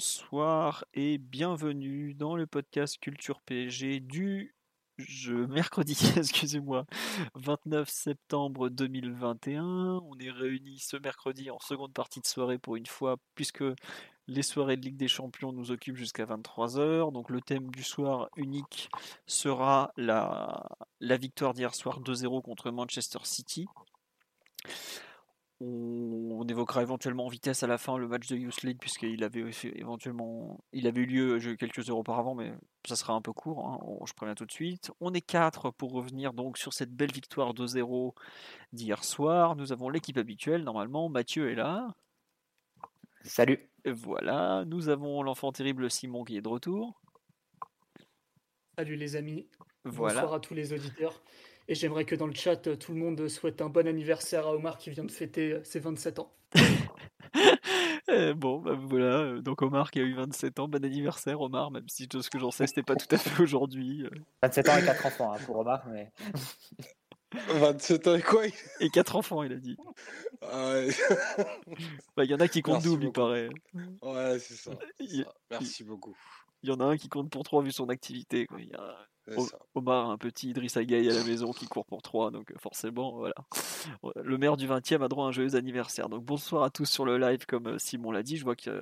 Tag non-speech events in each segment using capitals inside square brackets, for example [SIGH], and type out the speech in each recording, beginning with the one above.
Bonsoir et bienvenue dans le podcast Culture PSG du je, [LAUGHS] mercredi, excusez-moi, 29 septembre 2021. On est réunis ce mercredi en seconde partie de soirée pour une fois, puisque les soirées de Ligue des Champions nous occupent jusqu'à 23h. Donc le thème du soir unique sera la, la victoire d'hier soir 2-0 contre Manchester City. On, évoquera éventuellement en vitesse à la fin le match de Youth League puisqu'il avait éventuellement il avait eu lieu quelques heures auparavant mais ça sera un peu court, hein, je préviens tout de suite. On est quatre pour revenir donc sur cette belle victoire 2-0 d'hier soir. Nous avons l'équipe habituelle normalement, Mathieu est là. Salut. Voilà, nous avons l'enfant terrible Simon qui est de retour. Salut les amis. Voilà. Bonsoir à tous les auditeurs. Et j'aimerais que dans le chat, euh, tout le monde souhaite un bon anniversaire à Omar qui vient de fêter euh, ses 27 ans. [LAUGHS] Eh, bon, bah voilà, euh, donc Omar qui a eu 27 ans, bon anniversaire Omar, même si tout ce que j'en sais, c'était pas tout à fait aujourd'hui. 27 ans et 4 enfants hein, pour Omar, mais... [LAUGHS] 27 ans et quoi Et 4 enfants, il a dit. Ah ouais. [LAUGHS] bah, il y en a qui comptent Merci double, il paraît. Ouais, c'est ça. Merci beaucoup. Il y en a un qui compte pour 3 vu son activité. quoi. Il y a. Omar, un petit Idrissa Gueye à la maison qui court pour 3, donc euh, forcément, voilà. [LAUGHS] Le maire du 20e a droit à un joyeux anniversaire. Donc bonsoir à tous sur le live, comme euh, Simon l'a dit. Je vois qu'il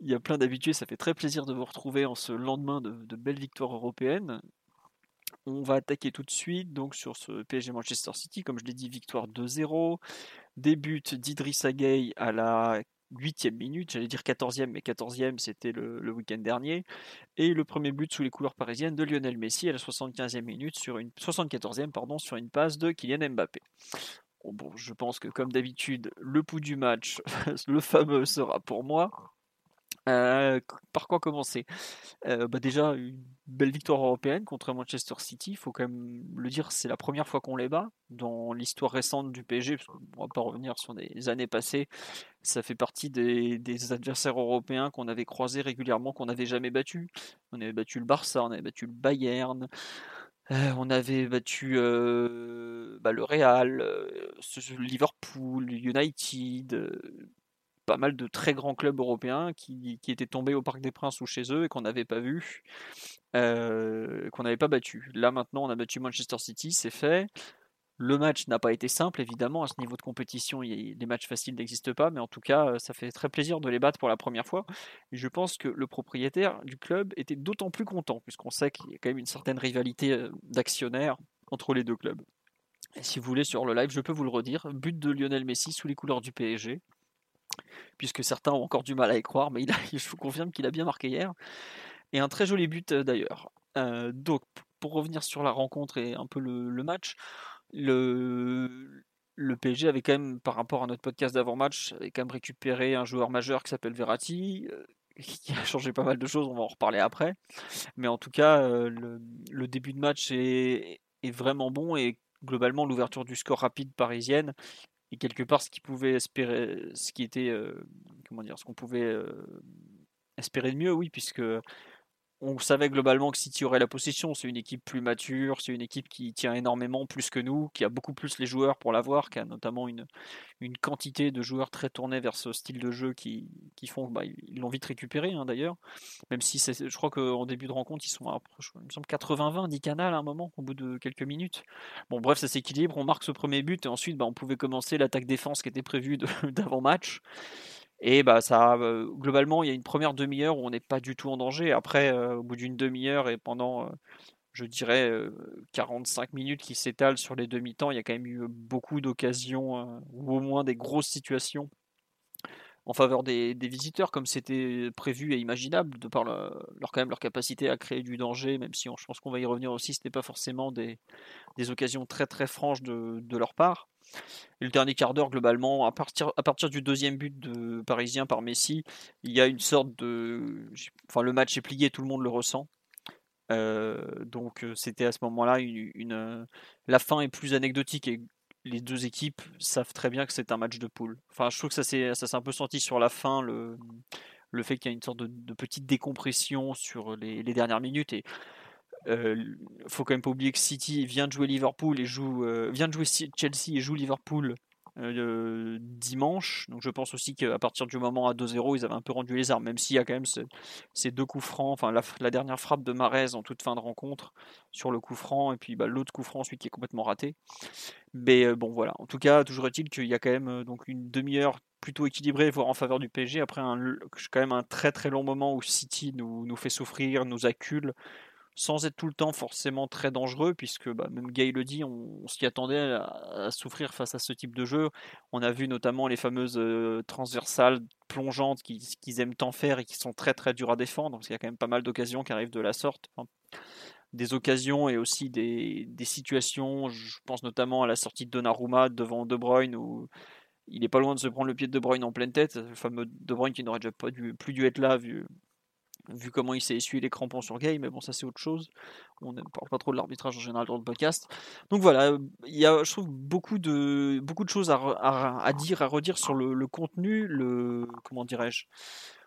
y a- plein d'habitués. Ça fait très plaisir de vous retrouver en ce lendemain de, de belles victoires européennes. On va attaquer tout de suite donc sur ce PSG Manchester City. Comme je l'ai dit, victoire 2-0. Début d'Idrissa Gueye à la 8e minute, j'allais dire 14e, mais 14e c'était le, week-end dernier. Et le premier but sous les couleurs parisiennes de Lionel Messi à la 75e minute, sur une 74e pardon, sur une passe de Kylian Mbappé. Bon, bon, je pense que comme d'habitude, le pouls du match, [LAUGHS] le fameux, sera pour moi. Euh, par quoi commencer? Euh, bah Déjà, une belle victoire européenne contre Manchester City. Il faut quand même le dire, c'est la première fois qu'on les bat dans l'histoire récente du PSG. Parce ne va pas revenir sur des années passées. Ça fait partie des, adversaires européens qu'on avait croisés régulièrement, qu'on n'avait jamais battus. On avait battu le Barça, on avait battu le Bayern. euh, on avait battu bah, le Real, Liverpool, United, pas mal de très grands clubs européens qui, étaient tombés au Parc des Princes ou chez eux et qu'on n'avait pas vu, euh, qu'on n'avait pas battu. Là maintenant, on a battu Manchester City, c'est fait. Le match n'a pas été simple, évidemment, à ce niveau de compétition, les matchs faciles n'existent pas, mais en tout cas, euh, ça fait très plaisir de les battre pour la première fois. Et je pense que le propriétaire du club était d'autant plus content, puisqu'on sait qu'il y a quand même une certaine rivalité euh, d'actionnaires entre les deux clubs. Si vous voulez, sur le live, je peux vous le redire, but de Lionel Messi sous les couleurs du PSG puisque certains ont encore du mal à y croire, mais [LAUGHS] je vous confirme qu'il a bien marqué hier. Et un très joli but euh, d'ailleurs. Euh, donc, pour revenir sur la rencontre et un peu le, match, le, PSG avait quand même, par rapport à notre podcast d'avant-match, avait quand même récupéré un joueur majeur qui s'appelle Verratti, euh, [LAUGHS] qui a changé pas mal de choses, on va en reparler après. Mais en tout cas, le, début de match est vraiment bon et globalement, l'ouverture du score rapide parisienne et quelque part ce qui pouvait espérer, ce qui était, euh, comment dire, ce qu'on pouvait euh, espérer de mieux, oui, puisque on savait globalement que City aurait la possession. C'est une équipe plus mature, c'est une équipe qui tient énormément plus que nous, qui a beaucoup plus les joueurs pour l'avoir, qui a notamment une, quantité de joueurs très tournés vers ce style de jeu qui, font, bah, ils l'ont vite récupéré hein, d'ailleurs. Même si je crois qu'en début de rencontre, ils sont à, il me semble 80-20, 10 canals à un moment, au bout de quelques minutes. Bon, bref, ça s'équilibre. On marque ce premier but et ensuite, bah, on pouvait commencer l'attaque-défense qui était prévue [LAUGHS] d'avant-match. Et bah, ça, globalement, il y a une première demi-heure où on n'est pas du tout en danger. Après, au bout d'une demi-heure et pendant, je dirais, euh, 45 minutes qui s'étalent sur les demi-temps, il y a quand même eu beaucoup d'occasions, ou au moins des grosses situations en faveur des, visiteurs, comme c'était prévu et imaginable, de par le- leur, quand même leur capacité à créer du danger, même si je pense qu'on va y revenir aussi, ce n'était pas forcément des, occasions très très franches de leur part. Le dernier quart d'heure, globalement, à partir, du deuxième but de parisien par Messi, il y a une sorte de. Enfin, le match est plié, tout le monde le ressent. Euh, donc c'était à ce moment-là une, la fin est plus anecdotique et les deux équipes savent très bien que c'est un match de poule. Enfin, je trouve que ça s'est ça s'est un peu senti sur la fin le le fait qu'il y a une sorte de, petite décompression sur les, les dernières minutes et euh, faut quand même pas oublier que City vient de jouer Liverpool et joue vient de jouer Chelsea et joue Liverpool euh, dimanche. Donc je pense aussi qu'à partir du moment à 2-0, ils avaient un peu rendu les armes, même s'il y a quand même ces deux coups francs, enfin la, dernière frappe de Marez en toute fin de rencontre sur le coup franc, et puis bah, l'autre coup franc ensuite qui est complètement raté. Mais euh, bon voilà, en tout cas, toujours est-il qu'il y a quand même euh, donc une demi-heure plutôt équilibrée, voire en faveur du PSG, après un, quand même un très très long moment où City nous fait souffrir, nous accule, sans être tout le temps forcément très dangereux, puisque bah, même Gay le dit, on, s'y attendait à, souffrir face à ce type de jeu. On a vu notamment les fameuses euh, transversales plongeantes qu'ils aiment tant faire et qui sont très très dures à défendre, donc il y a quand même pas mal d'occasions qui arrivent de la sorte. des occasions et aussi des, situations, je pense notamment à la sortie de Donnarumma devant De Bruyne, où il n'est pas loin de se prendre le pied de De Bruyne en pleine tête, le fameux De Bruyne qui n'aurait déjà pas plus dû être là, vu, vu comment il s'est essuyé les crampons sur Gay, mais bon, ça c'est autre chose. On ne parle pas trop de l'arbitrage en général dans le podcast. Donc voilà, il y a, je trouve, beaucoup de, choses à, dire, à redire sur le contenu, le, comment dirais-je,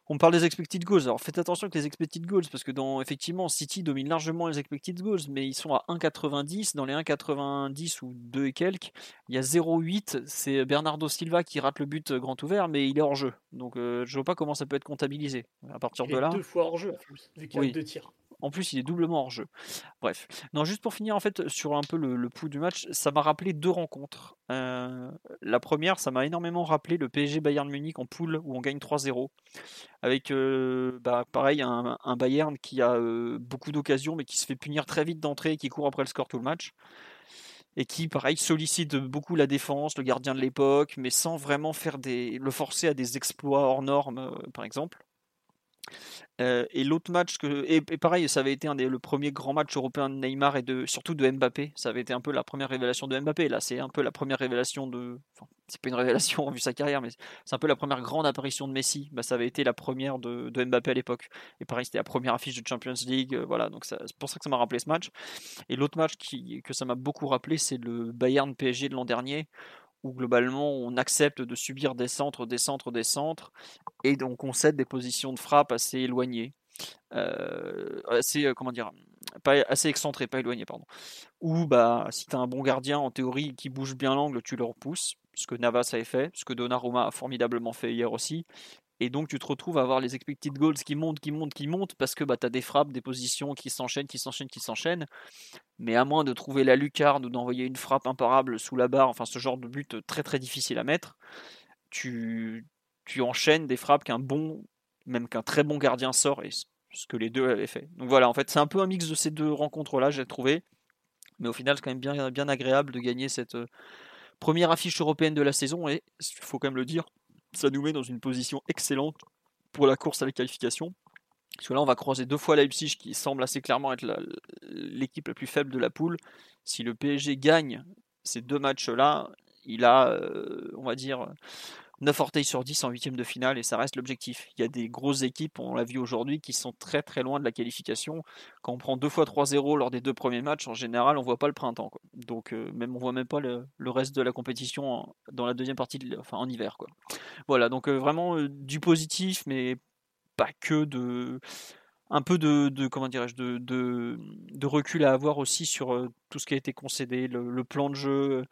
on parle des expected goals. Alors faites attention avec les expected goals parce que dans effectivement City domine largement les expected goals, mais ils sont à 1,90. Dans les 1,90 ou 2 et quelques, il y a 0,8. C'est Bernardo Silva qui rate le but euh, grand ouvert, mais il est hors jeu. Donc euh, je vois pas comment ça peut être comptabilisé. À partir il de là. Deux fois hors jeu, vu qu'il y a deux tirs. En plus, il est doublement hors jeu. Bref. Non, juste pour finir, en fait, sur un peu le, pouls du match, ça m'a rappelé deux rencontres. Euh, la première, ça m'a énormément rappelé le PSG Bayern Munich en poule où on gagne 3-0. Avec, euh, bah, pareil, un, Bayern qui a euh, beaucoup d'occasions, mais qui se fait punir très vite d'entrée et qui court après le score tout le match. Et qui, pareil, sollicite beaucoup la défense, le gardien de l'époque, mais sans vraiment faire des, le forcer à des exploits hors normes, par exemple. Euh, et l'autre match que et, pareil, ça avait été un des, le premier grand match européen de Neymar et de surtout de Mbappé. Ça avait été un peu la première révélation de Mbappé. Là, c'est un peu la première révélation de. Enfin, c'est pas une révélation [LAUGHS] vu sa carrière, mais c'est un peu la première grande apparition de Messi. Bah, ça avait été la première de, de Mbappé à l'époque. Et pareil, c'était la première affiche de Champions League. Euh, voilà, donc c'est pour ça que ça m'a rappelé ce match. Et l'autre match qui, que ça m'a beaucoup rappelé, c'est le Bayern PSG de l'an dernier où globalement on accepte de subir des centres, des centres, des centres, et donc on cède des positions de frappe assez éloignées, euh, assez euh, comment dire, pas assez excentrées, pas éloignées pardon. Ou bah si tu as un bon gardien en théorie qui bouge bien l'angle, tu le repousses, ce que Navas avait fait, ce que Donnarumma a formidablement fait hier aussi, et donc tu te retrouves à avoir les expected goals qui montent, qui montent, qui montent, parce que bah, tu as des frappes, des positions qui s'enchaînent, qui s'enchaînent, qui s'enchaînent. Mais à moins de trouver la lucarne ou d'envoyer une frappe imparable sous la barre, enfin ce genre de but très très difficile à mettre, tu, tu enchaînes des frappes qu'un bon, même qu'un très bon gardien sort, et ce que les deux avaient fait. Donc voilà, en fait c'est un peu un mix de ces deux rencontres-là, j'ai trouvé. Mais au final c'est quand même bien, bien agréable de gagner cette euh, première affiche européenne de la saison, et il faut quand même le dire, ça nous met dans une position excellente pour la course à la qualification. Parce que là, on va croiser deux fois Leipzig, qui semble assez clairement être l'équipe la, plus faible de la poule. Si le PSG gagne ces deux matchs-là, il a, euh, on va dire, 9 orteils sur 10 en huitième de finale et ça reste l'objectif. Il y a des grosses équipes, on l'a vu aujourd'hui, qui sont très très loin de la qualification. Quand on prend deux fois 3-0 lors des deux premiers matchs, en général, on voit pas le printemps. Donc euh, même on voit même pas le, reste de la compétition dans la deuxième partie, enfin en hiver. Quoi. Voilà, donc euh, vraiment euh, du positif, mais pas que de un peu de, comment dirais-je de, de, recul à avoir aussi sur tout ce qui a été concédé, le plan de jeu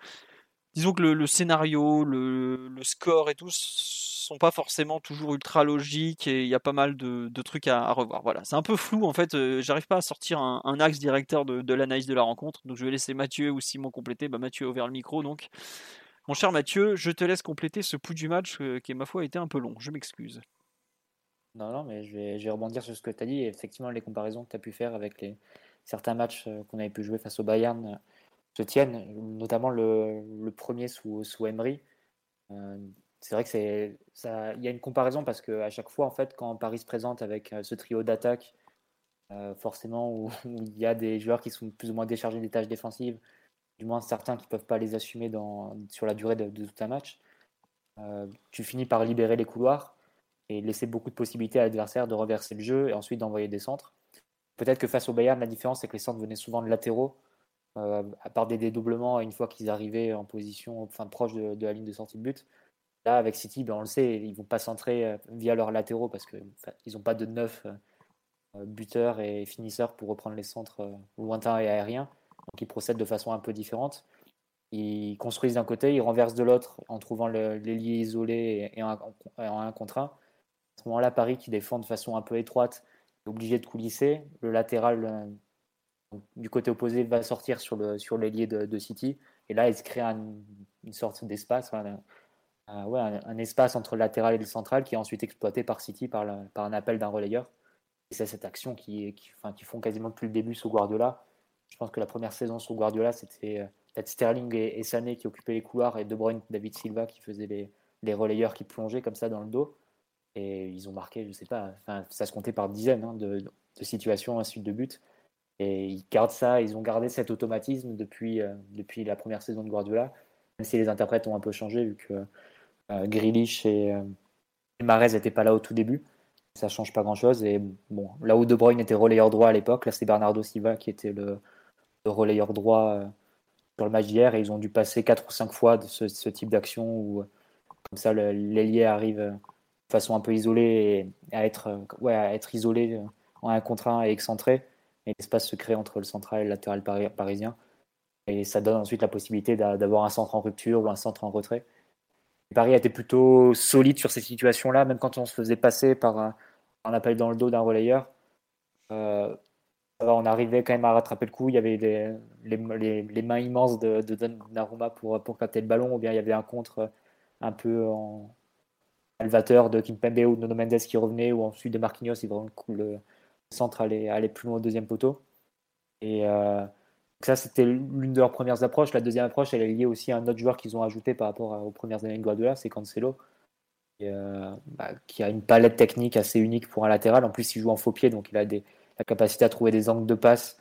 disons que le, scénario, le, score et tout sont pas forcément toujours ultra logiques et il y a pas mal de, trucs à, revoir. Voilà, c'est un peu flou en fait. Euh, j'arrive pas à sortir un, axe directeur de, l'analyse de la rencontre, donc je vais laisser Mathieu ou Simon compléter. Bah, Mathieu a ouvert le micro, donc mon cher Mathieu, je te laisse compléter ce pouls du match euh, qui, ma foi, a été un peu long. Je m'excuse. Non, non, mais je vais, rebondir sur ce que tu as dit. effectivement, les comparaisons que tu as pu faire avec certains matchs euh, qu'on avait pu jouer face au Bayern se tiennent, notamment le, premier sous, sous Emery. Euh, c'est vrai que c'est ça, il y a une comparaison parce que à chaque fois en fait quand Paris se présente avec euh, ce trio d'attaque, euh, forcément où, [LAUGHS] il y a des joueurs qui sont plus ou moins déchargés des tâches défensives du moins certains qui peuvent pas les assumer dans, sur la durée de, tout un match, tu finis par libérer les couloirs et laisser beaucoup de possibilités à l'adversaire de reverser le jeu et ensuite d'envoyer des centres. Peut-être que face au Bayern, la différence, c'est que les centres venaient souvent de latéraux, euh, à part des dédoublements une fois qu'ils arrivaient en position enfin, proche de, la ligne de sortie de but. Là, avec City, ben, on le sait, ils vont pas centrer euh, via leurs latéraux parce qu'ils n'ont pas de neuf buteurs et finisseurs pour reprendre les centres lointains et aériens. Donc ils procèdent de façon un peu différente. Ils construisent d'un côté, ils renversent de l'autre en trouvant l'ailier isolé et en un contre un. À ce moment-là, Paris qui défend de façon un peu étroite obligé de coulisser. Le latéral euh, du côté opposé va sortir sur l'ailier sur de, de, City. Et là, il se crée une sorte d'espace, un, ouais, un, espace entre le latéral et le central qui est ensuite exploité par City par, par un appel d'un relayeur. Et c'est cette action qui, enfin, qui font quasiment depuis le début sous Guardiola je pense que la première saison sous Guardiola, c'était euh, peut-être Sterling et, Sané qui occupaient les couloirs et De Bruyne, David Silva qui faisaient les, les, relayeurs qui plongeaient comme ça dans le dos. Et ils ont marqué, je sais pas, ça se comptait par dizaines hein, de, de, situations à suite de but. Et ils gardent ça, ils ont gardé cet automatisme depuis, euh, depuis la première saison de Guardiola, même si les interprètes ont un peu changé, vu que euh, et, euh, Marez n'étaient pas là au tout début. Ça change pas grand-chose. Et bon, là où De Bruyne était relayeur droit à l'époque, là c'est Bernardo Silva qui était le, relayeur droit euh, sur le match d'hier et ils ont dû passer 4 ou 5 fois de ce, type d'action où comme ça l'ailier arrive de façon un peu isolée et à être, ouais, à être isolé en un contre un et excentré et l'espace se crée entre le central et le latéral parisien et ça donne ensuite la possibilité d'avoir un centre en rupture ou un centre en retrait. Paris a été plutôt solide sur ces situations-là, même quand on se faisait passer par un, appel dans le dos d'un relayeur. Euh, on arrivait quand même à rattraper le coup. Il y avait les, mains immenses de, de Donnarumma pour, pour capter le ballon, ou bien il y avait un contre un peu en salvateur de Kimpembe ou de Nono Mendes qui revenait, ou ensuite de Marquinhos, il vraiment le centre allait, allait plus loin au deuxième poteau. Et euh, ça, c'était l'une de leurs premières approches. La deuxième approche, elle est liée aussi à un autre joueur qu'ils ont ajouté par rapport aux premières années de Guardiola, c'est Cancelo. Euh, bah, qui a une palette technique assez unique pour un latéral. En plus, il joue en faux pied, donc il a la capacité à trouver des angles de passe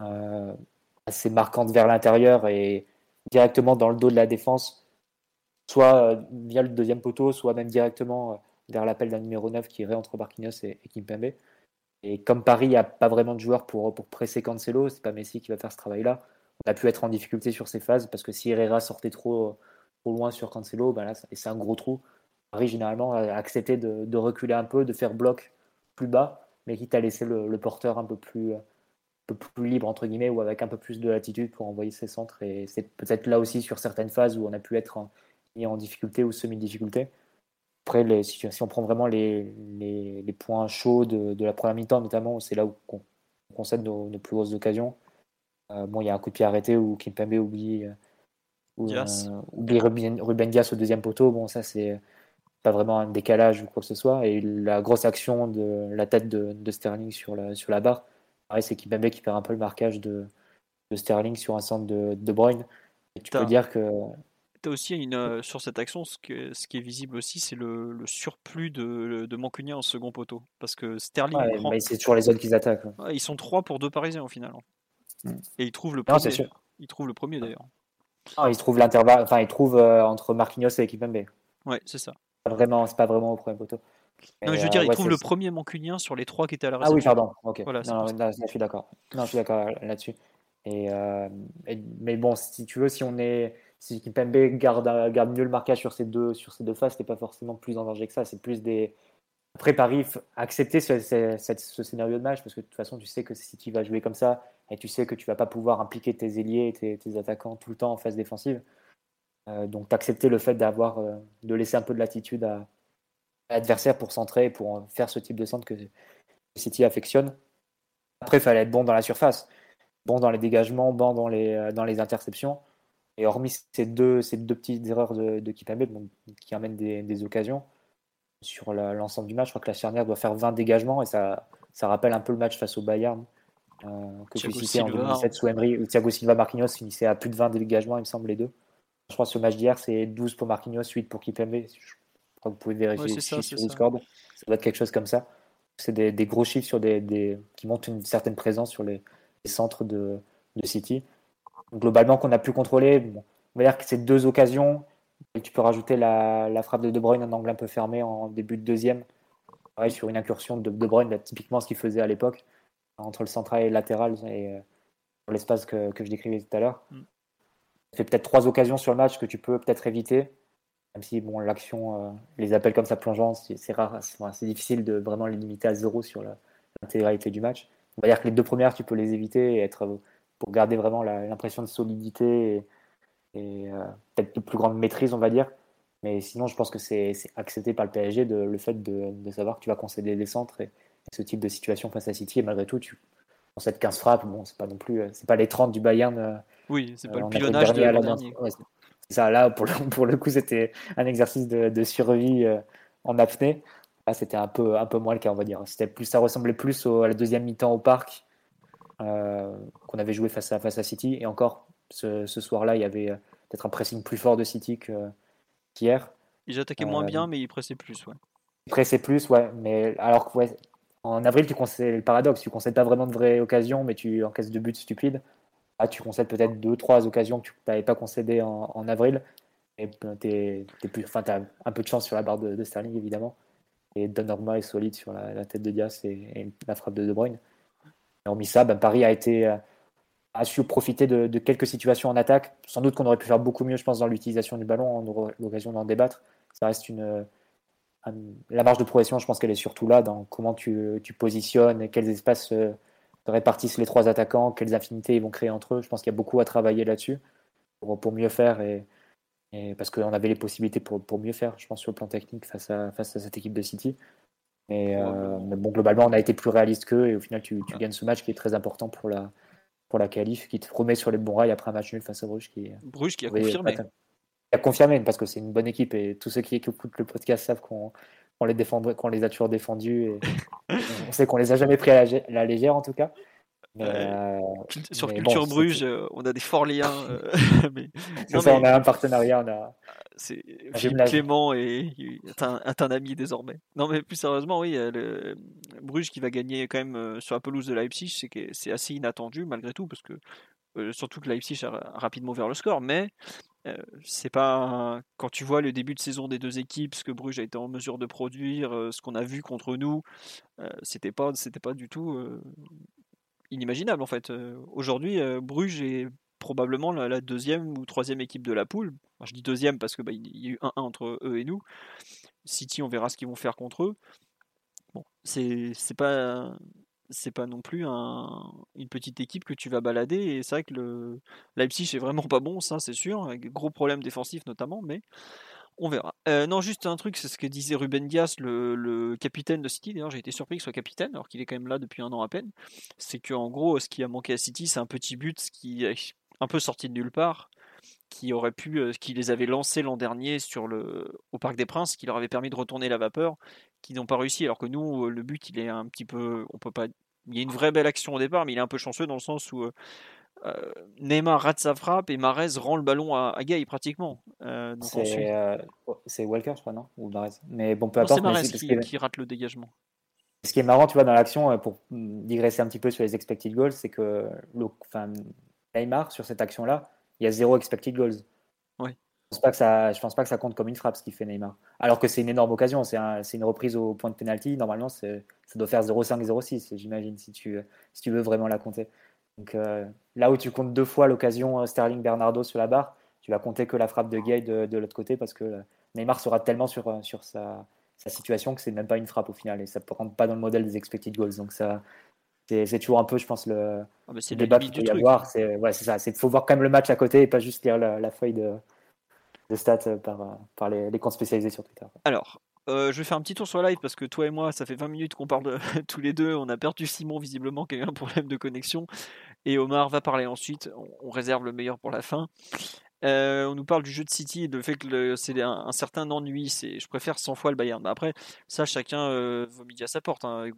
euh, assez marquantes vers l'intérieur et directement dans le dos de la défense, soit via le deuxième poteau, soit même directement vers l'appel d'un numéro 9 qui irait entre Marquinhos et, et Kimpembe. Et comme Paris, il n'y a pas vraiment de joueurs pour, pour presser Cancelo, c'est pas Messi qui va faire ce travail-là. On a pu être en difficulté sur ces phases parce que si Herrera sortait trop, trop loin sur Cancelo, ben là, c'est un gros trou. Paris, généralement, a accepté de, de, reculer un peu, de faire bloc plus bas mais qui t'a laissé le, porteur un peu plus, plus libre, entre guillemets, ou avec un peu plus de latitude pour envoyer ses centres. Et c'est peut-être là aussi sur certaines phases où on a pu être en, en difficulté ou semi-difficulté. Après, les, si on prend vraiment les, les, points chauds de, la première mi-temps, notamment, c'est là où on, concède nos, plus grosses occasions. Euh, bon, il y a un coup de pied arrêté où Kimpembe oublie, euh, euh, oublie Ruben, Ruben Dias au deuxième poteau. Bon, ça, c'est pas vraiment un décalage ou quoi que ce soit. Et la grosse action de la tête de, Sterling sur la, sur la barre, pareil, c'est Kimpembe qui perd un peu le marquage de, de Sterling sur un centre de, de Bruyne. Et tu peux dire que. Tu as aussi une, euh, sur cette action, ce, que, ce qui est visible aussi, c'est le, le, surplus de, de Mancunien en second poteau. Parce que Sterling. c'est toujours les autres qui attaquent. ils sont trois pour deux Parisiens au final. Mm. Et ils trouvent le premier. Ils trouvent le premier d'ailleurs. ils trouvent l'intervalle, enfin ils trouvent euh, entre Marquinhos et Kimpembe. Ouais, c'est ça vraiment, c'est pas vraiment au premier poteau. Non, je veux dire, euh, il trouve le premier mancunien sur les trois qui étaient à la réception. Ah oui, pardon. Ok. Voilà, non, je suis d'accord. Non, je suis d'accord là-dessus. Euh, et, mais bon, si tu veux, si on est, si Kimpembe garde, garde mieux le marquage sur ces deux, sur ces deux c'est pas forcément plus en danger que ça. C'est plus des. Après Paris, accepter ce, scénario de match parce que de toute façon, tu sais que si tu vas jouer comme ça et tu sais que tu vas pas pouvoir impliquer tes ailiers, tes, tes attaquants tout le temps en phase défensive, euh, donc, accepter le fait d'avoir, euh, de laisser un peu de latitude à, l'adversaire pour centrer, pour faire ce type de centre que City affectionne. Après, il fallait être bon dans la surface, bon dans les dégagements, bon dans les, euh, dans les interceptions. Et hormis ces deux, ces deux petites erreurs de, de Kipembe qui amènent des, occasions sur l'ensemble du match, je crois que la charnière doit faire 20 dégagements et ça, ça rappelle un peu le match face au Bayern que tu citais en 2017 sous Emery, où Thiago Silva Marquinhos finissaient à plus de 20 dégagements, il me semble, les deux. Je crois que ce match d'hier, c'est 12 pour Marquinhos, 8 pour Kipembe. Je crois que vous pouvez vérifier sur Discord. Ça doit être quelque chose comme ça. C'est des, gros chiffres sur des, qui montrent une certaine présence sur les, centres de, City. Globalement qu'on a pu contrôler. Bon, on va dire que c'est deux occasions. Et tu peux rajouter la, la, frappe de De Bruyne en angle un peu fermé en début de deuxième. Pareil, sur une incursion de De Bruyne, bah, typiquement ce qu'il faisait à l'époque, entre le central et le latéral, et euh, l'espace que, que, je décrivais tout à l'heure. Mm. Ça fait peut-être trois occasions sur le match que tu peux peut-être éviter. Même si bon, l'action, euh, les appels comme ça plongeant, c'est rare, c'est difficile de vraiment les limiter à zéro sur l'intégralité du match. On va dire que les deux premières, tu peux les éviter et être pour garder vraiment l'impression de solidité et, euh, peut-être de plus grande maîtrise, on va dire. Mais sinon, je pense que c'est accepté par le PSG de, le fait de, de, savoir que tu vas concéder des centres et, ce type de situation face à City. Et malgré tout, tu concèdes 15 frappes. Bon, c'est pas non plus, euh, c'est pas les 30 du Bayern. Euh, oui, c'est pas le pilonnage de l'an dernier. ça, là, pour le, [LAUGHS] pour le coup, c'était un exercice de, de survie en apnée. Là, c'était un peu, un peu moins le cas, on va dire. C'était plus, ça ressemblait plus à la deuxième mi-temps au parc qu'on avait joué face à, face à City. Et encore, ce, soir-là, il y avait euh, peut-être un pressing plus fort de City qu'hier. Ils attaquaient moins euh, bien, mais ils pressaient plus. Ouais. Ils pressaient plus, ouais. Mais alors que, ouais, en avril, tu concèdes le paradoxe. Tu concèdes pas vraiment de vraies occasions, mais tu encaisses de buts stupides. Ah, tu concèdes peut-être deux, trois occasions que tu n'avais pas concédées en, avril. Et tu as un peu de chance sur la barre de, Sterling, évidemment. Et Donnarumma est solide sur la, tête de Diaz et, et, la frappe de De Bruyne. Et hormis ça, ben, Paris a été euh, su profiter de, quelques situations en attaque. Sans doute qu'on aurait pu faire beaucoup mieux, je pense, dans l'utilisation du ballon. On aura l'occasion d'en débattre. Ça reste une, la marge de progression, je pense qu'elle est surtout là dans comment tu, positionnes, quels espaces euh, répartissent les trois attaquants, quelles affinités ils vont créer entre eux. Je pense qu'il y a beaucoup à travailler là-dessus pour, mieux faire et, et parce qu'on avait les possibilités pour, mieux faire, je pense, sur le plan technique face à cette équipe de City. Euh, mais, bon, globalement, on a été plus réaliste qu'eux et au final, tu, gagnes ce match qui est très important pour la, pour la qualif, qui te remet sur les bons rails après un match nul face à Bruges. Qui, Bruges qui a confirmé. Qui a confirmé parce que c'est une bonne équipe et tous ceux qui écoutent le podcast savent qu'on les, qu'on les a toujours défendus. Et [LAUGHS] on sait qu'on les a jamais pris à la légère en tout cas. Euh, sur Culture Bruges, euh, on a des forts liens. [LAUGHS] Mais... ça, on a un partenariat. On a... C'est Philippe Clément et est un, un, ami désormais. Non, mais plus sérieusement, oui, le... Bruges qui va gagner quand même sur la pelouse de Leipzig, c'est assez inattendu malgré tout, parce que surtout que Leipzig a rapidement vers le score, mais c'est pas quand tu vois le début de saison des deux équipes, ce que Bruges a été en mesure de produire, ce qu'on a vu contre nous, c'était pas c'était pas du tout inimaginable en fait. Aujourd'hui, Bruges est probablement la, deuxième ou troisième équipe de la poule. je dis deuxième parce que bah, il y a eu 1-1 entre eux et nous. City, on verra ce qu'ils vont faire contre eux. Bon, c'est pas c'est pas non plus un, une petite équipe que tu vas balader et c'est vrai que le Leipzig est vraiment pas bon ça c'est sûr gros problèmes défensifs notamment mais on verra. Euh, non, juste un truc, c'est ce que disait Ruben Dias, le, capitaine de City. D'ailleurs, j'ai été surpris qu'il soit capitaine, alors qu'il est quand même là depuis un an à peine. C'est qu'en gros, ce qui a manqué à City, c'est un petit but qui un peu sorti de nulle part, qui aurait pu, euh, qui les avait lancés l'an dernier sur le, au Parc des Princes, qui leur avait permis de retourner la vapeur, qui n'ont pas réussi. Alors que nous, euh, le but, il est un petit peu, on peut pas. Il y a une vraie belle action au départ, mais il est un peu chanceux dans le sens où euh, Neymar rate sa frappe et Marez rend le ballon à, à Gay pratiquement. Euh, euh, c'est Walker, je crois, non? Ou Marez Mais bon, peu importe. C'est Marez qui, qui, rate le dégagement. Ce qui est marrant, tu vois, dans l'action, pour digresser un petit peu sur les expected goals, c'est que le, enfin, Neymar, sur cette action-là, il y a zéro expected goals. Oui. Je pense pas que ça, je pense pas que ça compte comme une frappe ce qu'il fait Neymar. Alors que c'est une énorme occasion, c'est un, une reprise au point de penalty. Normalement, ça doit faire 0,5, 0,6, j'imagine, si tu, si tu veux vraiment la compter. Donc euh, là où tu comptes deux fois l'occasion euh, Sterling Bernardo sur la barre, tu vas compter que la frappe de Gay de, l'autre côté parce que euh, Neymar sera tellement sur, sur sa, situation que c'est même pas une frappe au final et ça ne rentre pas dans le modèle des expected goals. Donc ça, c'est toujours un peu, je pense, le, ah bah, débat qu'il peut y avoir. C'est ouais, ça. Il faut voir quand même le match à côté et pas juste lire la, feuille de, de stats par, par les, les comptes spécialisés sur Twitter. Alors, je vais faire un petit tour sur live parce que toi et moi, ça fait 20 minutes qu'on parle de, [LAUGHS] tous les deux. On a perdu Simon visiblement qui a eu un problème de connexion. Et Omar va parler ensuite. On, réserve le meilleur pour la fin. Euh, on nous parle du jeu de City et le fait que c'est un, certain ennui. Je préfère 100 fois le Bayern. Mais après, ça, chacun euh, vomit à sa porte. Hein.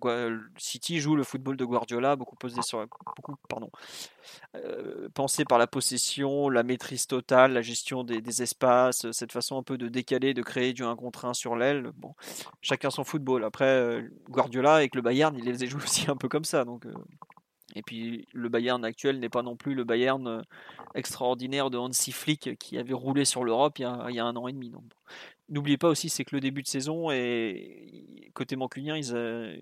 City joue le football de Guardiola, beaucoup posé sur, beaucoup, pardon, euh, pensé par la possession, la maîtrise totale, la gestion des, espaces, cette façon un peu de décaler, de créer du 1 contre 1 sur l'aile. Bon, chacun son football. Après, Guardiola avec le Bayern, il les a joués [LAUGHS] aussi un peu comme ça. Et puis le Bayern actuel n'est pas non plus le Bayern euh, extraordinaire de Hansi Flick qui avait roulé sur l'Europe il, y a un an et demi. N'oubliez pas aussi, c'est que le début de saison et côté mancunien, ils, euh,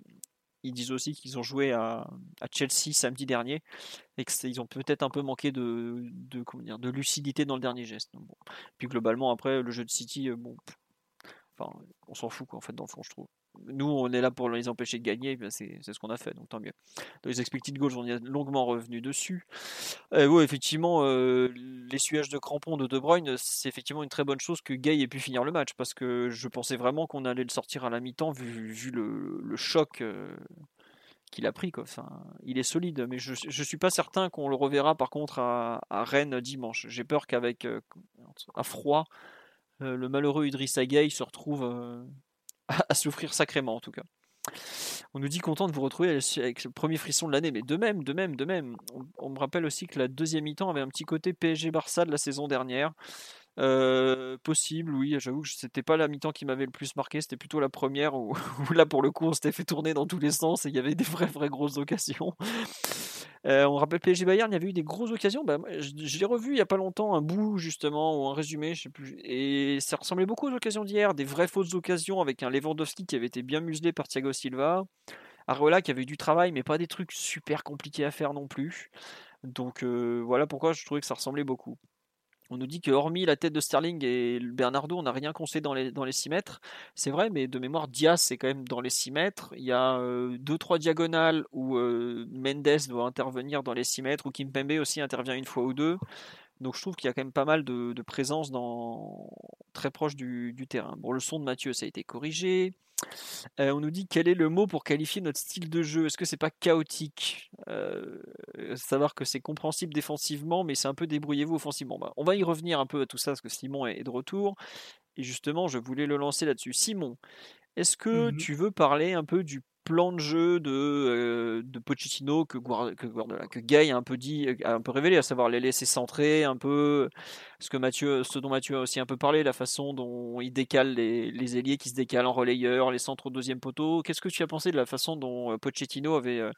ils disent aussi qu'ils ont joué à, Chelsea samedi dernier et qu'ils ont peut-être un peu manqué de lucidité dans le dernier geste. Puis globalement, après, le jeu de City, euh, bon, enfin, on s'en fout quoi, en fait, dans le fond, je trouve nous, on est là pour les empêcher de gagner, ben, c'est ce qu'on a fait, donc tant mieux. Dans les expected goals, on y a longuement revenu dessus. Euh, oui, effectivement, euh, l'essuyage de crampons de De Bruyne, c'est effectivement une très bonne chose que Gay ait pu finir le match, parce que je pensais vraiment qu'on allait le sortir à la mi-temps, vu, le, choc euh, qu'il a pris. Il est solide, mais je ne suis pas certain qu'on le reverra par contre à, Rennes dimanche. J'ai peur qu'avec à froid, le malheureux Idriss Gueye se retrouve [LAUGHS] à souffrir sacrément en tout cas. On nous dit content de vous retrouver avec le premier frisson de l'année, mais de même, de même, de même. On, me rappelle aussi que la deuxième mi-temps avait un petit côté PSG-Barça de la saison dernière. Euh, possible, oui, j'avoue que c'était pas la mi-temps qui m'avait le plus marqué, c'était plutôt la première où, [LAUGHS] là pour le coup on s'était fait tourner dans tous les sens et il y avait des vraies, vraies grosses occasions. Euh, on rappelle PSG Bayern, il y avait eu des grosses occasions. Bah, je, l'ai revu il n'y a pas longtemps, un bout justement, ou un résumé, je sais plus. Et ça ressemblait beaucoup aux occasions d'hier, des vraies fausses occasions avec un Lewandowski qui avait été bien muselé par Thiago Silva. Areola qui avait eu du travail, mais pas des trucs super compliqués à faire non plus. Donc euh, voilà pourquoi je trouvais que ça ressemblait beaucoup. On nous dit que hormis la tête de Sterling et Bernardo, on n'a rien conseillé dans les, dans les 6 mètres. C'est vrai, mais de mémoire, Diaz, c'est quand même dans les 6 mètres. Il y a 2-3 euh, diagonales où euh, Mendes doit intervenir dans les 6 mètres, ou Kimpembe aussi intervient une fois ou deux. Donc je trouve qu'il y a quand même pas mal de, présence dans, très proche du, terrain. Bon, le son de Mathieu, ça a été corrigé. Euh, on nous dit quel est le mot pour qualifier notre style de jeu? Est-ce que c'est pas chaotique? Euh, Savoir que c'est compréhensible défensivement, mais c'est un peu débrouillez-vous offensivement. Bah, on va y revenir un peu à tout ça parce que Simon est de retour. Et justement, je voulais le lancer là-dessus. Simon, est-ce que mmh tu veux parler un peu du plan de jeu de, euh, de Pochettino que, que, que Gay a un peu dit, a un peu révélé, à savoir les laisser centrer un peu, ce que Mathieu, ce dont Mathieu a aussi un peu parlé, la façon dont il décale les, les ailiers qui se décalent en relayeur, les centres au deuxième poteau. Qu'est-ce que tu as pensé de la façon dont euh, Pochettino avait euh,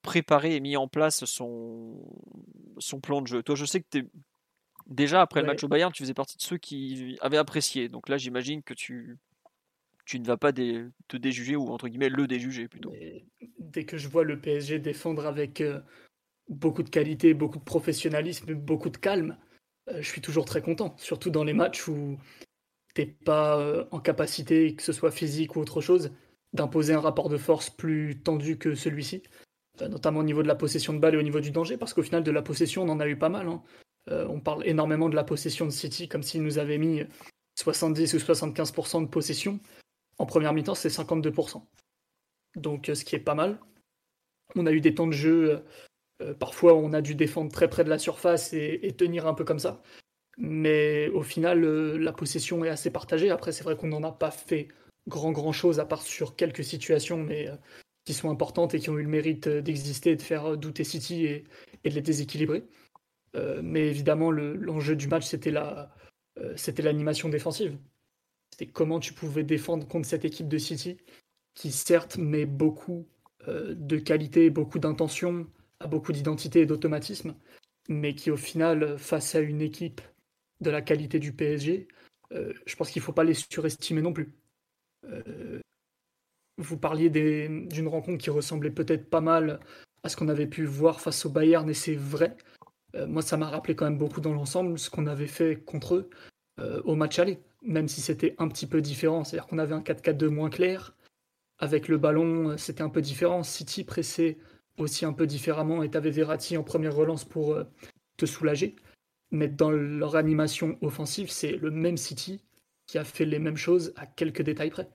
préparé et mis en place son, son plan de jeu? Toi, je sais que tu déjà après le match au Bayern, tu faisais partie de ceux qui avaient apprécié. Donc là, j'imagine que tu tu ne vas pas te déjuger ou entre guillemets le déjuger plutôt. dès que je vois le PSG défendre avec euh, beaucoup de qualité, beaucoup de professionnalisme, beaucoup de calme, euh, je suis toujours très content. Surtout dans les matchs où tu n'es pas euh, en capacité, que ce soit physique ou autre chose, d'imposer un rapport de force plus tendu que celui-ci, notamment au niveau de la possession de balle et au niveau du danger, parce qu'au final de la possession on en a eu pas mal. Hein. on parle énormément de la possession de City comme s'il nous avait mis 70 ou 75% de possession. En première mi-temps, c'est 52%. Donc, euh, ce qui est pas mal. On a eu des temps de jeu. Euh, euh, parfois, on a dû défendre très près de la surface et, tenir un peu comme ça. Mais au final, la possession est assez partagée. Après, c'est vrai qu'on n'en a pas fait grand grand chose à part sur quelques situations, qui sont importantes et qui ont eu le mérite d'exister, de faire douter City et, de les déséquilibrer. mais évidemment, l'enjeu du match, c'était l'animation défensive. C'était comment tu pouvais défendre contre cette équipe de City, qui certes met beaucoup euh, de qualité, beaucoup d'intention, a beaucoup d'identité et d'automatisme, mais qui au final, face à une équipe de la qualité du PSG, euh, je pense qu'il ne faut pas les surestimer non plus. Euh, vous parliez d'une rencontre qui ressemblait peut-être pas mal à ce qu'on avait pu voir face au Bayern, et c'est vrai. moi, ça m'a rappelé quand même beaucoup dans l'ensemble ce qu'on avait fait contre eux au match aller même si c'était un petit peu différent. C'est-à-dire qu'on avait un 4-4-2 moins clair. Avec le ballon, euh, c'était un peu différent. City pressait aussi un peu différemment et t'avais Verratti en première relance pour euh, te soulager. Mais dans leur animation offensive, c'est le même City qui a fait les mêmes choses à quelques détails près.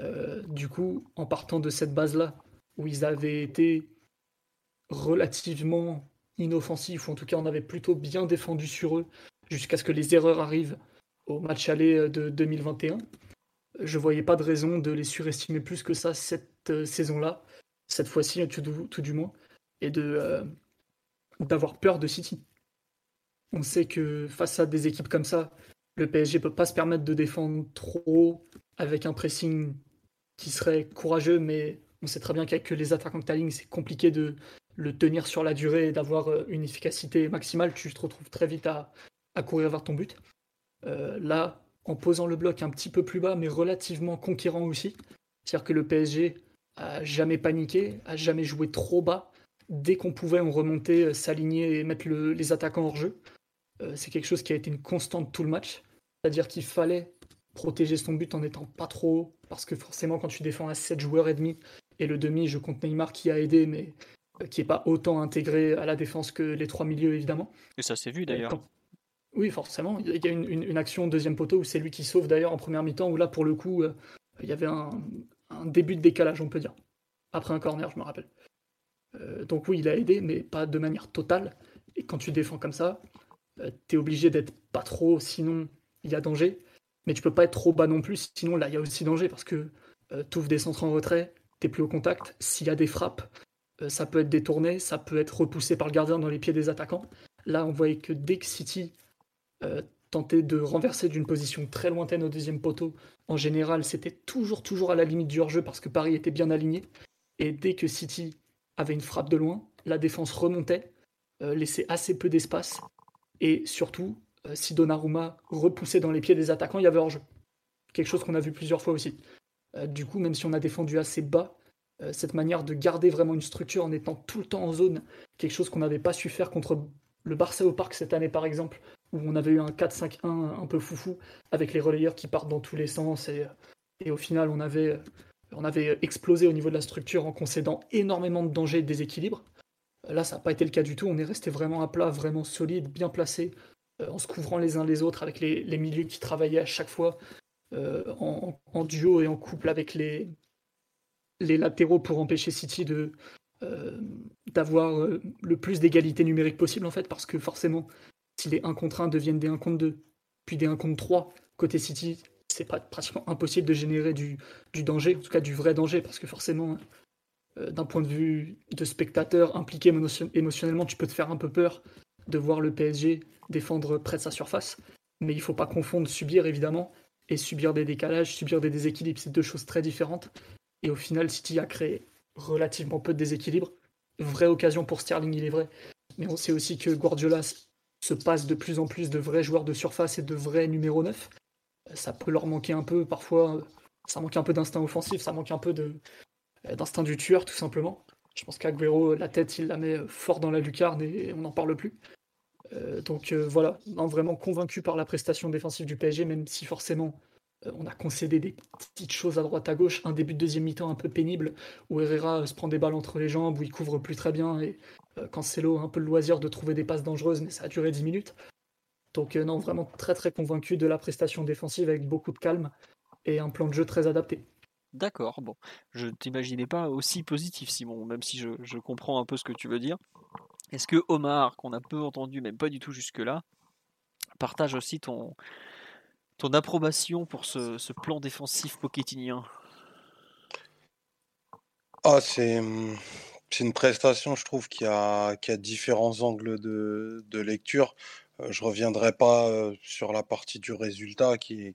Euh, du coup, en partant de cette base-là, où ils avaient été relativement inoffensifs, ou en tout cas on avait plutôt bien défendu sur eux, jusqu'à ce que les erreurs arrivent au match aller euh, de 2021. Je voyais pas de raison de les surestimer plus que ça cette euh, saison-là, cette fois-ci tout, du moins, et euh, d'avoir peur de City. On sait que face à des équipes comme ça, le PSG peut pas se permettre de défendre trop avec un pressing qui serait courageux, mais on sait très bien qu'avec les attaquants de ta c'est compliqué de, le tenir sur la durée et d'avoir une efficacité maximale, tu te retrouves très vite à, courir vers ton but. Euh, là, en posant le bloc un petit peu plus bas, mais relativement conquérant aussi, c'est-à-dire que le PSG a jamais paniqué, a jamais joué trop bas. Dès qu'on pouvait, on remontait, euh, s'aligner et mettre les attaquants hors jeu. c'est quelque chose qui a été une constante tout le match. C'est-à-dire qu'il fallait protéger son but en étant pas trop haut, parce que forcément, quand tu défends à 7 joueurs et demi, et le demi, je compte Neymar qui a aidé, mais euh, qui n'est pas autant intégré à la défense que les trois milieux, évidemment. Et ça s'est vu d'ailleurs. Oui, forcément. Il y a une, action deuxième poteau où c'est lui qui sauve d'ailleurs en première mi-temps, où là, pour le coup, euh, il y avait un, début de décalage, on peut dire. Après un corner, je me rappelle. Euh, donc oui, il a aidé, mais pas de manière totale. Et quand tu défends comme ça, tu es obligé d'être pas trop, sinon il y a danger. Mais tu peux pas être trop bas non plus, sinon là, il y a aussi danger parce que tu ouvres des centres en retrait, t'es plus au contact. S'il y a des frappes, euh, ça peut être détourné, ça peut être repoussé par le gardien dans les pieds des attaquants. Là, on voyait que dès que City euh, tentait de renverser d'une position très lointaine au deuxième poteau, en général, c'était toujours, toujours à la limite du hors-jeu parce que Paris était bien aligné. Et dès que City avait une frappe de loin, la défense remontait, euh, laissait assez peu d'espace. Et surtout, si Donnarumma repoussait dans les pieds des attaquants, il y avait hors-jeu. Quelque chose qu'on a vu plusieurs fois aussi. du coup, même si on a défendu assez bas, euh, cette manière de garder vraiment une structure en étant tout le temps en zone, quelque chose qu'on n'avait pas su faire contre le Barça au Parc cette année par exemple, où on avait eu un 4-5-1 un peu foufou avec les relayeurs qui partent dans tous les sens et, au final on avait, on avait explosé au niveau de la structure en concédant énormément de dangers et de déséquilibre. Là ça n'a pas été le cas du tout, on est resté vraiment à plat, vraiment solide, bien placé, euh, en se couvrant les uns les autres avec les, milieux qui travaillaient à chaque fois euh, en, duo et en couple avec les, latéraux pour empêcher City de euh, d'avoir euh, le plus d'égalité numérique possible en fait parce que forcément si les 1 contre 1 deviennent des 1 contre 2 puis des 1 contre 3 côté City c'est pratiquement impossible de générer du, danger en tout cas du vrai danger parce que forcément euh, d'un point de vue de spectateur impliqué émotionnellement tu peux te faire un peu peur de voir le PSG défendre près de sa surface mais il faut pas confondre subir évidemment et subir des décalages, subir des déséquilibres, c'est deux choses très différentes. Et au final, City a créé relativement peu de déséquilibre. Vraie occasion pour Sterling, il est vrai. Mais on sait aussi que Guardiola se passe de plus en plus de vrais joueurs de surface et de vrais numéros 9. Ça peut leur manquer un peu parfois. Ça manque un peu d'instinct offensif, ça manque un peu d'instinct du tueur, tout simplement. Je pense qu'Aguero, la tête, il la met fort dans la lucarne et on n'en parle plus. Euh, donc euh, voilà, vraiment convaincu par la prestation défensive du PSG, même si forcément on a concédé des petites choses à droite à gauche, un début de deuxième mi-temps un peu pénible, où Herrera euh, se prend des balles entre les jambes, où il couvre plus très bien, et euh, Cancelo a un peu le loisir de trouver des passes dangereuses, mais ça a duré 10 minutes. Donc non, vraiment très très convaincu de la prestation défensive avec beaucoup de calme et un plan de jeu très adapté. D'accord, bon, je t'imaginais pas aussi positif Simon, même si je, comprends un peu ce que tu veux dire. Est-ce que Omar, qu'on a peu entendu, même pas du tout jusque-là, partage aussi ton, ton approbation pour ce, plan défensif poquetinien Ah, c'est une prestation, je trouve, qui a, a différents angles de, lecture. Euh, je ne reviendrai pas euh, sur la partie du résultat qui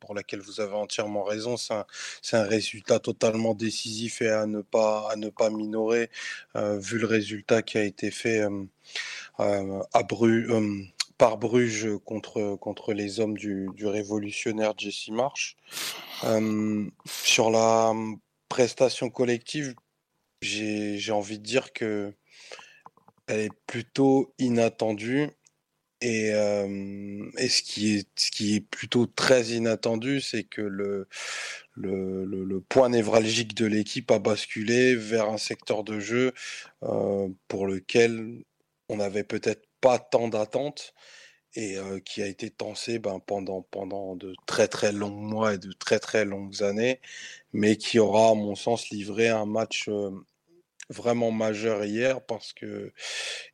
pour laquelle vous avez entièrement raison. C'est un, résultat totalement décisif et à ne pas, à ne pas minorer, euh, vu le résultat qui a été fait à Bru, par Bruges contre, contre les hommes du, révolutionnaire Jesse Marsh. Sur la prestation collective, j'ai envie de dire que elle est plutôt inattendue. Et, et, ce, qui est, ce qui est plutôt très inattendu, c'est que le, le, le, point névralgique de l'équipe a basculé vers un secteur de jeu pour lequel on n'avait peut-être pas tant d'attentes et qui a été tensé ben, pendant, pendant de très très longs mois et de très très longues années, mais qui aura, à mon sens, livré un match vraiment majeur hier parce que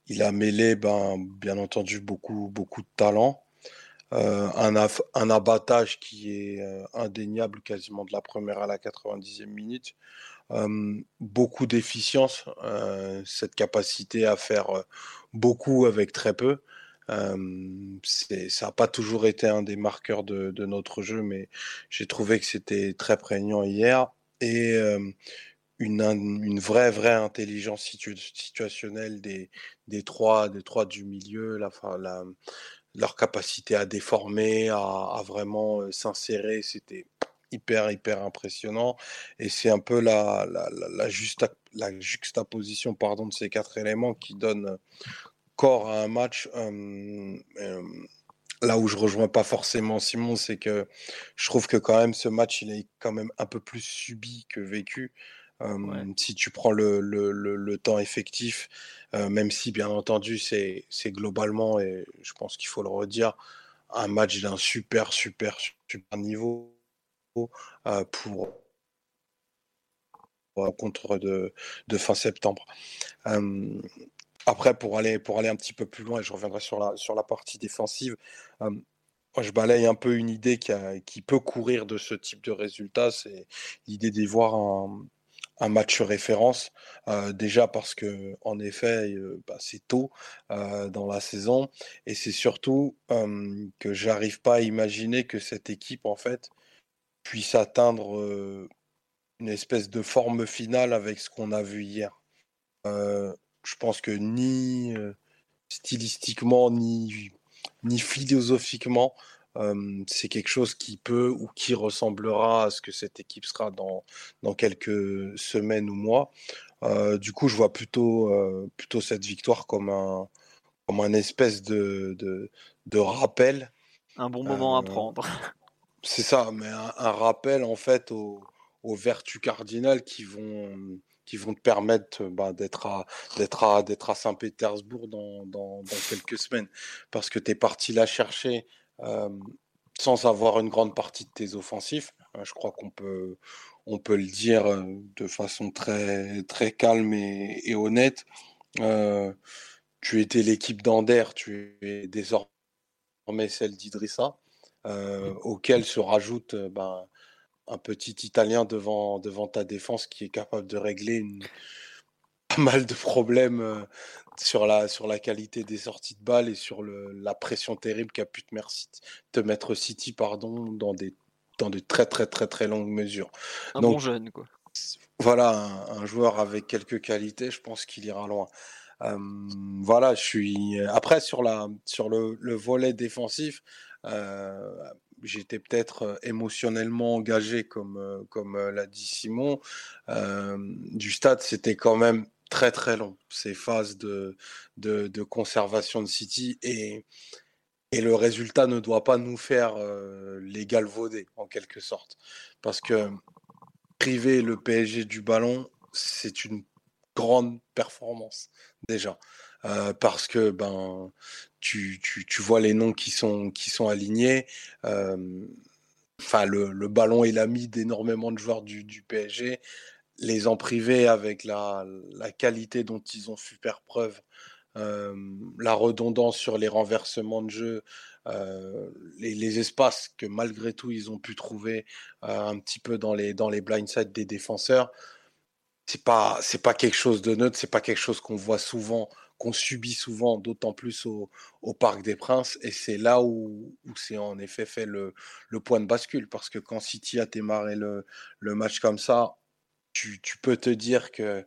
il a mêlé, ben, bien entendu, beaucoup, beaucoup de talent. un, un, abattage qui est indéniable quasiment de la première à la 90e minute. Beaucoup d'efficience, cette capacité à faire beaucoup avec très peu. ça n'a pas toujours été un des marqueurs de, notre jeu, mais j'ai trouvé que c'était très prégnant hier. Et une, vraie, vraie intelligence situationnelle des, trois, des trois du milieu, leur capacité à déformer, à, vraiment s'insérer, c'était hyper, hyper impressionnant. Et c'est un peu la, la, la, la juxtaposition pardon, de ces quatre éléments qui donne corps à un match. là où je rejoins pas forcément Simon, c'est que je trouve que quand même ce match, il est quand même un peu plus subi que vécu. Si tu prends le, le, le, temps effectif, même si bien entendu c'est globalement, et je pense qu'il faut le redire, un match d'un super, super, super niveau pour contre de, de fin septembre. après, pour aller, pour aller un petit peu plus loin, et je reviendrai sur la, sur la partie défensive, moi, je balaye un peu une idée qui, qui peut courir de ce type de résultat, c'est l'idée d'y voir un, un match référence. déjà parce que en effet, bah, c'est tôt dans la saison et c'est surtout que j'arrive pas à imaginer que cette équipe en fait puisse atteindre une espèce de forme finale avec ce qu'on a vu hier. je pense que ni stylistiquement ni ni philosophiquement, c'est quelque chose qui peut ou qui ressemblera à ce que cette équipe sera dans, dans quelques semaines ou mois. du coup, je vois plutôt, plutôt cette victoire comme un, comme un espèce de, de, rappel. Un bon moment à prendre. C'est ça, mais un, rappel en fait aux, vertus cardinales qui vont, qui vont te permettre bah, d'être à, d'être à, d'être à Saint-Pétersbourg dans, quelques semaines. Parce que tu es parti la chercher sans avoir une grande partie de tes offensifs. Hein, je crois qu'on peut, on peut le dire de façon très, très calme et, honnête. tu étais l'équipe d'Ander, tu es désormais celle d'Idrissa, auquel se rajoute ben, un petit Italien devant, devant ta défense qui est capable de régler une, [LAUGHS] pas mal de problèmes sur la, sur la qualité des sorties de balles et sur le, la pression terrible qu'a pu te, te, mettre City pardon, dans, des, dans de très très très très longues mesures. Un bon jeune quoi. Voilà, un, joueur avec quelques qualités, je pense qu'il ira loin. voilà, je suis. Après, sur, la, sur le, le volet défensif, euh, j'étais peut-être émotionnellement engagé, comme, comme l'a dit Simon. du stade, c'était quand même très très long, ces phases de, de, conservation de City. Et, et le résultat ne doit pas nous faire euh, les galvauder, en quelque sorte. Parce que priver le PSG du ballon, c'est une grande performance, déjà. Parce que ben, tu, tu, tu, vois les noms qui sont, qui sont alignés. Enfin, le, le, ballon est l'ami d'énormément de joueurs du, du PSG les en priver avec la, la, qualité dont ils ont pu faire preuve, la redondance sur les renversements de jeu, les, les, espaces que malgré tout ils ont pu trouver un petit peu dans les, dans les blindsides des défenseurs. C'est pas, c'est pas quelque chose de neutre, c'est pas quelque chose qu'on voit souvent, qu'on subit souvent, d'autant plus au, Parc des Princes. Et c'est là où, où c'est en effet fait le, point de bascule. Parce que quand City a démarré le, match comme ça, tu, peux te dire que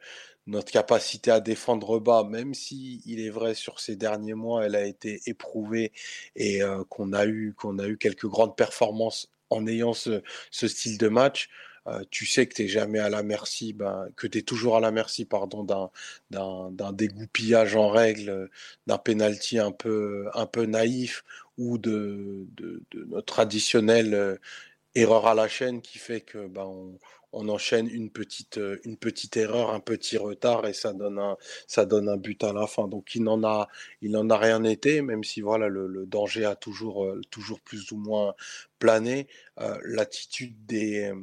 notre capacité à défendre bas, même si il est vrai sur ces derniers mois, elle a été éprouvée et euh, qu'on a eu qu'on a eu quelques grandes performances en ayant ce, style de match. Euh, tu sais que tu n'es jamais à la merci, ben, que tu es toujours à la merci pardon, d'un, dégoupillage en règle, d'un penalty un peu, un peu naïf ou de, de, notre traditionnelle euh, erreur à la chaîne qui fait que ben, on, on enchaîne une petite, euh, une petite erreur, un petit retard et ça donne un, ça donne un but à la fin. Donc il n'en a, il n'en a rien été, même si voilà le, danger a toujours, toujours plus ou moins plané. L'attitude des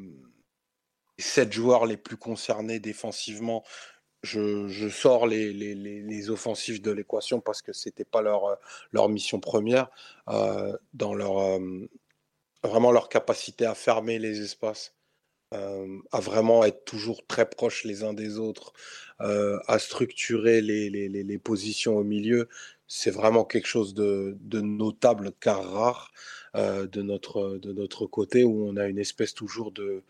sept joueurs les plus concernés défensivement. Je, sors les, les, les, offensifs de l'équation parce que c'était pas leur, leur mission première dans leur vraiment leur capacité à fermer les espaces à vraiment être toujours très proches les uns des autres, à structurer les, positions au milieu, c'est vraiment quelque chose de, de notable car rare de, notre, de notre côté où on a une espèce toujours de,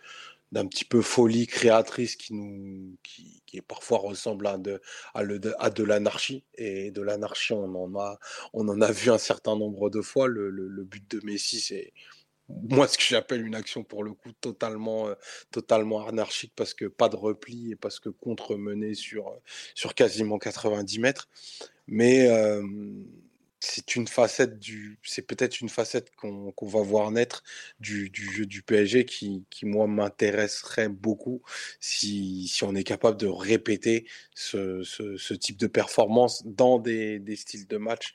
d'un petit peu folie créatrice qui nous qui, qui parfois ressemble à de à, le, à de l'anarchie. Et de l'anarchie on en a on en a vu un certain nombre de fois. Le, le, but de Messi c'est moi ce que j'appelle une action pour le coup totalement euh, totalement anarchique parce que pas de repli et parce que contre mené sur sur quasiment 90 mètres. Mais euh, c'est une facette du, c'est peut-être une facette qu'on va voir naître du, jeu du PSG qui, moi m'intéresserait beaucoup si, on est capable de répéter ce, type de performance dans des, des styles de match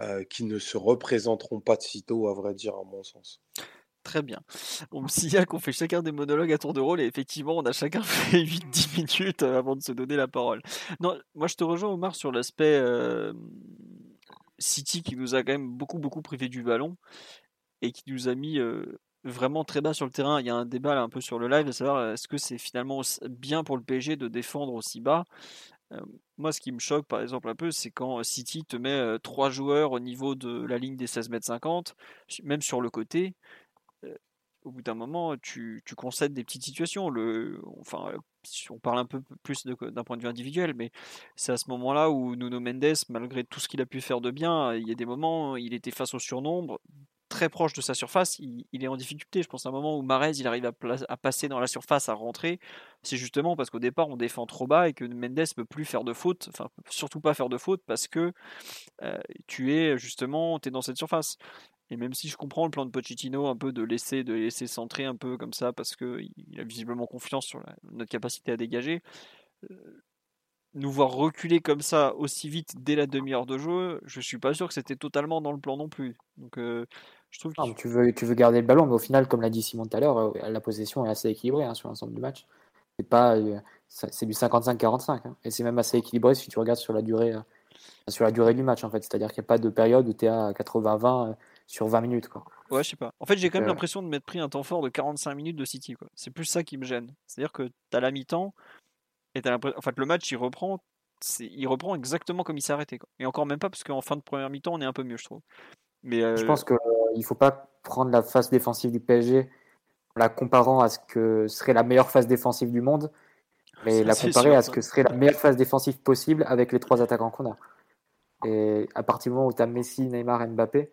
euh, qui ne se représenteront pas de sitôt, à vrai dire, à mon sens. Très bien. On me signale qu'on fait chacun des monologues à tour de rôle et effectivement, on a chacun [LAUGHS] fait 8-10 minutes euh, avant de se donner la parole. Non, moi je te rejoins Omar sur l'aspect euh, City qui nous a quand même beaucoup beaucoup privé du ballon et qui nous a mis vraiment très bas sur le terrain. Il y a un débat là, un peu sur le live de savoir est-ce que c'est finalement bien pour le PSG de défendre aussi bas? moi, ce qui me choque par exemple un peu, c'est quand City te met trois joueurs au niveau de la ligne des 16 mètres 50, même sur le côté au bout d'un moment, tu, concèdes des petites situations. On parle un peu plus d'un point de vue individuel, mais c'est à ce moment-là où Nuno Mendes, malgré tout ce qu'il a pu faire de bien, il y a des moments, il était face au surnombre, très proche de sa surface, il, est en difficulté. Je pense à un moment où Marez, il arrive à, à passer dans la surface, à rentrer. C'est justement parce qu'au départ, on défend trop bas et que Mendes ne peut plus faire de faute, enfin, surtout pas faire de faute parce que euh, tu es justement, tu es dans cette surface. Et même si je comprends le plan de Pochettino, un peu de laisser, de laisser centrer un peu comme ça, parce qu'il a visiblement confiance sur notre capacité à dégager, euh, nous voir reculer comme ça aussi vite dès la demi-heure de jeu, je suis pas sûr que c'était totalement dans le plan non plus. Donc euh, je trouve tu, veux, tu veux garder le ballon, mais au final, comme l'a dit Simon tout à l'heure, euh, la possession est assez équilibrée hein, sur l'ensemble du match. C'est pas, c'est du 55-45, hein, et c'est même assez équilibré si tu regardes sur la durée, sur la durée du match en fait. C'est-à-dire qu'il n'y a pas de période où tu es à 80-20 sur 20 minutes. Quoi. Ouais, je sais pas. En fait, j'ai quand même euh. l'impression de m'être pris un temps fort de 45 minutes de City. Quoi. C'est plus ça qui me gêne. C'est-à-dire que tu as la mi-temps et t'as l'impression. En fait, le match, il reprend. Il reprend exactement comme il s'est arrêté. Quoi. Et encore même pas, parce qu'en fin de première mi-temps, on est un peu mieux, je trouve. Mais euh, Je pense qu'il euh, ne faut pas prendre la phase défensive du PSG en la comparant à ce que serait la meilleure phase défensive du monde, mais la comparer à ce que serait la meilleure phase défensive possible avec les trois attaquants qu'on a. Et à partir du moment où tu as Messi, Neymar, Mbappé,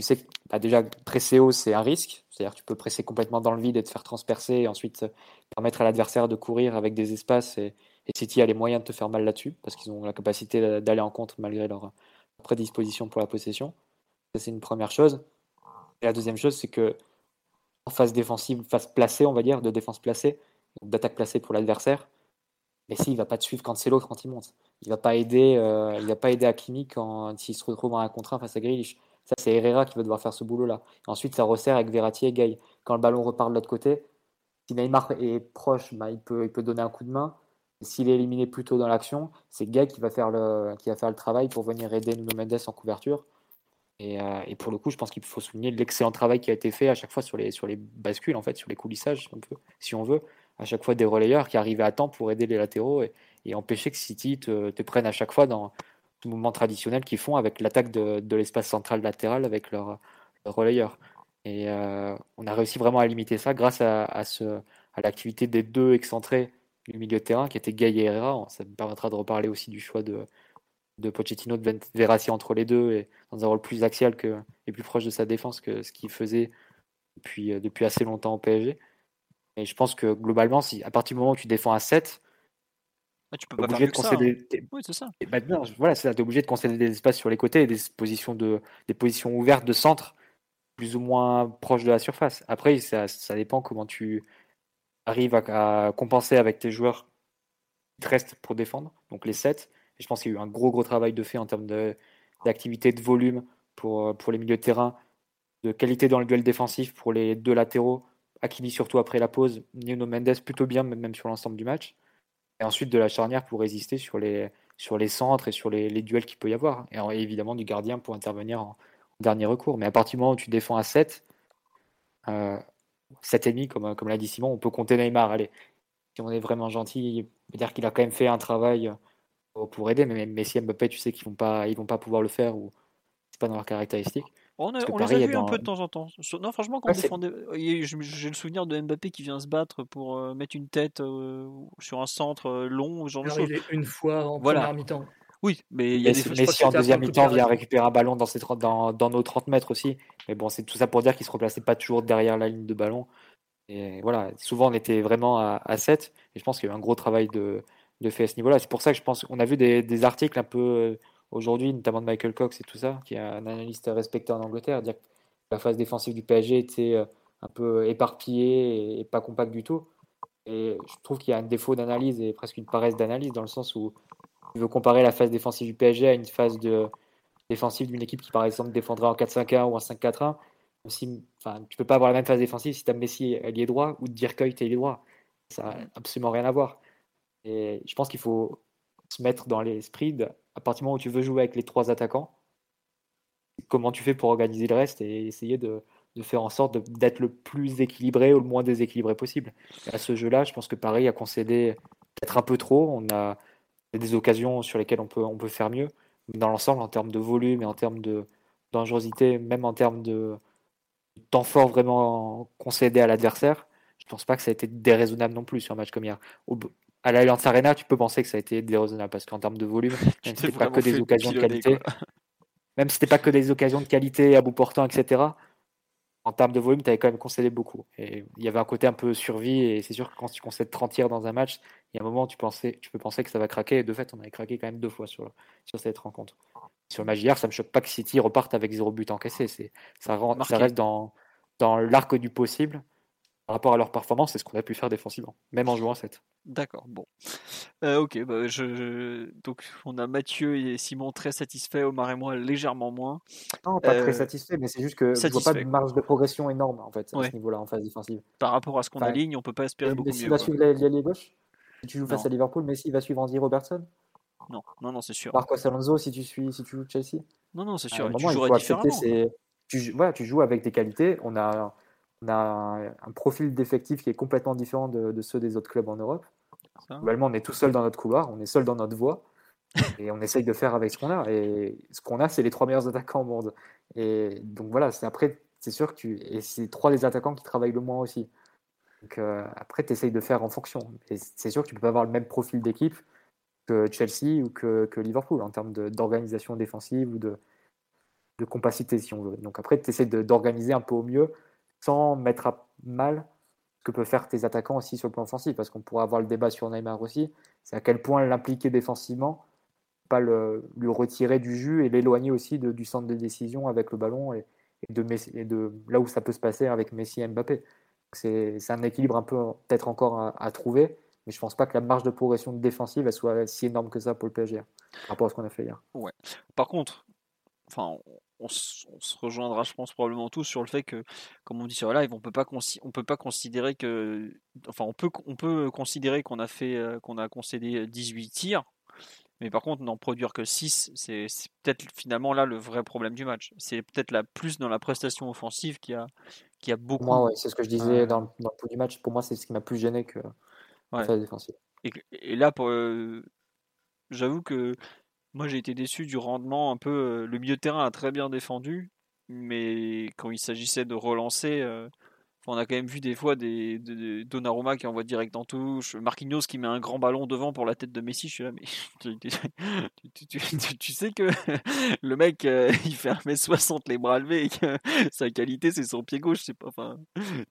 tu sais que bah, déjà presser haut, c'est un risque. C'est-à-dire tu peux presser complètement dans le vide et te faire transpercer et ensuite euh, permettre à l'adversaire de courir avec des espaces. Et, City a les moyens de te faire mal là-dessus parce qu'ils ont la capacité d'aller en contre malgré leur prédisposition pour la possession. Ça, c'est une première chose. Et la deuxième chose, c'est que en phase défensive, phase placée, on va dire, de défense placée, d'attaque placée pour l'adversaire, mais si, il va pas te suivre quand c'est l'autre quand il monte. Il va pas aider, euh, il va pas aider Hakimi quand s'il se retrouve dans un contrat face à Grealish. C'est Herrera qui va devoir faire ce boulot-là. Ensuite, ça resserre avec Verratti et Gay. Quand le ballon repart de l'autre côté, si Neymar est proche, bah, il, peut, donner un coup de main. S'il est éliminé plus tôt dans l'action, c'est Gay qui va, faire le, travail pour venir aider Nuno Mendes en couverture. Et, euh, et pour le coup, je pense qu'il faut souligner l'excellent travail qui a été fait à chaque fois sur les, bascules, en fait, sur les coulissages, si on, veut. À chaque fois, des relayeurs qui arrivaient à temps pour aider les latéraux et, empêcher que City te prenne à chaque fois dans, mouvement traditionnel qu'ils font avec l'attaque de, de l'espace central latéral avec leur, relayeur. Et euh, on a réussi vraiment à limiter ça grâce à, à l'activité des deux excentrés du milieu de terrain qui étaient Gay et Herrera. Ça me permettra de reparler aussi du choix de, de Pochettino de Verratti entre les deux et dans un rôle plus axial que, et plus proche de sa défense que ce qu'il faisait depuis, euh, depuis assez longtemps au PSG. Et je pense que globalement, si, à partir du moment où tu défends à 7, ah, tu peux pas obligé de concéder. Ça, Oui, c'est ça. Bah, voilà, c'est T'es obligé de concéder des espaces sur les côtés des positions de, des positions ouvertes de centre, plus ou moins proches de la surface. Après, ça, ça dépend comment tu arrives à, compenser avec tes joueurs qui te restent pour défendre, donc les 7. Et je pense qu'il y a eu un gros gros travail de fait en termes d'activité, de, volume pour, pour les milieux de terrain, de qualité dans le duel défensif pour les deux latéraux. Hakimi surtout après la pause, Nuno Mendes plutôt bien même sur l'ensemble du match et ensuite de la charnière pour résister sur les, sur les centres et sur les, les duels qu'il peut y avoir. Et, évidemment du gardien pour intervenir en, dernier recours. Mais à partir du moment où tu défends à 7, euh, 7,5 comme, comme l'a dit Simon, on peut compter Neymar. Allez, si on est vraiment gentil, dire qu'il a quand même fait un travail pour aider, mais Messi et Mbappé, tu sais qu'ils vont pas, vont pas pouvoir le faire ou c'est pas dans leurs caractéristiques. On, a, on les a est vus un dans- peu de temps en temps. Non, franchement, quand on Ouais, défendait, il j'ai le souvenir de Mbappé qui vient se battre pour euh, mettre une tête euh, sur un centre euh, long, genre de choses. Arrivé une fois en Voilà. première mi-temps. Oui, mais il y a des que en deuxième mi-temps vient récupérer un ballon dans, ses 30 dans, dans nos 30 mètres aussi. Mais bon, c'est tout ça pour dire qu'il se replaçait pas toujours derrière la ligne de ballon. Et voilà, souvent on était vraiment à, à 7. Et je pense qu'il y a eu un gros travail de, de fait à ce niveau-là. C'est pour ça que je pense qu'on a vu des, des articles un peu euh, aujourd'hui, notamment de Michael Cox et tout ça, qui est un analyste respecté en Angleterre, dire que la phase défensive du PSG était euh, un peu éparpillée et, pas compacte du tout. Et je trouve qu'il y a un défaut d'analyse et presque une paresse d'analyse dans le sens où tu veux comparer la phase défensive du PSG à une phase de, défensive d'une équipe qui, par exemple, défendrait en 4-5-1 ou en 5-4-1. même Si, enfin, tu peux pas avoir la même phase défensive si tu as Messi ailier droit ou Dirkeuil ailier droit. Ça n'a absolument rien à voir. Et je pense qu'il faut se mettre dans l'esprit à partir du moment où tu veux jouer avec les trois attaquants, comment tu fais pour organiser le reste et essayer de, de faire en sorte d'être le plus équilibré ou le moins déséquilibré possible. À ce jeu-là, je pense que Paris a concédé peut-être un peu trop. On a des occasions sur lesquelles on peut, on peut faire mieux. Mais dans l'ensemble, en termes de volume et en termes de dangerosité, même en termes de temps fort vraiment concédé à l'adversaire, je pense pas que ça a été déraisonnable non plus sur un match comme hier. À l'Allianz Arena, tu peux penser que ça a été déraisonnable parce qu'en termes de volume, [LAUGHS] même si pas que des occasions de qualité, quoi. [LAUGHS] même si c'était pas que des occasions de qualité à bout portant, etc. En termes de volume, tu avais quand même concédé beaucoup. Et il y avait un côté un peu survie, et c'est sûr que quand tu concèdes 30 tirs dans un match, il y a un moment où tu, pensais, tu peux penser que ça va craquer. Et de fait, on avait craqué quand même deux fois sur, sur cette rencontre. Sur le match d'hier, ça me choque pas que City reparte avec zéro but encaissé. Ça, rend- ça reste dans, dans l'arc du possible par rapport à leur performance, c'est ce qu'on a pu faire défensivement, même en jouant à 7. D'accord, bon. Euh, ok, bah, je, je- donc on a Mathieu et Simon très satisfaits, Omar et moi légèrement moins. Non, pas Euh, très satisfait, mais c'est juste que je vois pas de marge de progression énorme en fait à Ouais. ce niveau-là en phase défensive. Par rapport à ce qu'on Enfin, aligne, on peut pas espérer beaucoup Messi mieux. va quoi. suivre l'ailier gauche. Si tu joues face à Liverpool, Messi va suivre Andy Robertson? Non, non, non, c'est sûr. Marcos Alonso si tu suis si tu joues Chelsea? Non, non, c'est À sûr. un et tu moment, il jouerais faut accepter. différemment. C'est tu, voilà, tu joues avec tes qualités. On a on a un, un profil d'effectif qui est complètement différent de, de ceux des autres clubs en Europe. Globalement, on est tout seul dans notre couloir, on est seul dans notre voie. Et on essaye de faire avec ce qu'on a. Et ce qu'on a, c'est les trois meilleurs attaquants au monde. Et donc voilà, c'est après, c'est sûr que tu. Et c'est trois des attaquants qui travaillent le moins aussi. Donc euh, après, tu essayes de faire en fonction. Et c'est sûr que tu peux pas avoir le même profil d'équipe que Chelsea ou que, que Liverpool en termes d'organisation défensive ou de, de compacité, si on veut. Donc après, tu essaies d'organiser un peu au mieux sans mettre à mal ce que peuvent faire tes attaquants aussi sur le plan offensif. Parce qu'on pourrait avoir le débat sur Neymar aussi. C'est à quel point l'impliquer défensivement, pas le, lui retirer du jus et l'éloigner aussi de- du centre de décision avec le ballon et, et de, et de là où ça peut se passer avec Messi et Mbappé. C'est un équilibre un peu peut-être encore à, trouver, mais je pense pas que la marge de progression défensive soit si énorme que ça pour le PSG par rapport à ce qu'on a fait hier. Par contre, enfin, on, on se rejoindra, je pense, probablement tous sur le fait que, comme on dit sur le live, on peut pas on peut pas considérer que, enfin, on peut, on peut considérer qu'on a fait, euh, qu'on a concédé 18 tirs, mais par contre, n'en produire que 6, c'est peut-être finalement là le vrai problème du match. C'est peut-être la plus dans la prestation offensive qui a, qui a beaucoup. Moi, ouais, c'est ce que je disais Euh, dans, le- dans le pot du match. Pour moi, c'est ce qui m'a plus gêné que la Ouais. défensive. Et, là, euh, j'avoue que moi j'ai été déçu du rendement un peu. euh, le milieu de terrain a très bien défendu, mais quand il s'agissait de relancer, euh, on a quand même vu des fois des, de- de- Donnarumma qui envoie direct en touche, Marquinhos qui met un grand ballon devant pour la tête de Messi. Je suis là, mais [LAUGHS] tu, sais que [LAUGHS] le mec euh, il fait 1m60 les bras levés et que [LAUGHS] sa qualité c'est son pied gauche, c'est pas, enfin,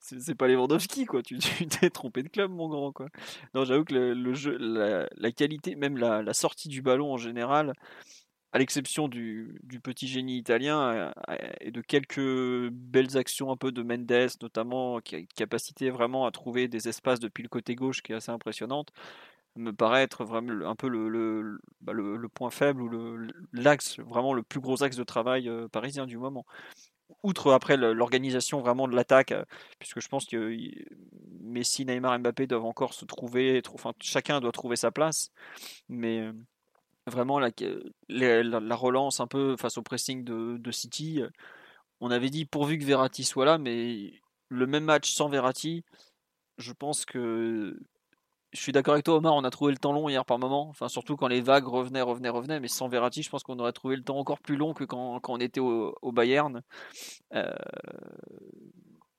c'est pas Lewandowski quoi. Tu t'es trompé de club, mon grand quoi. Non, j'avoue que le, jeu, la, qualité, même la sortie du ballon en général, à l'exception du, petit génie italien euh, euh, et de quelques belles actions un peu de Mendes, notamment, qui a une capacité vraiment à trouver des espaces depuis le côté gauche qui est assez impressionnante, me paraît être vraiment un peu bah, le- point faible ou l'axe, vraiment le plus gros axe de travail euh, parisien du moment. Outre après l'organisation vraiment de l'attaque, puisque je pense que Messi, Neymar, Mbappé doivent encore se trouver, chacun doit trouver sa place, mais vraiment la, la, la- la relance un peu face au pressing de, City, on avait dit pourvu que Verratti soit là, mais le même match sans Verratti, je pense que je suis d'accord avec toi, Omar. On a trouvé le temps long hier par moment. Enfin, surtout quand les vagues revenaient, revenaient, revenaient. Mais sans Verratti, je pense qu'on aurait trouvé le temps encore plus long que quand, quand on était au, Bayern. Euh,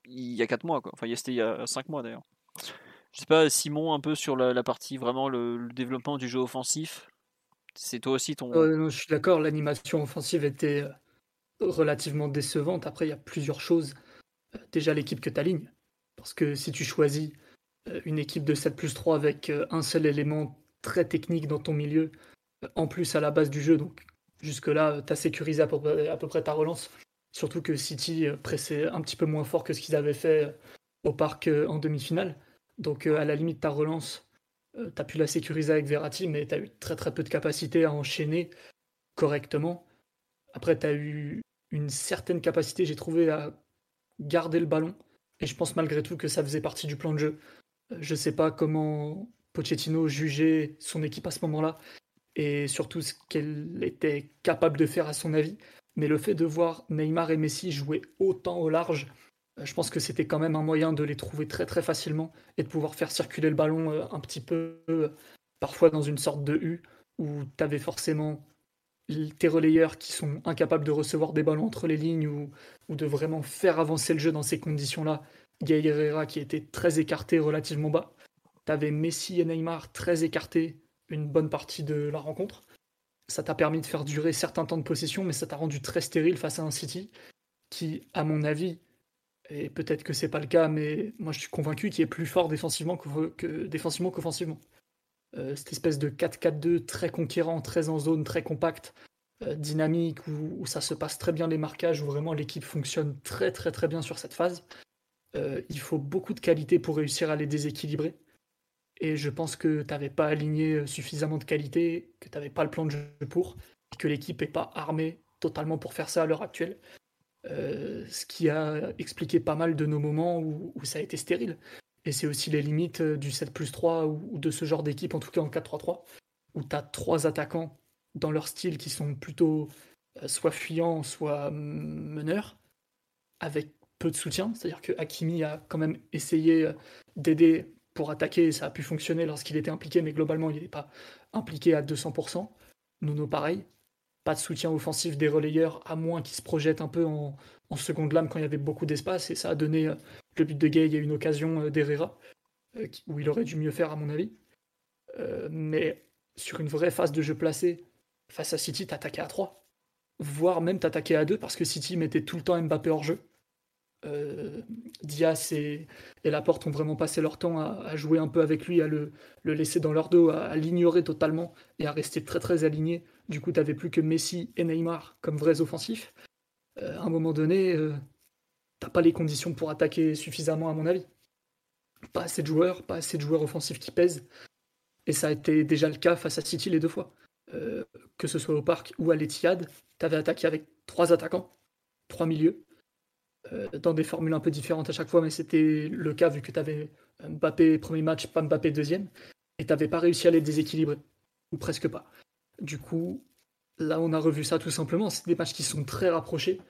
il y a 4 mois, quoi. Enfin, c'était il y a 5 mois d'ailleurs. Je sais pas, Simon, un peu sur la, partie vraiment le, développement du jeu offensif. C'est toi aussi ton. je suis d'accord, l'animation offensive était euh, relativement décevante. Après, il y a plusieurs choses. Euh, déjà, l'équipe que tu alignes. Parce que si tu choisis euh, une équipe de 7 plus 3 avec euh, un seul élément très technique dans ton milieu, euh, en plus à la base du jeu. Donc jusque-là, tu as sécurisé à peu, près, ta relance. Surtout que City pressait un petit peu moins fort que ce qu'ils avaient fait au parc en demi-finale. Donc à la limite, ta relance, tu as pu la sécuriser avec Verratti, mais tu as eu très très peu de capacité à enchaîner correctement. Après, tu as eu une certaine capacité, j'ai trouvé, à garder le ballon. Et je pense malgré tout que ça faisait partie du plan de jeu. Je ne sais pas comment Pochettino jugeait son équipe à ce moment-là et surtout ce qu'elle était capable de faire à son avis. Mais le fait de voir Neymar et Messi jouer autant au large, euh, je pense que c'était quand même un moyen de les trouver très très facilement et de pouvoir faire circuler le ballon euh, un petit peu, euh, parfois dans une sorte de U, où tu avais forcément tes relayeurs qui sont incapables de recevoir des ballons entre les lignes ou, ou de vraiment faire avancer le jeu dans ces conditions-là Gaël Herrera qui était très écarté relativement bas. Tu avais Messi et Neymar très écartés une bonne partie de la rencontre. Ça t'a permis de faire durer certains temps de possession, mais ça t'a rendu très stérile face à un City qui, à mon avis, et peut-être que c'est pas le cas, mais moi je suis convaincu qu'il est plus fort défensivement qu'offensivement. Euh, cette espèce de 4-4-2 très conquérant, très en zone, très compact, euh, dynamique, où, ça se passe très bien les marquages, où vraiment l'équipe fonctionne très très très bien sur cette phase. Euh, il faut beaucoup de qualité pour réussir à les déséquilibrer. Et je pense que tu n'avais pas aligné suffisamment de qualité, que tu n'avais pas le plan de jeu pour, et que l'équipe n'est pas armée totalement pour faire ça à l'heure actuelle. Euh, ce qui a expliqué pas mal de nos moments où, ça a été stérile. Et c'est aussi les limites du 7 plus 3 ou, de ce genre d'équipe, en tout cas en 4-3-3, où tu as trois attaquants dans leur style qui sont plutôt soit fuyants, soit meneurs, avec peu de soutien. C'est-à-dire que Hakimi a quand même essayé euh, d'aider pour attaquer ça a pu fonctionner lorsqu'il était impliqué, mais globalement, il n'est pas impliqué à 200%. Nuno, pareil. Pas de soutien offensif des relayeurs, à moins qu'ils se projettent un peu en, seconde lame quand il y avait beaucoup d'espace. Et ça a donné euh, le but de Gay, a une occasion euh, d'Herrera, où il aurait dû mieux faire, à mon avis. mais sur une vraie phase de jeu placé, face à City, t'attaquais à 3. Voire même t'attaquais à 2, parce que City mettait tout le temps Mbappé hors jeu. Euh, Diaz et, Laporte ont vraiment passé leur temps à, jouer un peu avec lui, à le, laisser dans leur dos, à, l'ignorer totalement et à rester très très aligné. Du coup, tu n'avais plus que Messi et Neymar comme vrais offensifs. Euh, à un moment donné, euh, t'as pas les conditions pour attaquer suffisamment, à mon avis. Pas assez de joueurs, pas assez de joueurs offensifs qui pèsent. Et ça a été déjà le cas face à City les deux fois. que ce soit au parc ou à l'Etihad, tu avais attaqué avec trois attaquants, trois milieux euh, dans des formules un peu différentes à chaque fois, mais c'était le cas vu que tu avais Mbappé premier match, pas Mbappé deuxième, et tu pas réussi à les déséquilibrer, ou presque pas. Du coup, là on a revu ça tout simplement, c'est des matchs qui sont très rapprochés.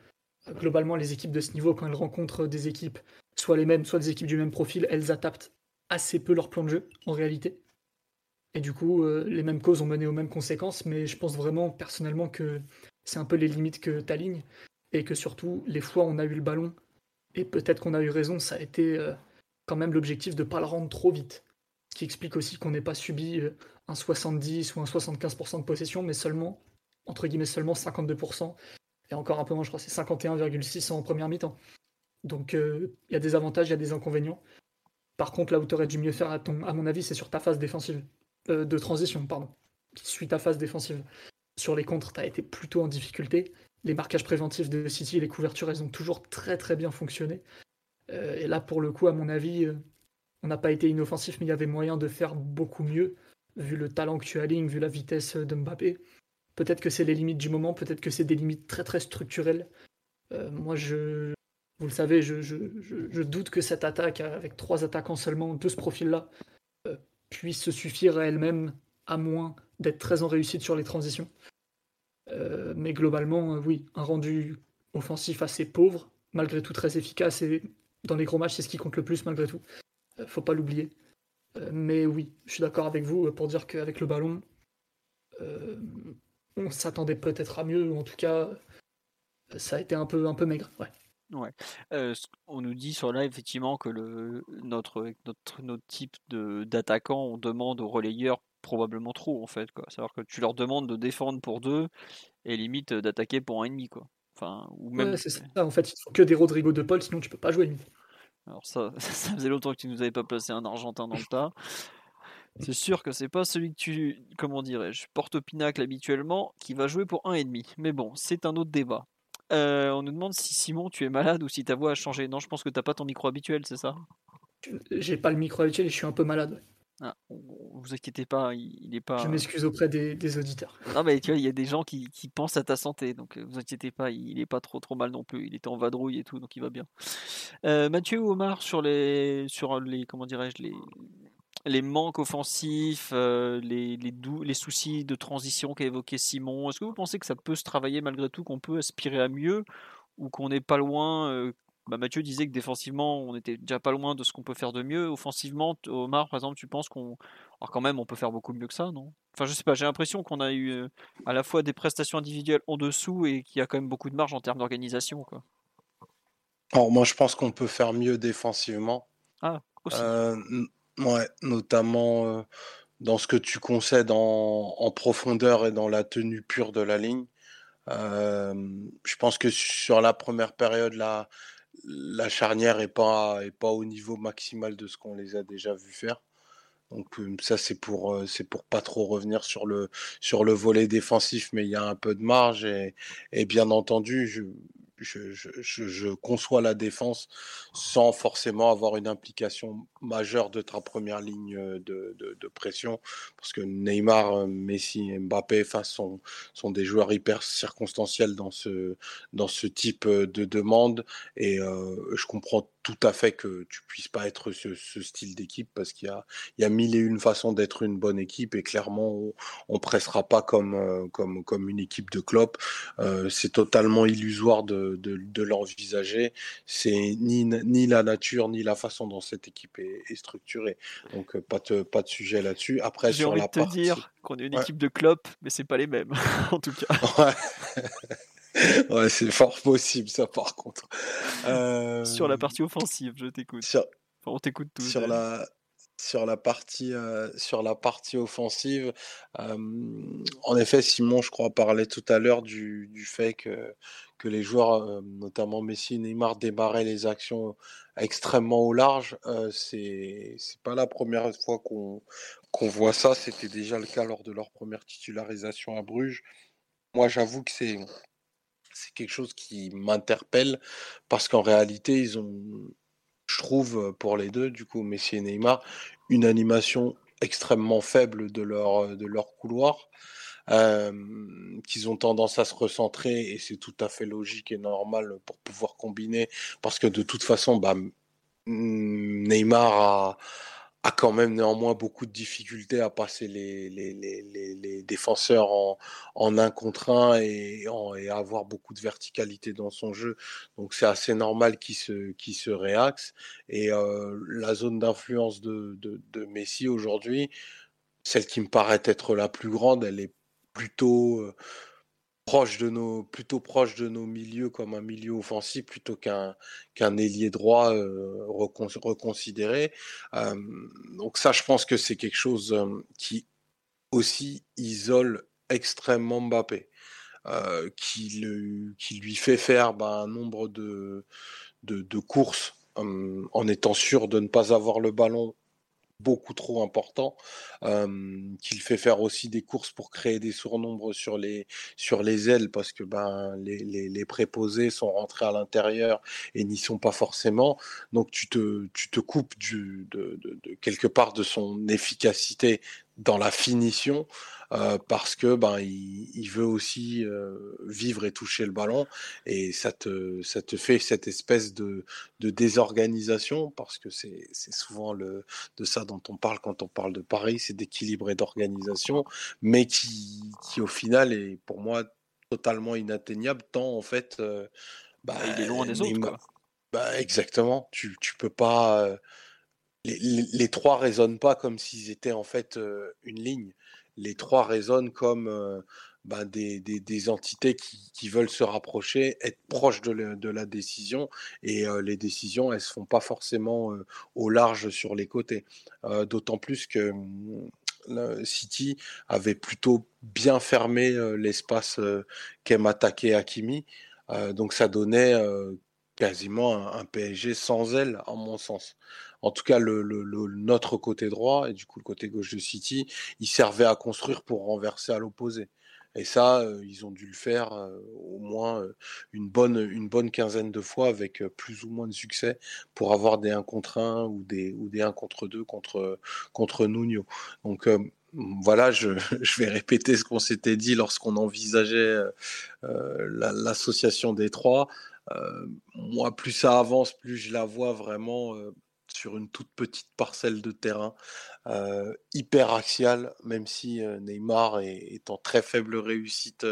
Globalement, les équipes de ce niveau, quand elles rencontrent des équipes, soit les mêmes, soit des équipes du même profil, elles adaptent assez peu leur plan de jeu, en réalité. Et du coup, euh, les mêmes causes ont mené aux mêmes conséquences, mais je pense vraiment personnellement que c'est un peu les limites que tu alignes et que surtout, les fois où on a eu le ballon, et peut-être qu'on a eu raison, ça a été euh, quand même l'objectif de ne pas le rendre trop vite. Ce qui explique aussi qu'on n'ait pas subi euh, un 70 ou un 75% de possession, mais seulement, entre guillemets, seulement 52%. Et encore un peu moins, je crois, c'est 51,6 en première mi-temps. Donc euh, il y a des avantages, il y a des inconvénients. Par contre, là où tu aurais dû mieux faire, à, mon avis, c'est sur ta phase défensive. de transition, pardon. Qui suit ta phase défensive. Sur les contres, tu as été plutôt en difficulté les marquages préventifs de City les couvertures, elles ont toujours très très bien fonctionné. Euh, et là, pour le coup, à mon avis, euh, on n'a pas été inoffensif, mais il y avait moyen de faire beaucoup mieux, vu le talent que tu alignes, vu la vitesse de Mbappé. Peut-être que c'est les limites du moment, peut-être que c'est des limites très très structurelles. Euh, moi, je, vous le savez, je, doute que cette attaque, avec trois attaquants seulement de ce profil-là, puisse se suffire à elle-même, à moins d'être très en réussite sur les transitions. Euh, mais globalement, euh, oui, un rendu offensif assez pauvre, malgré tout très efficace. Et dans les gros matchs, c'est ce qui compte le plus, malgré tout. Euh, faut pas l'oublier. mais oui, je suis d'accord avec vous pour dire qu'avec le ballon, on s'attendait peut-être à mieux, ou en tout cas, ça a été un peu, un peu maigre. Ouais. On nous dit sur là effectivement que le, notre, notre, notre type d'attaquant, on demande aux relayeurs probablement trop en fait. C'est-à-dire que tu leur demandes de défendre pour deux et limite d'attaquer pour un ennemi. Quoi. Enfin, ou même... Ouais, c'est ça. En fait, il faut que des Rodrigo de Paul, sinon tu peux pas jouer. Alors ça, [LAUGHS] ça faisait longtemps que tu nous avais pas placé un Argentin dans le tas. C'est sûr que c'est pas celui que tu, comment dirais-je, porte au pinacle habituellement, qui va jouer pour un ennemi. Mais bon, c'est un autre débat. Euh, on nous demande si Simon, tu es malade ou si ta voix a changé. Non, je pense que t'as pas ton micro habituel, c'est ça? J'ai pas le micro habituel et je suis un peu malade. Ah, vous inquiétez pas, il, est pas. Je m'excuse auprès des, auditeurs. Non, mais tu vois, il y a des gens qui, pensent à ta santé, donc euh, vous inquiétez pas, il, est pas trop trop mal non plus. Il était en vadrouille et tout, donc il va bien. Euh, Mathieu ou Omar sur les sur les comment dirais-je les les manques offensifs, euh, les, les, les, soucis de transition qu'a évoqué Simon, est-ce que vous pensez que ça peut se travailler malgré tout, qu'on peut aspirer à mieux ou qu'on n'est pas loin euh, bah, Mathieu disait que défensivement, on était déjà pas loin de ce qu'on peut faire de mieux. Offensivement, Omar, par exemple, tu penses qu'on. Alors, quand même, on peut faire beaucoup mieux que ça, non? Enfin, je sais pas, j'ai l'impression qu'on a eu euh, à la fois des prestations individuelles en dessous et qu'il y a quand même beaucoup de marge en termes d'organisation, quoi. Alors, moi, je pense qu'on peut faire mieux défensivement. Ah, aussi. Ouais, notamment dans ce que tu concèdes en, profondeur et dans la tenue pure de la ligne. je pense que sur la première période, la, la charnière n'est pas, est pas au niveau maximal de ce qu'on les a déjà vus faire. Donc ça c'est pour pour pas trop revenir sur le sur le volet défensif, mais il y a un peu de marge et, et bien entendu je, je, conçois la défense sans forcément avoir une implication majeure de ta première ligne euh, de, pression, parce que Neymar, euh, Messi, Mbappé sont, sont des joueurs hyper circonstanciels dans ce, dans ce type euh, de demande, et je comprends tout à fait que tu puisses pas être ce, style d'équipe parce qu'il y a, il y a mille et une façons d'être une bonne équipe et clairement on, pressera pas comme, euh, comme, comme une équipe de Klopp. Euh, c'est totalement illusoire de, de, l'envisager. C'est ni, ni la nature ni la façon dont cette équipe est, structurée. Donc euh, pas de, pas de sujet là-dessus. Après j'ai envie de te dire qu'on est une équipe de Klopp, mais c'est pas les mêmes [LAUGHS] en tout cas. Ouais. [LAUGHS] [LAUGHS] ouais, c'est fort possible, ça, par contre. Sur la euh, partie offensive, je t'écoute. on t'écoute tous. Sur la, sur la partie, euh, sur la partie offensive, en effet, Simon, je crois, parlait tout à l'heure du, du, fait que, que les joueurs, notamment Messi et Neymar, démarraient les actions extrêmement au large. Euh, c'est pas la première fois qu'on qu'on voit ça. C'était déjà le cas lors de leur première titularisation à Bruges. Moi, j'avoue que c'est c'est quelque chose qui m'interpelle parce qu'en réalité, ils ont, je trouve, pour les deux, du coup, Messi et Neymar, une animation extrêmement faible de leur, leur couloir. qu'ils ont tendance à se recentrer et c'est tout à fait logique et normal pour pouvoir combiner parce que de toute façon bah, Neymar a, a quand même néanmoins beaucoup de difficultés à passer les, les, les, défenseurs en, en, un contre un et, et, avoir beaucoup de verticalité dans son jeu. Donc c'est assez normal qu'il se, qu'il se réaxe. Et euh, la zone d'influence de, de, de Messi aujourd'hui, celle qui me paraît être la plus grande, elle est plutôt... Euh, proche de nos, plutôt proche de nos milieux comme un milieu offensif plutôt qu'un ailier droit euh, reconsidéré. Euh, donc ça, je pense que c'est quelque chose euh, qui aussi isole extrêmement Mbappé, qui, lui fait faire bah, un nombre de courses en étant sûr de ne pas avoir le ballon beaucoup trop important, qu'il fait faire aussi des courses pour créer des surnombres sur les, sur les ailes parce que ben, les, les, préposés sont rentrés à l'intérieur et n'y sont pas forcément. Donc tu te, tu te coupes de, quelque part de son efficacité dans la finition euh, parce que ben il, veut aussi euh, vivre et toucher le ballon et ça te ça te fait cette espèce de, de désorganisation parce que c'est souvent le de ça dont on parle quand on parle de Paris c'est d'équilibre et d'organisation mais qui qui au final est pour moi totalement inatteignable tant en fait euh, bah, il est loin des autres quoi. Bah, exactement tu tu peux pas les, trois résonnent pas comme s'ils étaient en fait une ligne. Les trois résonnent comme bah, des, entités qui, veulent se rapprocher, être proches de, la décision, et les décisions, elles se font pas forcément au large sur les côtés. D'autant plus que mmh, City avait plutôt bien fermé l'espace qu'aime attaquer Hakimi, donc ça donnait quasiment un, PSG sans elle, en mon sens. En tout cas, le, notre côté droit et du coup le côté gauche de City, il servait à construire pour renverser à l'opposé. Et ça, ils ont dû le faire au moins une bonne, une bonne quinzaine de fois avec plus ou moins de succès pour avoir des 1 contre 1 ou des, ou des 1 contre 2 contre, contre Nuno. Donc voilà, je, [LAUGHS] je, vais répéter ce qu'on s'était dit lorsqu'on envisageait l'association des trois. Moi, plus ça avance, plus je la vois vraiment sur une toute petite parcelle de terrain, hyper axial, même si Neymar est, en très faible réussite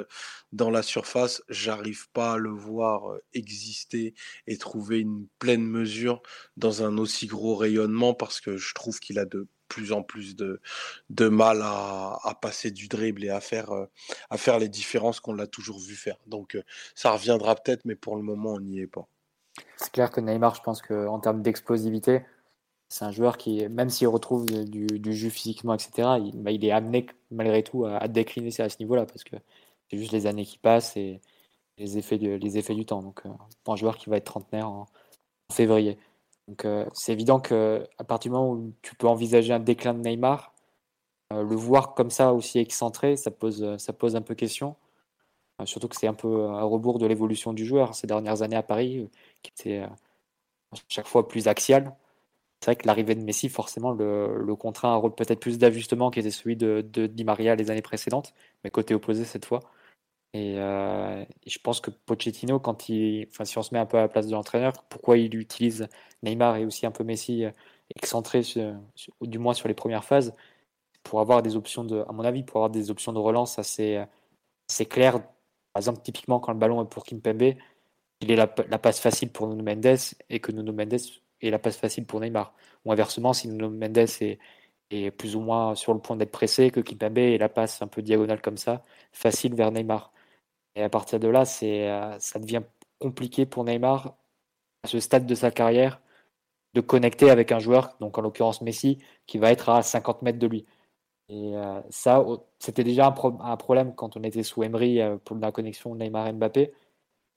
dans la surface, j'arrive pas à le voir exister et trouver une pleine mesure dans un aussi gros rayonnement parce que je trouve qu'il a de plus en plus de, de mal à, passer du dribble et à faire, à faire les différences qu'on l'a toujours vu faire. Donc ça reviendra peut-être, mais pour le moment, on n'y est pas. C'est clair que Neymar, je pense qu'en termes d'explosivité, c'est un joueur qui, même s'il retrouve du, jus physiquement, etc., il, bah, il, est amené malgré tout à, décliner à ce niveau-là, parce que c'est juste les années qui passent et les effets, les effets du temps. Donc, euh, un joueur qui va être trentenaire en, février. Donc, euh, c'est évident qu'à partir du moment où tu peux envisager un déclin de Neymar, euh, le voir comme ça aussi excentré, ça pose, pose un peu question. surtout que c'est un peu à rebours de l'évolution du joueur ces dernières années à Paris, qui était à chaque fois plus axial c'est vrai que l'arrivée de Messi, forcément, le, le contraint un rôle peut-être plus d'ajustement qui était celui de, de Di Maria les années précédentes, mais côté opposé cette fois. Euh, et, je pense que Pochettino, quand il, enfin, si on se met un peu à la place de l'entraîneur, pourquoi il utilise Neymar et aussi un peu Messi euh, excentré, ou du moins sur les premières phases, pour avoir des options de, à mon avis, pour avoir des options de relance assez, assez claires. Par exemple, typiquement quand le ballon est pour Kimpembe, il est la, passe facile pour Nuno Mendes et que Nuno Mendes et la passe facile pour Neymar. Ou inversement, si Nuno Mendes est, est, plus ou moins sur le point d'être pressé, que Kimpembe et la passe un peu diagonale comme ça, facile vers Neymar. Et à partir de là, c'est, euh, ça devient compliqué pour Neymar, à ce stade de sa carrière, de connecter avec un joueur, donc en l'occurrence Messi, qui va être à 50 mètres de lui. Et euh, ça, c'était déjà un, problème quand on était sous Emery euh, pour la connexion Neymar-Mbappé.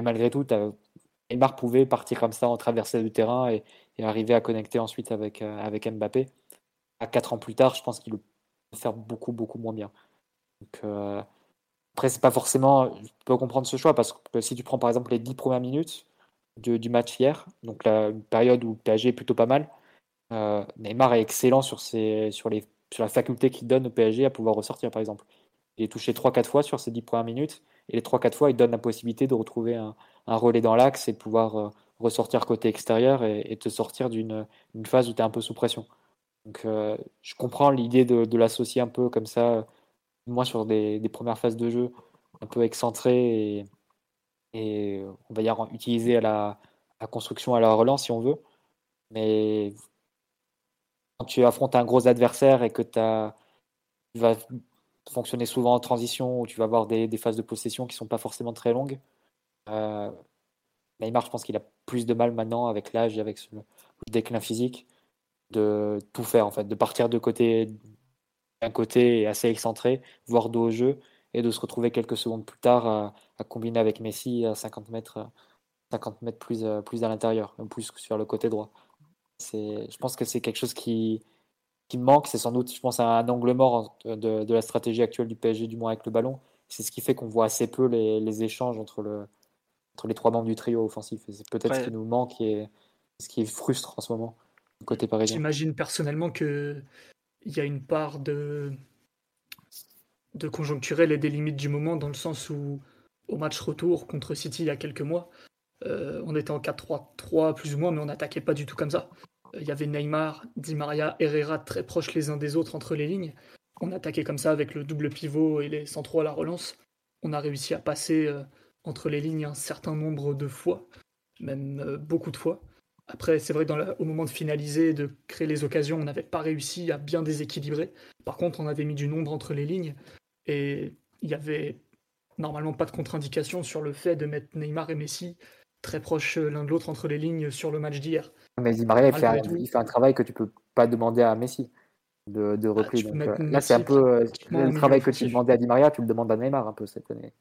Malgré tout, Neymar pouvait partir comme ça en traversée du terrain et, et arriver à connecter ensuite avec, avec Mbappé. À 4 ans plus tard, je pense qu'il peut faire beaucoup, beaucoup moins bien. Donc, après, c'est pas forcément. Je peux comprendre ce choix parce que si tu prends par exemple les 10 premières minutes du match hier, donc la une période où PSG est plutôt pas mal, euh, Neymar est excellent sur, ses, sur, les, sur la faculté qu'il donne au PSG à pouvoir ressortir par exemple. Il est touché 3-4 fois sur ces 10 premières minutes et les 3-4 fois, il donne la possibilité de retrouver un, un relais dans l'axe et pouvoir euh, ressortir côté extérieur et, te sortir d'une phase où tu es un peu sous pression. Donc euh, je comprends l'idée de, l'associer un peu comme ça, moi sur des, premières phases de jeu, un peu excentré et, on va dire utiliser à la, construction, à la relance si on veut. Mais quand tu affrontes un gros adversaire et que tu vas fonctionner souvent en transition, où tu vas avoir des, phases de possession qui sont pas forcément très longues, euh, Neymar, je pense qu'il a plus de mal maintenant avec l'âge et avec le déclin physique de tout faire en fait, de partir de côté d'un côté assez excentré, voire dos au jeu, et de se retrouver quelques secondes plus tard à, combiner avec Messi à 50 mètres, 50 mètres plus, euh, plus à l'intérieur, plus sur le côté droit. Je pense que c'est quelque chose qui, qui manque. C'est sans doute, je pense, un angle mort de, de, la stratégie actuelle du PSG, du moins avec le ballon. C'est ce qui fait qu'on voit assez peu les, les échanges entre le, entre les trois membres du trio offensif. C'est peut-être ce qui nous manque et ce qui est frustre en ce moment, côté parisien. J'imagine personnellement qu'il y a une part de, de conjoncturel et des limites du moment, dans le sens où, au match retour contre City il y a quelques mois, euh, on était en 4-3-3 plus ou moins, mais on n'attaquait pas du tout comme ça. Il y avait Neymar, Di Maria, Herrera très proches les uns des autres entre les lignes. On attaquait comme ça avec le double pivot et les centraux à la relance. On a réussi à passer euh, entre les lignes un certain nombre de fois, même euh, beaucoup de fois, Après, c'est vrai, dans au moment de finaliser, de créer les occasions, on n'avait pas réussi à bien déséquilibrer. Par contre, on avait mis du nombre entre les lignes et il y avait normalement pas de contre-indication sur le fait de mettre Neymar et Messi très proches l'un de l'autre entre les lignes sur le match d'hier. Mais Di Maria, il fait, un, il fait, un, travail que tu peux pas demander à Messi de, de ah, repli. Euh, là, c'est un peu euh, le travail que tu demandais à Di Maria, tu le demandes à Neymar un peu cette année.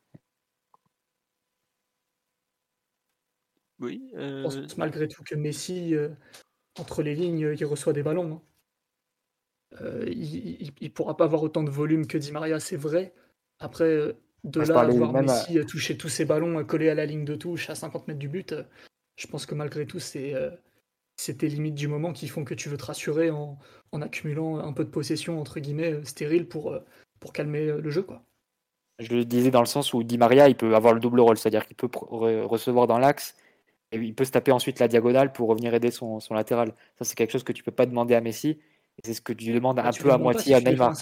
Oui. Euh... Je pense malgré tout que Messi, euh, entre les lignes, il reçoit des ballons. Hein. Euh, il ne pourra pas avoir autant de volume que Di Maria, c'est vrai. Après, de là à voir Messi à... toucher tous ses ballons, coller à la ligne de touche à 50 mètres du but, je pense que malgré tout, c'est tes limites du moment qui font que tu veux te rassurer en, en, accumulant un peu de possession, entre guillemets, stérile pour, pour calmer le jeu. quoi. Je le disais dans le sens où Di Maria, il peut avoir le double rôle, c'est-à-dire qu'il peut recevoir dans l'axe et il peut se taper ensuite la diagonale pour revenir aider son, son latéral. Ça, c'est quelque chose que tu peux pas demander à Messi. Et c'est ce que tu demandes un peu à moitié à Neymar.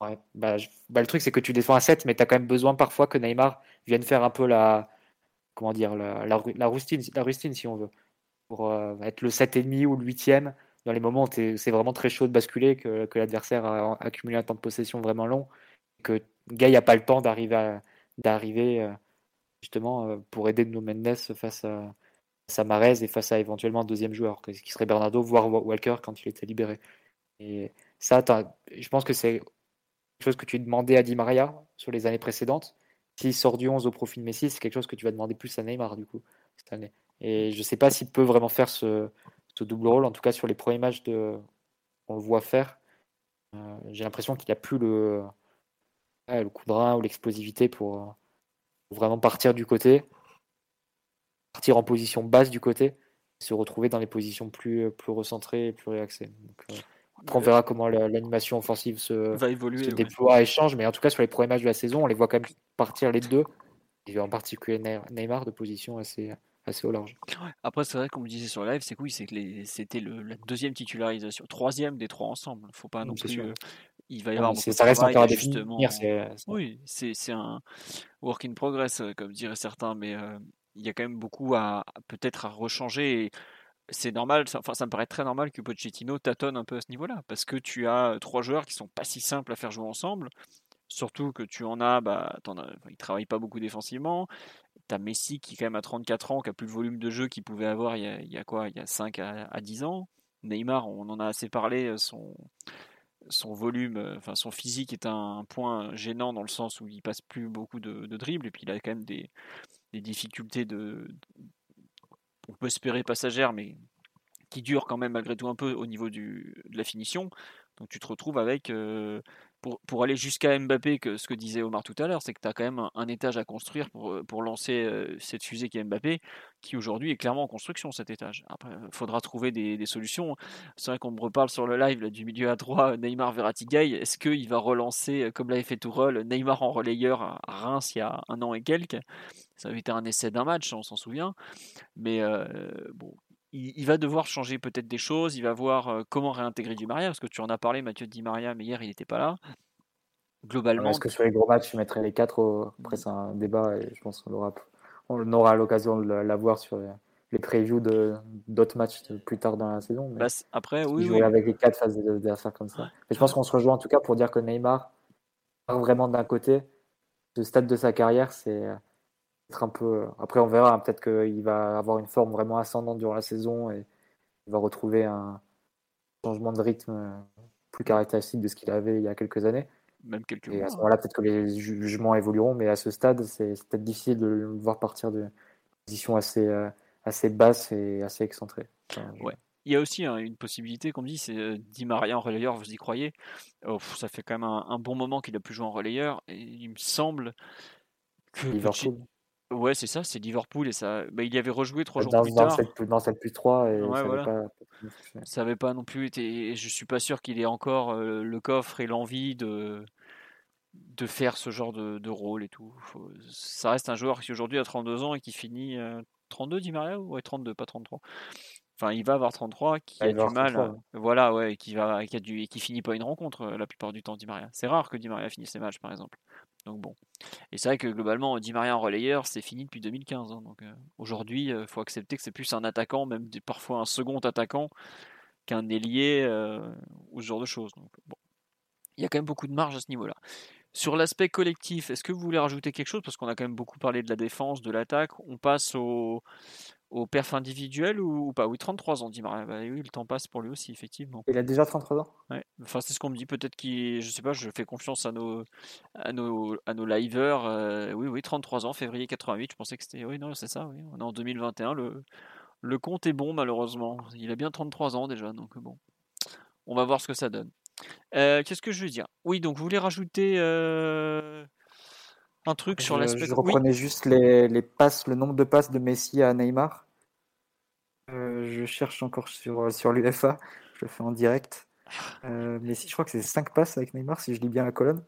Ouais, bah, bah, le truc, c'est que tu défends à 7, mais tu as quand même besoin parfois que Neymar vienne faire un peu la. Comment dire La, la, la rustine, la rustine, si on veut. Pour euh, être le 7,5 ou le 8e dans les moments où c'est vraiment très chaud de basculer, que, que l'adversaire a accumulé un temps de possession vraiment long, que Gay n'a pas le temps d'arriver d'arriver euh, justement euh, pour aider No Mendes face à, Samarez et face à éventuellement un deuxième joueur, qui serait Bernardo, voire Walker quand il était libéré. Et ça, je pense que c'est quelque chose que tu demandais à Di Maria sur les années précédentes. S'il sort du 11 au profil de Messi, c'est quelque chose que tu vas demander plus à Neymar du coup cette année. Et je ne sais pas s'il peut vraiment faire ce, double rôle. En tout cas, sur les premiers matchs de, on le voit faire. Euh, j'ai l'impression qu'il a plus le, le coup de rein ou l'explosivité pour, vraiment partir du côté, partir en position basse du côté, se retrouver dans les positions plus, plus recentrées et plus réaxées. Euh, après, on verra comment l'animation offensive se, Va évoluer, déploie et change, mais en tout cas, sur les premiers matchs de la saison, on les voit quand même partir les deux, et en particulier Neymar de position assez, assez au large. Après, c'est vrai qu'on me disait sur le live, c'est oui, c'est que c'était la deuxième titularisation, troisième des trois ensemble. Faut pas non plus. Euh, il va y avoir beaucoup ça reste encore à justement. Oui, c'est un work in progress, euh, comme diraient certains, mais euh, il y a quand même beaucoup à peut-être à rechanger. c'est normal, enfin ça me paraît très normal que Pochettino tâtonne un peu à ce niveau-là, parce que tu as trois joueurs qui sont pas si simples à faire jouer ensemble. Surtout que tu en as, bah, en as, il travaille pas beaucoup défensivement. Tu as Messi qui, quand même, à 34 ans, qui a plus le volume de jeu qu'il pouvait avoir il y, a, il y a, quoi Il y a 5 à, à, 10 ans. Neymar, on en a assez parlé, euh, son, son volume, euh, enfin son physique est un point gênant dans le sens où il passe plus beaucoup de, de dribbles et puis il a quand même des, difficultés de, on peut espérer passagères, mais qui durent quand même malgré tout un peu au niveau de la finition. Donc tu te retrouves avec euh, pour, pour aller jusqu'à Mbappé, que ce que disait Omar tout à l'heure, c'est que tu as quand même un, étage à construire pour, euh, pour lancer euh, cette fusée qui est Mbappé, qui aujourd'hui est clairement en construction cet étage. Après, il faudra trouver des, des solutions. C'est vrai qu'on me reparle sur le live du milieu à droit, Neymar Verratti. Est-ce qu'il va relancer, euh, comme l'avait fait Tourelle, Neymar en relayeur à Reims il y a un an et quelques? Ça avait été un essai d'un match, on s'en souvient. Mais euh, bon, il, va devoir changer peut-être des choses, il va voir comment réintégrer du Maria, parce que tu en as parlé, Mathieu Di Maria, mais hier il n'était pas là. Globalement. Est-ce que sur les gros matchs, tu mettrais les quatre Après, c'est un débat et je pense qu'on aura, on aura l'occasion de l'avoir sur les previews d'autres matchs plus tard dans la saison. Bah, après, oui. Jouer avec les quatre phases d'affaires comme ça. Mais je pense qu'on se rejoint en tout cas pour dire que Neymar part vraiment d'un côté. Ce stade de sa carrière, c'est un peu. Après, on verra. Hein, peut-être qu'il va avoir une forme vraiment ascendante durant la saison et il va retrouver un changement de rythme plus caractéristique de ce qu'il avait il y a quelques années. Même quelques et à ce moment-là, peut-être que les jugements évolueront, mais à ce stade, c'est peut-être difficile de le voir partir de position assez, euh, assez basse et assez excentrée. ouais. Il y a aussi hein, une possibilité qu'on me dit, c'est euh, Di Maria en relayeur, vous y croyez? Oh, Ça fait quand même un, un bon moment qu'il a pu jouer en relayeur, et il me semble que Liverpool. Ouais, c'est ça, c'est Liverpool et ça. Bah, il y avait rejoué trois jours plus tard. dans cette plus 3 et ça n'avait pas... pas non plus été. Je suis pas sûr qu'il ait encore euh, le coffre et l'envie de de faire ce genre de, de rôle et tout. Ça reste un joueur qui aujourd'hui a 32 ans et qui finit 32 dit Maria ouais 32 pas 33 Enfin, il va avoir 33, qui Ah, a du mal. 33, ouais. Voilà, ouais, qui va, qui a du, qui finit pas une rencontre euh, la plupart du temps, Di Maria. C'est rare que Di Maria finisse ses matchs, par exemple. Donc bon. Et c'est vrai que globalement, Di Maria en relayeur, c'est fini depuis 2015. hein. donc euh, aujourd'hui, il faut accepter que c'est plus un attaquant, même parfois un second attaquant, qu'un ailier euh, ou ce genre de choses. Donc bon. Il y a quand même beaucoup de marge à ce niveau-là. Sur l'aspect collectif, est-ce que vous voulez rajouter quelque chose? Parce qu'on a quand même beaucoup parlé de la défense, de l'attaque. On passe au, au perf individuel ou, ou pas? Oui, 33 ans, dit Maria. Bah oui, le temps passe pour lui aussi, effectivement. Il a déjà 33 ans? Ouais. Enfin, c'est ce qu'on me dit. Peut-être qu'il, je sais pas, je fais confiance à nos, à nos, à nos liveurs. euh, oui, oui, 33 ans, février 88. Je pensais que c'était. Oui, non, c'est ça. Oui. On est en 2021. Le, le compte est bon, malheureusement. Il a bien 33 ans déjà. Donc bon, on va voir ce que ça donne. Euh, Qu'est-ce que je veux dire? Oui, donc vous voulez rajouter euh, un truc sur l'aspect. je Oui, reprenais juste les, les passes, le nombre de passes de Messi à Neymar. Euh, je cherche encore sur, sur l'UFA, je le fais en direct. Euh, Messi, je crois que c'est 5 passes avec Neymar, si je lis bien la colonne.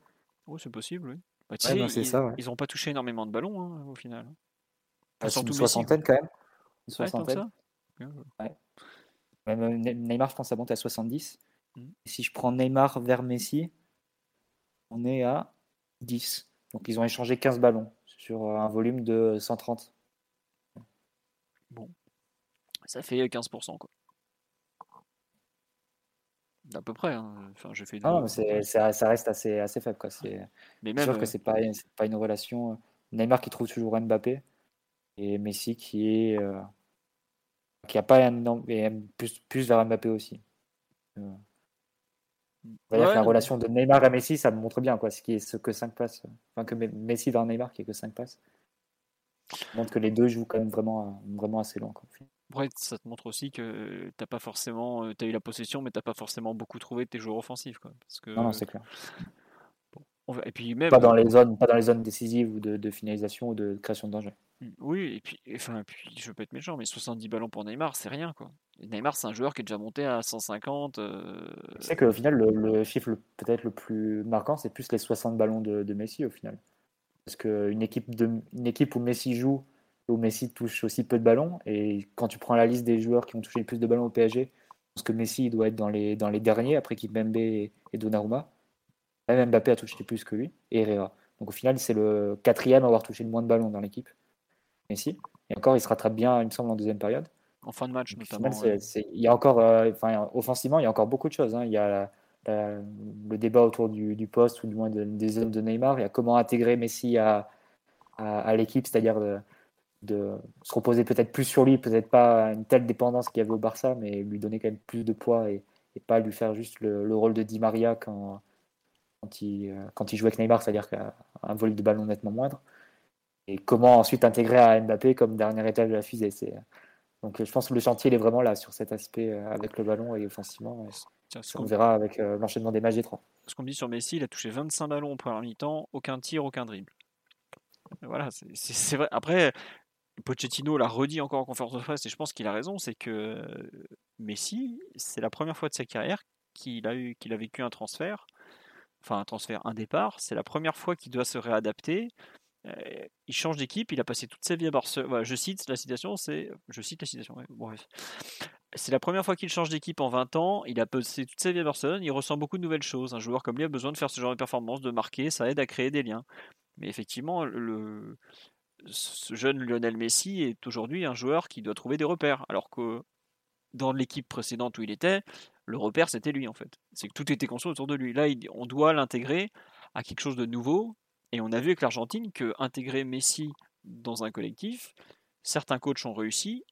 Oh, c'est possible, oui. Bah, Ouais, ils, ça, ouais. ils ont pas touché énormément de ballons hein, au final. Enfin, Ah, c'est surtout une Messi, quoi. soixantaine quand même. Une soixantaine. Même Ne- Neymar, je pense, ça monte à 70. Mhm. Et si je prends Neymar vers Messi, on est à 10. Donc ils ont échangé 15 ballons sur un volume de 130. Ça fait 15%, quoi. À peu près. hein. Enfin, j'ai fait Ah, non, mais c'est- ça, ça reste assez, assez faible. Quoi. C'est Mais même, sûr que euh, c'est pas, c'est pas une relation. euh, Neymar qui trouve toujours Mbappé et Messi qui est euh, qui a pas un et plus, plus vers Mbappé aussi. Euh, ouais, que la relation de Neymar à Messi, ça me montre bien quoi, ce qui est ce que 5 passes. Enfin que Me- Messi vers Neymar qui est que 5 passes. Ça montre que les deux jouent quand même vraiment, vraiment assez loin. Quoi. Ouais, ça te montre aussi que t'as pas forcément, euh, t'as eu la possession, mais t'as pas forcément beaucoup trouvé de tes joueurs offensifs, quoi. Parce que Non, non, c'est clair. va- et puis même, Pas dans les zones, pas dans les zones décisives ou de, de finalisation ou de création de danger. Oui, et puis, enfin, puis je veux pas être méchant, mais 70 ballons pour Neymar, c'est rien, quoi. Neymar, c'est un joueur qui est déjà monté à 150. euh, Tu sais qu'au final, le, chiffre peut-être le plus marquant, c'est plus les 60 ballons de, Messi au final. Parce qu'une équipe, équipe où Messi joue, où Messi touche aussi peu de ballons, et quand tu prends la liste des joueurs qui ont touché le plus de ballons au PSG, parce que Messi doit être dans les, dans les derniers, après Kimpembe et, et Donnarumma. Même Mbappé a touché plus que lui, et Herrera. Donc au final, c'est le quatrième à avoir touché le moins de ballons dans l'équipe, Messi. Et encore, il se rattrape bien, il me semble, en deuxième période. en fin de match, Donc, notamment. final, c'est- il y a encore, euh, enfin, offensivement, il y a encore beaucoup de choses. hein. Il y a le débat autour du, du poste, ou du moins de- des zones de Neymar. Il y a comment intégrer Messi à, à, à l'équipe, c'est-à-dire de, de se reposer peut-être plus sur lui, peut-être pas une telle dépendance qu'il y avait au Barça, mais lui donner quand même plus de poids et, et pas lui faire juste le, le rôle de Di Maria quand, quand, il, euh, quand il joue avec Neymar, c'est-à-dire un volume de ballon nettement moindre. Et comment ensuite intégrer à Mbappé comme dernier étage de la fusée. C'est, donc euh, je pense que le chantier il est vraiment là sur cet aspect euh, avec le ballon et offensivement. Tiens, on qu'on verra avec euh, l'enchaînement des matchs des trois. ce qu'on me dit sur Messi, il a touché 25 ballons au premier mi-temps, aucun tir, aucun dribble. Voilà, c'est- c'est c'est vrai. Après, Pochettino l'a redit encore en conférence de presse, et je pense qu'il a raison, c'est que Messi, c'est la première fois de sa carrière qu'il a, eu, qu'il a vécu un transfert, enfin un transfert, un départ, c'est la première fois qu'il doit se réadapter. Euh, il change d'équipe, il a passé toute sa vie à Barcelone. Je cite la citation, c'est. Je cite la citation, bref. C'est la première fois qu'il change d'équipe en 20 ans. Il a passé toute sa vie à Barcelone. Il ressent beaucoup de nouvelles choses. Un joueur comme lui a besoin de faire ce genre de performance, de marquer. Ça aide à créer des liens. Mais effectivement, ce jeune Lionel Messi est aujourd'hui un joueur qui doit trouver des repères. Alors que dans l'équipe précédente où il était, le repère c'était lui en fait. C'est que tout était construit autour de lui. Là, on doit l'intégrer à quelque chose de nouveau. Et on a vu avec l'Argentine que intégrer Messi dans un collectif, certains coachs ont réussi,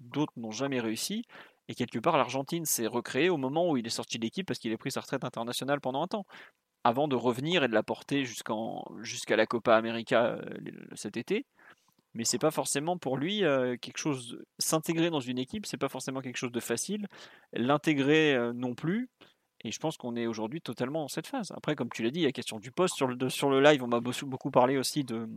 d'autres n'ont jamais réussi. Et quelque part, l'Argentine s'est recréée au moment où il est sorti de l'équipe parce qu'il a pris sa retraite internationale pendant un temps, avant de revenir et de la porter jusqu'à la Copa América euh, cet été. Mais c'est pas forcément pour lui euh, quelque chose. S'intégrer dans une équipe, c'est pas forcément quelque chose de facile. L'intégrer euh, non plus. Et je pense qu'on est aujourd'hui totalement dans cette phase. Après, comme tu l'as dit, il y a question du poste sur le, sur le live. On m'a beaucoup, parlé aussi de,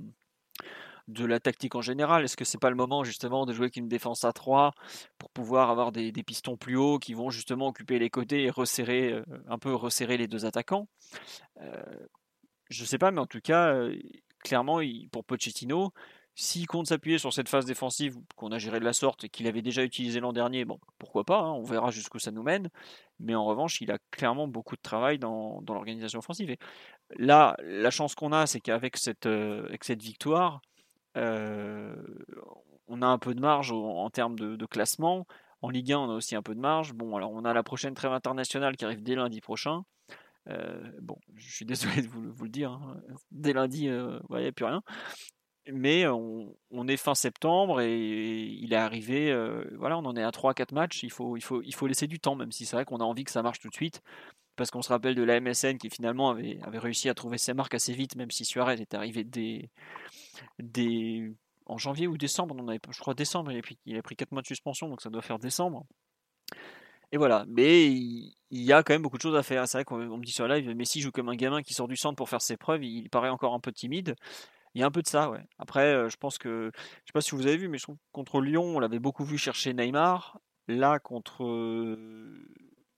de la tactique en général. Est-ce que c'est pas le moment justement de jouer avec une défense à 3 pour pouvoir avoir des, pistons plus hauts qui vont justement occuper les côtés et resserrer euh, un peu resserrer les deux attaquants? Euh, Je sais pas, mais en tout cas, euh, clairement, pour Pochettino, s'il compte s'appuyer sur cette phase défensive qu'on a gérée de la sorte et qu'il avait déjà utilisé l'an dernier, pourquoi pas, hein, on verra jusqu'où ça nous mène. Mais en revanche, il a clairement beaucoup de travail dans, l'organisation offensive. Et là, la chance qu'on a, c'est qu'avec cette, euh, victoire, euh, on a un peu de marge en, termes de, classement. En Ligue 1, on a aussi un peu de marge. Bon, alors on a la prochaine trêve internationale qui arrive dès lundi prochain. Euh, bon, je suis [LAUGHS] désolé de vous, le dire. Hein. Dès lundi, il n'y a plus rien mais on, est fin septembre et il est arrivé, voilà, on en est à 3-4 matchs, il faut, il, faut, il faut laisser du temps, même si c'est vrai qu'on a envie que ça marche tout de suite, parce qu'on se rappelle de la MSN qui finalement avait, réussi à trouver ses marques assez vite, même si Suarez est arrivé dès, en janvier ou décembre, je crois décembre, il a, pris, il a pris 4 mois de suspension, donc ça doit faire décembre. Et voilà, mais il, y a quand même beaucoup de choses à faire. C'est vrai qu'on me dit sur live, Messi joue comme un gamin qui sort du centre pour faire ses preuves, il paraît encore un peu timide. Il y a un peu de ça, ouais. Après, je pense que, je sais pas si vous avez vu, mais je trouve que contre Lyon, on l'avait beaucoup vu chercher Neymar. Là, contre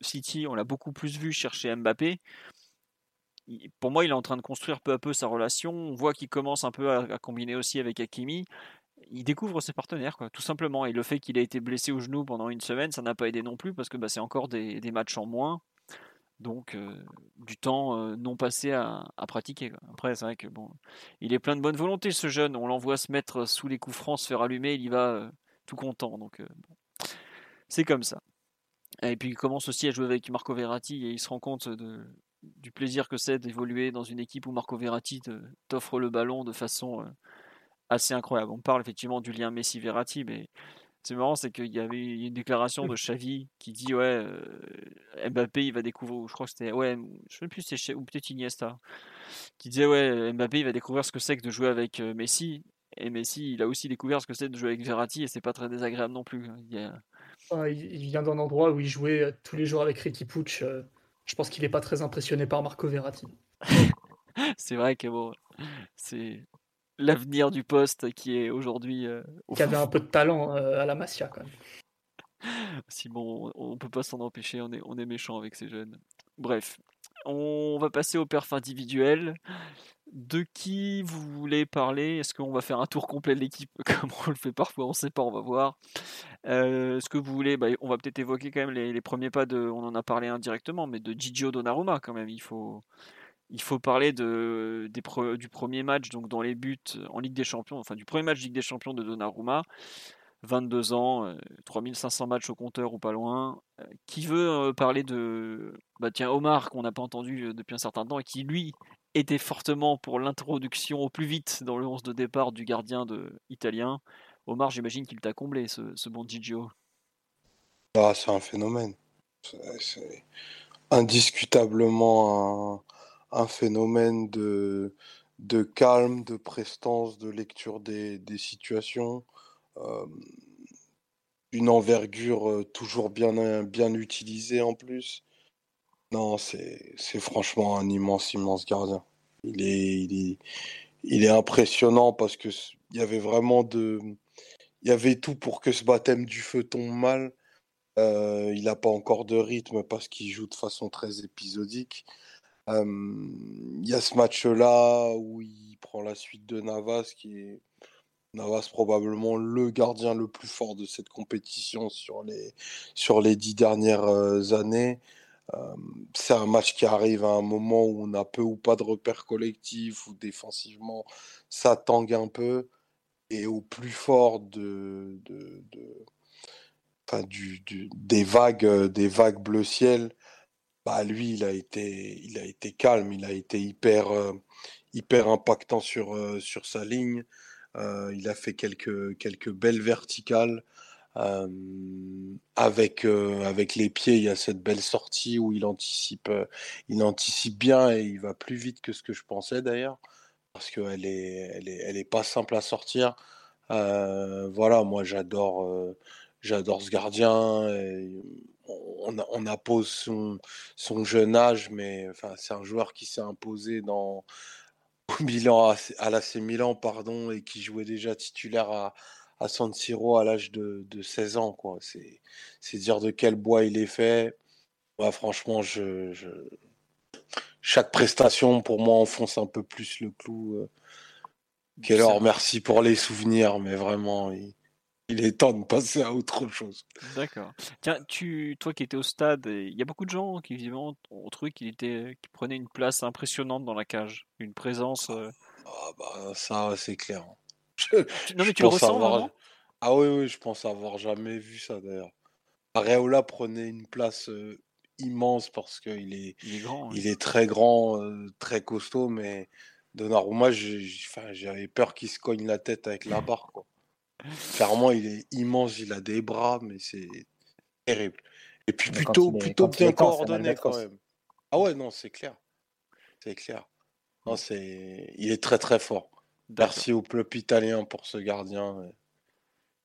City, on l'a beaucoup plus vu chercher Mbappé. Pour moi, il est en train de construire peu à peu sa relation. On voit qu'il commence un peu à, combiner aussi avec Hakimi. Il découvre ses partenaires, tout simplement. Et le fait qu'il ait été blessé au genou pendant une semaine, ça n'a pas aidé non plus parce que bah, c'est encore des, matchs en moins. Donc, euh, du temps euh, non passé à, pratiquer. Après, c'est vrai que bon, il est plein de bonne volonté, ce jeune. On l'envoie se mettre sous les coups francs, se faire allumer, il y va euh, tout content. Donc, c'est comme ça. Et puis, il commence aussi à jouer avec Marco Verratti et il se rend compte du plaisir que c'est d'évoluer dans une équipe où Marco Verratti t'offre le ballon de façon assez incroyable. On parle effectivement du lien Messi-Verratti, mais c'est marrant, c'est qu'il y avait une déclaration de Xavi qui dit ouais, euh, Mbappé il va découvrir, je crois que c'était ouais, je sais plus c'est ou peut-être Iniesta, qui disait ouais, Mbappé il va découvrir ce que c'est que de jouer avec Messi. Et Messi, il a aussi découvert ce que c'est de jouer avec Verratti et c'est pas très désagréable non plus. Il, ah, vient d'un endroit où il jouait tous les jours avec Ricky Pucci. Je pense qu'il n'est pas très impressionné par Marco Verratti. [LAUGHS] c'est vrai que bon, c'est l'avenir du poste qui est aujourd'hui. Euh, qui avait un peu de talent euh, à la Masia quand même. [LAUGHS] Simon, on, ne peut pas s'en empêcher, on est, on est méchant avec ces jeunes. Bref, on va passer au perf individuel. De qui vous voulez parler? Est-ce qu'on va faire un tour complet de l'équipe [LAUGHS] comme on le fait parfois? On ne sait pas, on va voir. Euh, Est-ce que vous voulez bah, On va peut-être évoquer quand même les, les, premiers pas de. On en a parlé indirectement, mais de Gigio Donnarumma quand même. Il faut, il faut parler de, du premier match donc dans les buts en Ligue des Champions, enfin du premier match Ligue des Champions de Donnarumma. 22 ans, 3500 euh, matchs au compteur ou pas loin. Euh, qui veut euh, parler de bah tiens Omar qu'on n'a pas entendu depuis un certain temps et qui lui était fortement pour l'introduction au plus vite dans le 11 de départ du gardien de, italien. Omar, j'imagine qu'il t'a comblé ce, bon Gigio. Ah, c'est un phénomène. C'est indiscutablement un, un phénomène de, de calme, de prestance, de lecture des, situations, euh, une envergure toujours bien, bien utilisée en plus. Non, c'est franchement un immense, immense gardien. Il est, il est, impressionnant parce que il y avait vraiment de, il y avait tout pour que ce baptême du feu tombe mal. Il n'a pas encore de rythme parce qu'il joue de façon très épisodique. Il y a ce match-là où il prend la suite de Navas, qui est Navas probablement le gardien le plus fort de cette compétition sur les, sur les dix dernières années. c'est un match qui arrive à un moment où on a peu ou pas de repères collectifs, où défensivement ça tangue un peu. Et au plus fort de, de, enfin, du, des vagues, des vagues bleu ciel, bah, lui, il a été, calme, il a été hyper, euh, impactant sur, euh, sur sa ligne. Euh, il a fait quelques, belles verticales. avec, les pieds, il y a cette belle sortie où il anticipe, bien et il va plus vite que ce que je pensais d'ailleurs, parce qu'elle est, elle est, elle est pas simple à sortir. voilà, moi j'adore, ce gardien. On, on appose son, son, jeune âge, mais enfin, c'est un joueur qui s'est imposé dans [LAUGHS] au Milan, à l'AC Milan, pardon, et qui jouait déjà titulaire à, à San Siro à l'âge de, de, 16 ans. Quoi. C'est, c'est dire de quel bois il est fait. franchement, je, je, chaque prestation, pour moi, enfonce un peu plus le clou. Euh, Keller, merci pour les souvenirs, mais vraiment, il, est temps de passer à autre chose. D'accord. Tiens, tu, toi qui étais au stade, il y a beaucoup de gens qui vivant au truc, qui, était, qui prenaient une place impressionnante dans la cage, une présence. Euh, ah bah ça, c'est clair. [LAUGHS] non mais tu le ressens avoir... Ah oui, oui, je pense avoir jamais vu ça d'ailleurs. Areola prenait une place euh, immense parce qu'il est, il est, grand, il est très grand, euh, très costaud, mais Donnarumma, j'avais peur qu'il se cogne la tête avec la barre. Quoi. Clairement, il est immense, il a des bras, mais c'est terrible. Et puis plutôt, plutôt bien coordonné quand même. Ah ouais, non, c'est clair. C'est clair. Non, c'est... Il est très très fort. Merci au club italien pour ce gardien.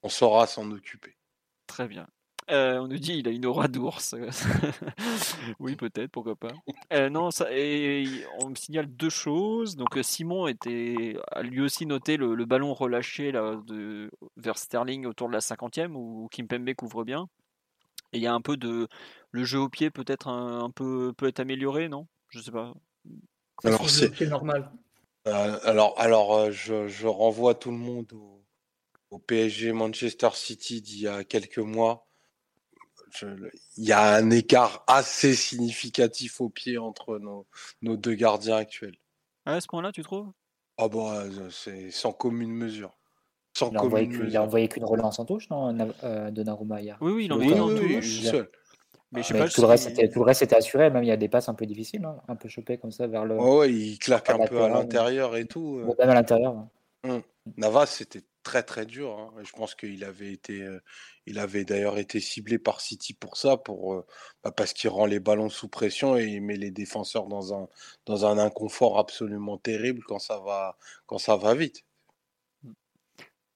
On saura s'en occuper. Très bien. Euh, on nous dit il a une aura d'ours. [LAUGHS] oui, peut-être, pourquoi pas. Euh, non, ça, et on me signale deux choses. Donc euh, Simon était, a lui aussi noté le, ballon relâché là, de, vers Sterling autour de la 50e où Kimpembe couvre bien. Et il y a un peu de le jeu au pied peut-être un, peu peut être amélioré, non? Je sais pas. Alors c'est normal? alors alors je, je, renvoie tout le monde au, au PSG Manchester City d'il y a quelques mois il y a un écart assez significatif au pied entre nos, nos deux gardiens actuels. à ce point-là, tu trouves? Ah bon, euh, c'est sans commune mesure. Sans il, a envoyé il a envoyé qu'une relance en touche, non, euh, de Naruma hier? Oui, oui, il a envoyé en touche. seul. Mais, je sais pas tout, le reste, était, tout le reste était assuré, même il y a des passes un peu difficiles, hein, un peu chopées comme ça vers le. ouais, il claque un peu à l'intérieur et tout. Euh. Même à l'intérieur. Hum. Navas, c'était très très dur. Hein. Je pense qu'il avait été, il avait d'ailleurs été ciblé par City pour ça, pour bah, parce qu'il rend les ballons sous pression et il met les défenseurs dans un dans un inconfort absolument terrible quand ça va quand ça va vite.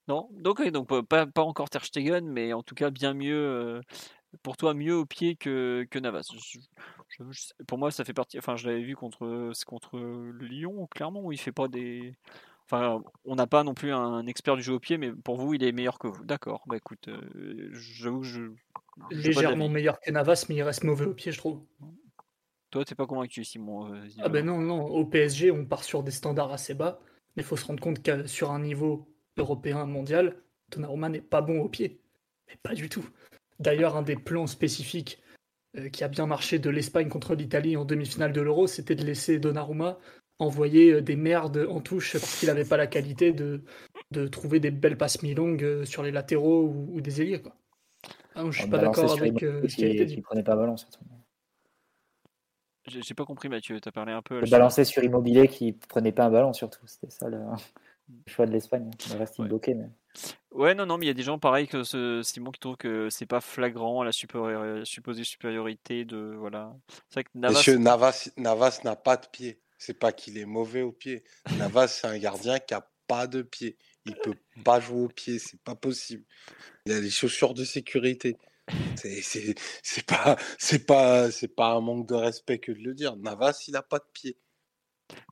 Non, donc donc pas, pas encore Ter Stegen, mais en tout cas bien mieux pour toi mieux au pied que, que Navas. pour moi, ça fait partie. Enfin, je l'avais vu contre contre Lyon, clairement, où il fait pas des Enfin, on n'a pas non plus un expert du jeu au pied, mais pour vous, il est meilleur que vous. D'accord. Bah écoute, euh, j'avoue que je. Légèrement meilleur que Navas, mais il reste mauvais au pied, je trouve. Toi, t'es pas convaincu, Simon euh, Ah ben non, non. Au PSG, on part sur des standards assez bas, mais il faut se rendre compte que sur un niveau européen, mondial, Donnarumma n'est pas bon au pied. Mais pas du tout. D'ailleurs, un des plans spécifiques euh, qui a bien marché de l'Espagne contre l'Italie en demi-finale de l'Euro, c'était de laisser Donnarumma envoyer euh, des merdes en touche parce qu'il n'avait pas la qualité de, de trouver des belles passes mi-longues euh, sur les latéraux ou, des ailiers. Quoi. Ah, je suis pas d'accord avec euh, ce qui a été dit. Il prenait pas ballon, J'ai pas compris, Mathieu. Tu as parlé un peu. Il balançait sur Immobilier qui prenait pas un ballon, surtout. C'était ça le, [LAUGHS] choix de l'Espagne. Le reste, il bloquait. Mais... Ouais, non, non, mais il y a des gens pareils que ce Simon qui trouvent que c'est pas flagrant la supposée supériorité de. Voilà. C'est que Navas. Monsieur, Navas Navas n'a pas de pied. C'est pas qu'il est mauvais au pied. Navas, c'est un gardien qui a pas de pied. Il peut pas jouer au pied, c'est pas possible. Il a des chaussures de sécurité. C'est pas c'est pas c'est pas un manque de respect que de le dire. Navas, il a pas de pied.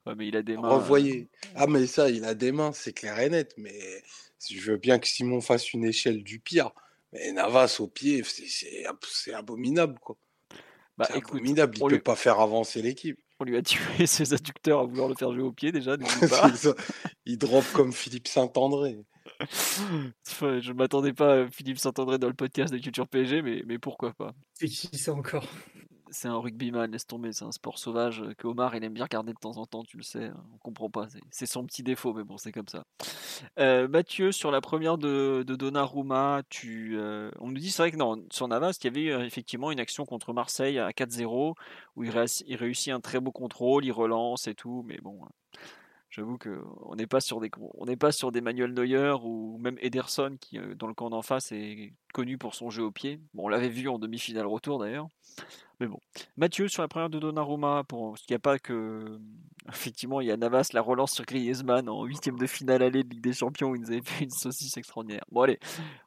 Ouais, mais il a des mains. Revoyez. Ah mais ça, il a des mains, c'est clair et net. Mais je veux bien que Simon fasse une échelle du pire. Mais Navas au pied, c'est abominable quoi. Bah, écoute, abominable. Il peut pas faire avancer l'équipe. On lui a tué [LAUGHS] ses adducteurs à vouloir le faire jouer au pied déjà. [LAUGHS] Il drop comme Philippe Saint-André. [LAUGHS] je m'attendais pas à Philippe Saint-André dans le podcast de Culture PSG, mais, mais pourquoi pas. C'est qui ça encore c'est un rugbyman, laisse tomber, c'est un sport sauvage que Omar il aime bien regarder de temps en temps, tu le sais, on comprend pas, c'est son petit défaut, mais bon, c'est comme ça. Euh, Mathieu, sur la première de, de Donnarumma, tu, euh, on nous dit, c'est vrai que non, sur Navas, il y avait euh, effectivement une action contre Marseille à 4-0, où il, réussit un très beau contrôle, il relance et tout, mais bon, J'avoue qu'on n'est pas sur des on pas sur des Manuel Neuer ou même Ederson qui dans le camp d'en face est connu pour son jeu au pied. Bon, on l'avait vu en demi-finale retour d'ailleurs. Mais bon. Mathieu, sur la première de Donnarumma, pour... parce qu'il n'y a pas que. [LAUGHS] Effectivement, il y a Navas, la relance sur Griezmann en huitième de finale allée de Ligue des Champions où il nous avait fait une saucisse extraordinaire. Bon, allez,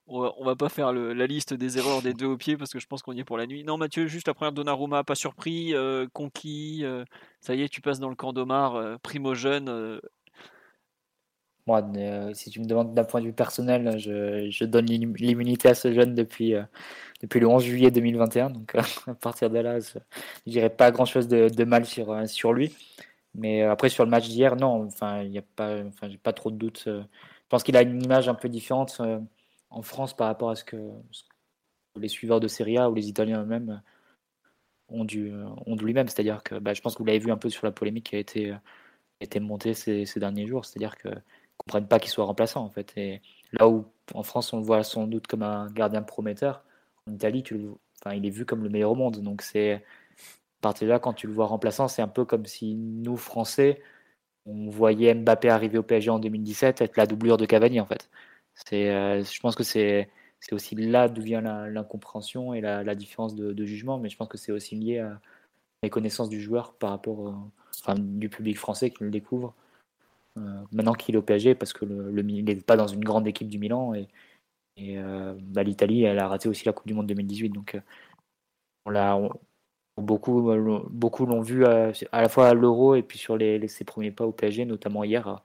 on va, va pas faire la liste des erreurs des deux au pied parce que je pense qu'on y est pour la nuit. Non, Mathieu, juste la première de Donnarumma, pas surpris, euh, conquis. Euh, ça y est, tu passes dans le camp d'Omar, euh, primo jeune. Moi, si tu me demandes d'un point de vue personnel, je donne l'immunité à ce jeune depuis depuis le 11 juillet 2021. Donc [LAUGHS] à partir de là, je dirais pas grand chose de, mal sur, euh, sur lui. Mais après, sur le match d'hier, non, enfin, il pas, enfin, j'ai pas trop de doutes. Je pense qu'il a une image un peu différente en France par rapport à ce que, les suiveurs de Serie A ou les Italiens eux-mêmes ont dû, ont dû lui-même. C'est-à-dire que bah, je pense que vous l'avez vu un peu sur la polémique qui a été, montée ces, derniers jours. C'est-à-dire ne comprennent pas qu'il soit remplaçant en fait. Et là où en France on le voit sans doute comme un gardien prometteur, en Italie, tu il est vu comme le meilleur au monde. Donc c'est à partir de là, quand tu le vois remplaçant, c'est un peu comme si nous, Français, on voyait Mbappé arriver au PSG en 2017 être la doublure de Cavani en fait. Euh, je pense que c'est, aussi là d'où vient l'incompréhension et la, différence de, jugement, mais je pense que c'est aussi lié à les connaissances du joueur par rapport, enfin, du public français qui le découvre euh, maintenant qu'il est au PSG parce que le, n'est pas dans une grande équipe du Milan et euh, bah, l'Italie elle a raté aussi la Coupe du Monde 2018 donc on l'a beaucoup beaucoup l'ont vu à, la fois à l'Euro et puis sur ses premiers pas au PSG notamment hier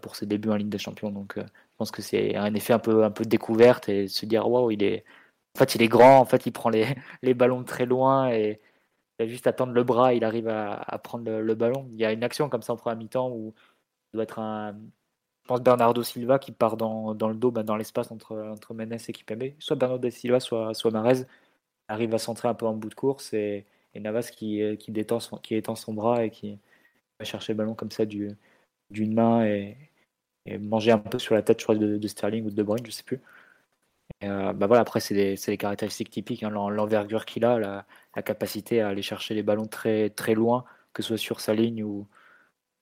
pour, ses débuts en Ligue des Champions donc je pense que c'est un effet un peu, un peu découverte et se dire waouh, il est. En fait, il est grand, en fait, il prend les, [LAUGHS] ballons très loin et il a juste à tendre le bras, il arrive à, prendre le, ballon. Il y a une action comme ça en première mi-temps où il doit être un. Pense Bernardo Silva qui part dans, dans le dos, bah, dans l'espace entre, entre et Kipembe. Soit Bernardo Silva, soit, soit Marez arrive à centrer un peu en bout de course et, et Navas qui, qui, détend son, qui étend son bras et qui va chercher le ballon comme ça d'une main et, et manger un peu sur la tête, je de, Sterling ou de De Bruyne, je sais plus. Euh, bah voilà, après, c'est des, caractéristiques typiques, hein, l'envergure qu'il a, la, capacité à aller chercher les ballons très, très loin, que ce soit sur sa ligne ou,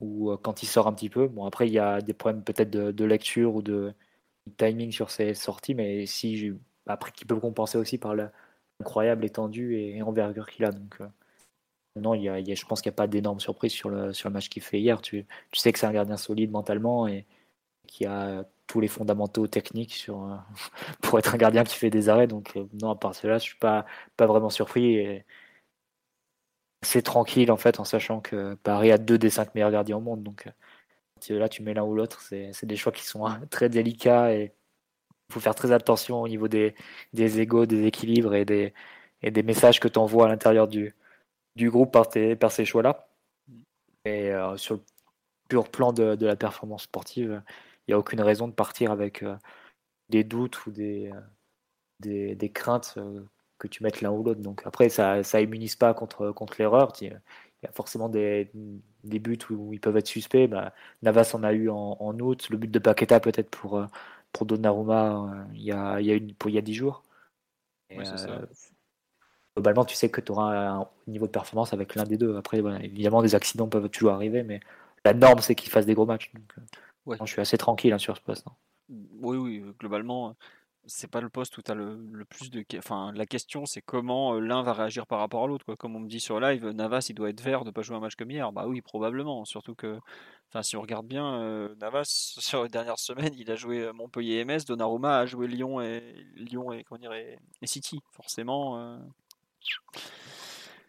ou euh, quand il sort un petit peu. Bon, après, il y a des problèmes peut-être de, lecture ou de, timing sur ses sorties, mais si après, qui peut compenser aussi par l'incroyable étendue et, envergure qu'il a. Donc, euh, non, il y a, je pense qu'il n'y a pas d'énorme surprise sur le, sur le match qu'il fait hier. Tu, tu sais que c'est un gardien solide mentalement et qui a tous les fondamentaux techniques euh, [LAUGHS] pour être un gardien qui fait des arrêts. Donc, non, à part cela, je suis pas, pas vraiment surpris. C'est tranquille, en fait, en sachant que Paris a deux des cinq meilleurs gardiens au monde. Donc, euh, là, tu mets l'un ou l'autre, c'est des choix qui sont très délicats et il faut faire très attention au niveau des, des égaux, des équilibres et des, et des messages que tu envoies à l'intérieur du, groupe par, ces choix-là. Et sur le pur plan de, de la performance sportive, il n'y a aucune raison de partir avec euh, des doutes ou des, euh, des, craintes euh, que tu mettes l'un ou l'autre. Donc après, ça ça immunise pas contre, contre l'erreur. Il y a forcément des, des, buts où ils peuvent être suspects. Bah, Navas en a eu en, août. Le but de Paqueta peut-être pour, pour Donnarumma il y a, il y a, une, pour, il y a 10 jours. globalement, tu sais que tu auras un niveau de performance avec l'un des deux. Après, évidemment, des accidents peuvent toujours arriver, mais la norme, c'est qu'il fasse des gros matchs. Donc, je suis assez tranquille hein, sur ce poste. Hein. Oui, oui, globalement, c'est pas le poste où tu as le, plus de. Enfin, la question, c'est comment l'un va réagir par rapport à l'autre. Comme on me dit sur live, Navas, il doit être vert de pas jouer un match comme hier. Bah oui, probablement. Surtout que, enfin, si on regarde bien, Navas, [LAUGHS] sur les dernières semaines, il a joué Montpellier-MS, Donnarumma a joué Lyon et Lyon et, comment dire, et City. Forcément.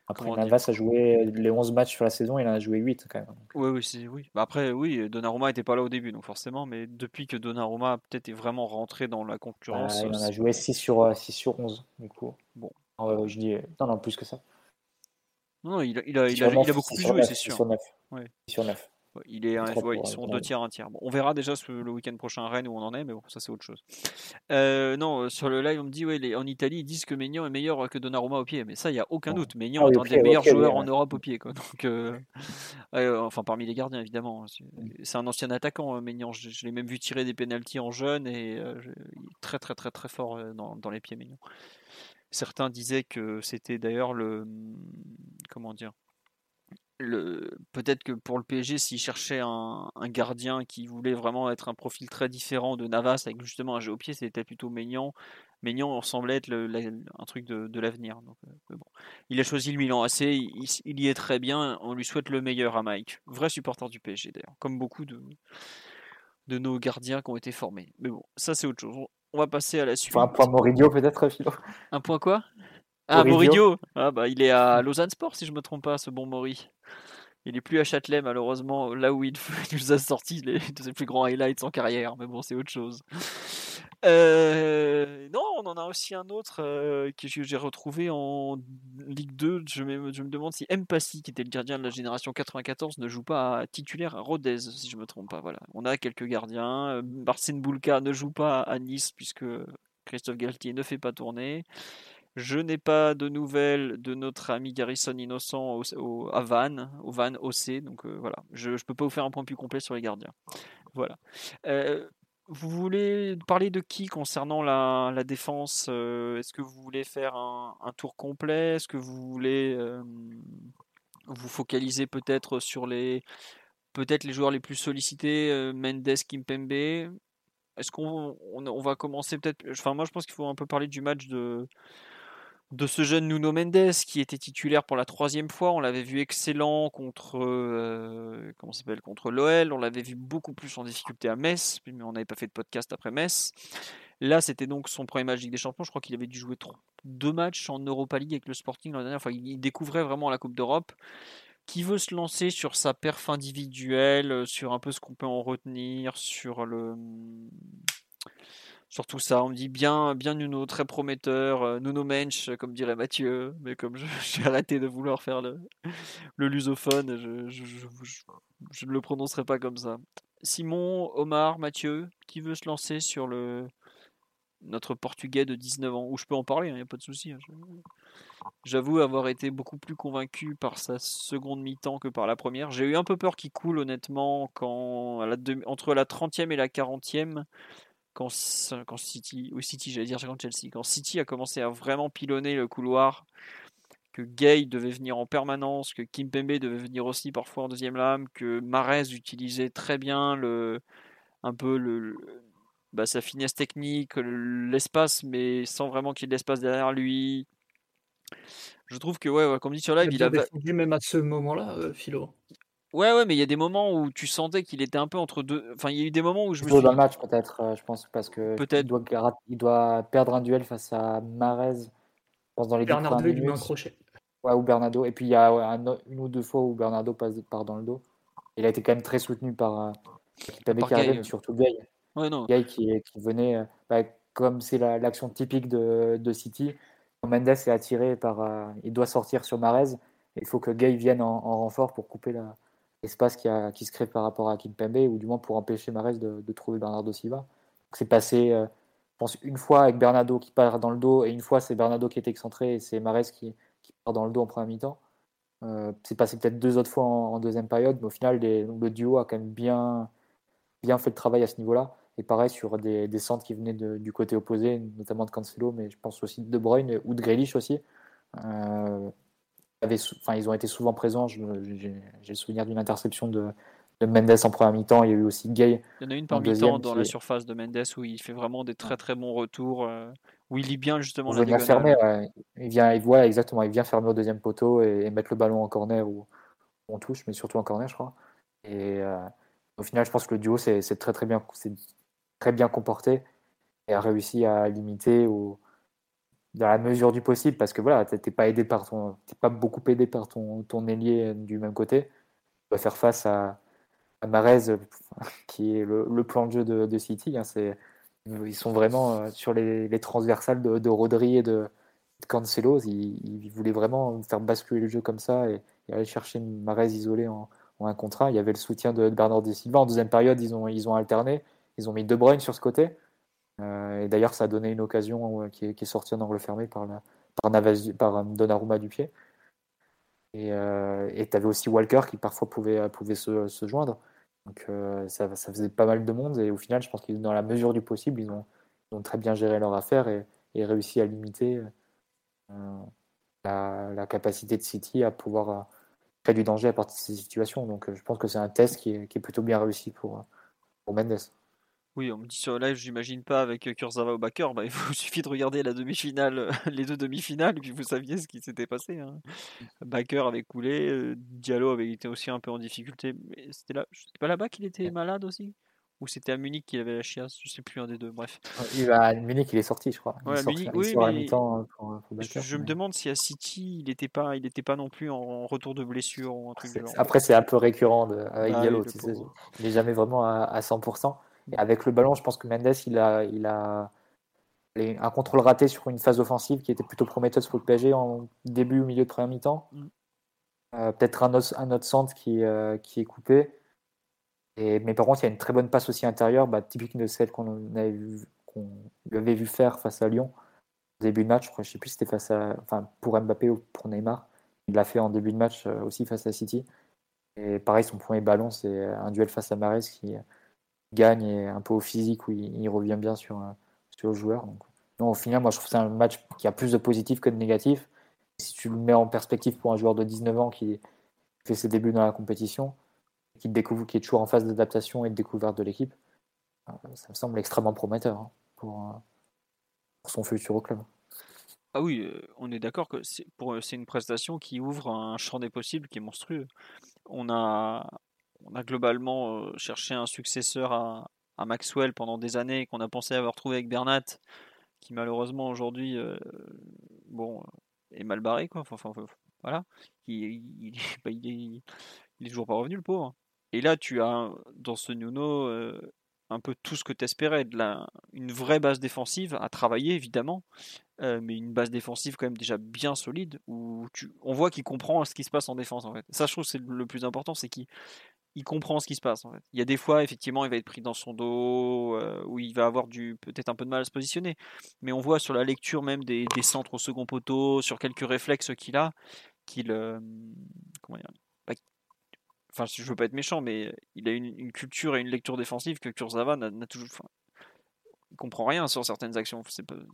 Après, Navas a joué les 11 matchs sur la saison, il en a joué 8 quand même. Oui, oui, oui. Bah après, oui, Donnarumma n'était pas là au début, donc forcément, mais depuis que Donnarumma peut-être est vraiment rentré dans la concurrence. Ah, il en a joué 6 sur, 6 sur 11, du coup. Bon. Euh, je dis, non, non, plus que ça. Non, il a, il a, il a, il a beaucoup plus joué, c'est sûr. Sur 9. Ouais. Sur 9. Il est, ils sont deux tiers, un tiers. Bon, on verra déjà le week-end prochain à Rennes où on en est, mais bon, ça c'est autre chose. Euh, non, euh, sur le live, on me dit, ouais, en Italie, ils disent que Maignan est meilleur que Donnarumma au pied, mais ça, il n'y a aucun doute. Maignan ah est un des meilleurs joueurs en Europe au pied. Quoi. Donc, euh, [LAUGHS] enfin, parmi les gardiens, évidemment. C'est un ancien attaquant, Maignan. Je, l'ai même vu tirer des pénalties en jeune et très, très, très, très fort dans, dans les pieds, Maignan. Certains disaient que c'était d'ailleurs le. Comment dire peut-être que pour le PSG, s'il cherchait un, gardien qui voulait vraiment être un profil très différent de Navas avec justement un jeu au pied, c'était plutôt Maignan. Maignan semblait être un truc de, l'avenir. Euh, bon. Il a choisi le Milan AC, il, y est très bien. On lui souhaite le meilleur à Mike. Vrai supporter du PSG d'ailleurs, comme beaucoup de, de nos gardiens qui ont été formés. Mais bon, ça c'est autre chose. On va passer à la suite. un point Moridio peut-être, Philo? Un point quoi? Ah, Moridio ah, bah, Il est à Lausanne Sport, si je me trompe pas, ce bon Mori. Il est plus à Châtelet, malheureusement, là où il [LAUGHS] nous a sorti les, [LAUGHS] de ses plus grands highlights en carrière. Mais bon, c'est autre chose. Euh, non, on en a aussi un autre euh, que j'ai retrouvé en Ligue 2. Je me, demande si Mpassi, qui était le gardien de la génération 94, ne joue pas à titulaire à Rodez, si je me trompe pas. Voilà. On a quelques gardiens. Marcin Boulka ne joue pas à Nice puisque Christophe Galtier ne fait pas tourner. Je n'ai pas de nouvelles de notre ami Garrison Innocent au, à Vannes, au Van OC. Donc euh, voilà, je ne peux pas vous faire un point plus complet sur les gardiens. Voilà. Euh, vous voulez parler de qui concernant la, défense euh, Est-ce que vous voulez faire un, tour complet? Est-ce que vous voulez vous focaliser peut-être sur les peut-être les joueurs les plus sollicités, Mendes, Kimpembe? Est-ce qu'on on, on va commencer peut-être Enfin, moi je pense qu'il faut un peu parler du match de de ce jeune Nuno Mendes qui était titulaire pour la troisième fois. On l'avait vu excellent contre euh, comment s'appelle contre l'OL. On l'avait vu beaucoup plus en difficulté à Metz, mais on n'avait pas fait de podcast après Metz. Là, c'était donc son premier match Ligue des Champions. Je crois qu'il avait dû jouer deux matchs en Europa League avec le Sporting l'année dernière. Il découvrait vraiment la Coupe d'Europe. Qui veut se lancer sur sa perf individuelle, sur un peu ce qu'on peut en retenir, sur le Surtout ça. On me dit bien, bien Nuno, très prometteur. Euh, Nuno Mensch, comme dirait Mathieu. Mais comme [LAUGHS] j'ai arrêté de vouloir faire le, le lusophone, je, ne le prononcerai pas comme ça. Simon, Omar, Mathieu, qui veut se lancer sur le notre portugais de 19 ans? Ou je peux en parler, il hein, n'y a pas de souci. Hein, j'avoue avoir été beaucoup plus convaincu par sa seconde mi-temps que par la première. J'ai eu un peu peur qu'il coule, honnêtement, quand entre la 30e et la 40e quand, City, ou City, j'allais dire quand Chelsea, quand City a commencé à vraiment pilonner le couloir, que Gay devait venir en permanence, que Kimpembe devait venir aussi parfois en deuxième lame, que Marez utilisait très bien le, un peu le, bah, sa finesse technique, l'espace, mais sans vraiment qu'il y ait de l'espace derrière lui. Je trouve que, ouais, comme dit sur live, il a. défendu même à ce moment-là, euh, Philo. Ouais, ouais, mais il y a des moments où tu sentais qu'il était un peu entre deux. Enfin, il y a eu des moments où je me suis. dans le match, peut-être, euh, je pense, parce que peut-être. Il doit, il doit perdre un duel face à Marez. Je pense dans les Bernardo, il lui met un crochet. Ouais, ou Bernardo. Et puis il y a une ou deux fois où Bernardo passe part dans le dos. Il a été quand même très soutenu par. Euh, qui avait surtout Gay. Ouais, non. Gay qui, qui venait. Euh, bah, comme c'est l'action typique de, de City, Mendes est attiré par. Euh, il doit sortir sur Marez. Il faut que Gay vienne en renfort pour couper la espace qui, se crée par rapport à Kimpembe, ou du moins pour empêcher Mares de, trouver Bernardo Silva. C'est passé, euh, je pense, une fois avec Bernardo qui part dans le dos, et une fois c'est Bernardo qui est excentré, et c'est Mares qui, part dans le dos en première mi-temps. Euh, c'est passé peut-être deux autres fois en, deuxième période, mais au final, le duo a quand même bien, fait le travail à ce niveau-là. Et pareil sur des, des centres qui venaient du côté opposé, notamment de Cancelo, mais je pense aussi de De Bruyne ou de Grealish aussi. Euh, enfin, ils ont été souvent présents. J'ai le souvenir d'une interception de, Mendes en première mi-temps. Il y a eu aussi Gay. Il y en a une par mi-temps dans la surface de Mendes où il fait vraiment des très très bons retours. Euh, où il lit bien justement la vient fermer, il, vient, il voit exactement, il vient fermer au deuxième poteau et, mettre le ballon en corner ou on touche, mais surtout en corner, je crois. Et euh, au final, je pense que le duo c'est très très bien, très bien comporté et a réussi à limiter ou dans la mesure du possible, parce que voilà, t'es pas aidé par ton, pas beaucoup aidé par ton, ton ailier du même côté. Tu dois faire face à, à Marez, [LAUGHS] qui est le, plan de jeu de, City. Hein, c'est, ils sont vraiment euh, sur les, les transversales de, de, Rodri et de, Cancelo. Ils, voulaient vraiment faire basculer le jeu comme ça et, aller chercher Marez isolé en, en, un contre Il y avait le soutien de, Bernard De Silva. En deuxième période, ils ont, ils ont alterné. Ils ont mis De Bruyne sur ce côté. Euh, et d'ailleurs, ça a donné une occasion euh, qui, est, sortie en angle fermé par, la, par, euh, Donnarumma du pied. Et tu avais aussi Walker qui parfois pouvait, pouvait se, joindre. Donc ça, faisait pas mal de monde. Et au final, je pense qu'ils, dans la mesure du possible, ils ont, très bien géré leur affaire et, réussi à limiter la, capacité de City à pouvoir créer du danger à partir de ces situations. Donc je pense que c'est un test qui est, plutôt bien réussi pour Mendes. Oui, on me dit sur live, j'imagine pas avec euh, Kurzawa au backer. Bah, il vous [LAUGHS] suffit de regarder la demi-finale, euh, les deux demi-finales, et puis vous saviez ce qui s'était passé. Hein. Backer avait coulé, euh, Diallo avait été aussi un peu en difficulté. Mais c'était là, c'était pas là-bas qu'il était malade aussi? Ou c'était à Munich qu'il avait la chiasse Je sais plus un des deux. Bref. à Munich, il est sorti, je crois. Ouais, Munich, oui, mais... je, me demande si à City, il n'était pas, il était pas non plus en, retour de blessure ou un truc Après, c'est un peu récurrent de, avec ah Diallo. il n'est jamais vraiment à, à 100%. Avec le ballon, je pense que Mendes, il a, il a, un contrôle raté sur une phase offensive qui était plutôt prometteuse pour le PSG en début ou milieu de première mi-temps. Mm. Euh, peut-être un, un, autre centre qui, euh, qui est coupé. Et, mais par contre, il y a une très bonne passe aussi intérieure, bah, typique de celle qu'on avait, vu, avait vu faire face à Lyon au début de match. Je ne sais plus si c'était face à, enfin, pour Mbappé ou pour Neymar. Il l'a fait en début de match euh, aussi face à City. Et pareil, son premier ballon, c'est un duel face à Mares qui gagne et un peu au physique où il, revient bien sur, sur le joueur. Donc, au final, moi, je trouve que c'est un match qui a plus de positifs que de négatifs. Si tu le mets en perspective pour un joueur de 19 ans qui fait ses débuts dans la compétition, qui, découvre, qui est toujours en phase d'adaptation et de découverte de l'équipe, euh, ça me semble extrêmement prometteur hein, euh, pour, son futur au club. Ah oui, euh, on est d'accord que c'est, une prestation qui ouvre un champ des possibles qui est monstrueux. On a, on a globalement cherché un successeur à, Maxwell pendant des années qu'on a pensé avoir trouvé avec Bernat, qui malheureusement aujourd'hui euh, bon, est mal barré. Quoi. Enfin, voilà. Il, [LAUGHS] bah, il, il, il, est, toujours pas revenu, le pauvre. Et là, tu as dans ce Nuno euh, un peu tout ce que tu espérais, de une vraie base défensive à travailler évidemment, euh, mais une base défensive quand même déjà bien solide où tu, on voit qu'il comprend ce qui se passe en défense en fait. Ça, je trouve c'est le plus important, c'est qu'il il comprend ce qui se passe. En fait. Il y a des fois, effectivement, il va être pris dans son dos, euh, où il va avoir peut-être un peu de mal à se positionner. Mais on voit sur la lecture même des, centres au second poteau, sur quelques réflexes qu'il a, qu'il. Euh, comment dire bah, Enfin, je veux pas être méchant, mais il a une, culture et une lecture défensive que Kurzawa n'a toujours. Enfin, il comprend rien sur certaines actions.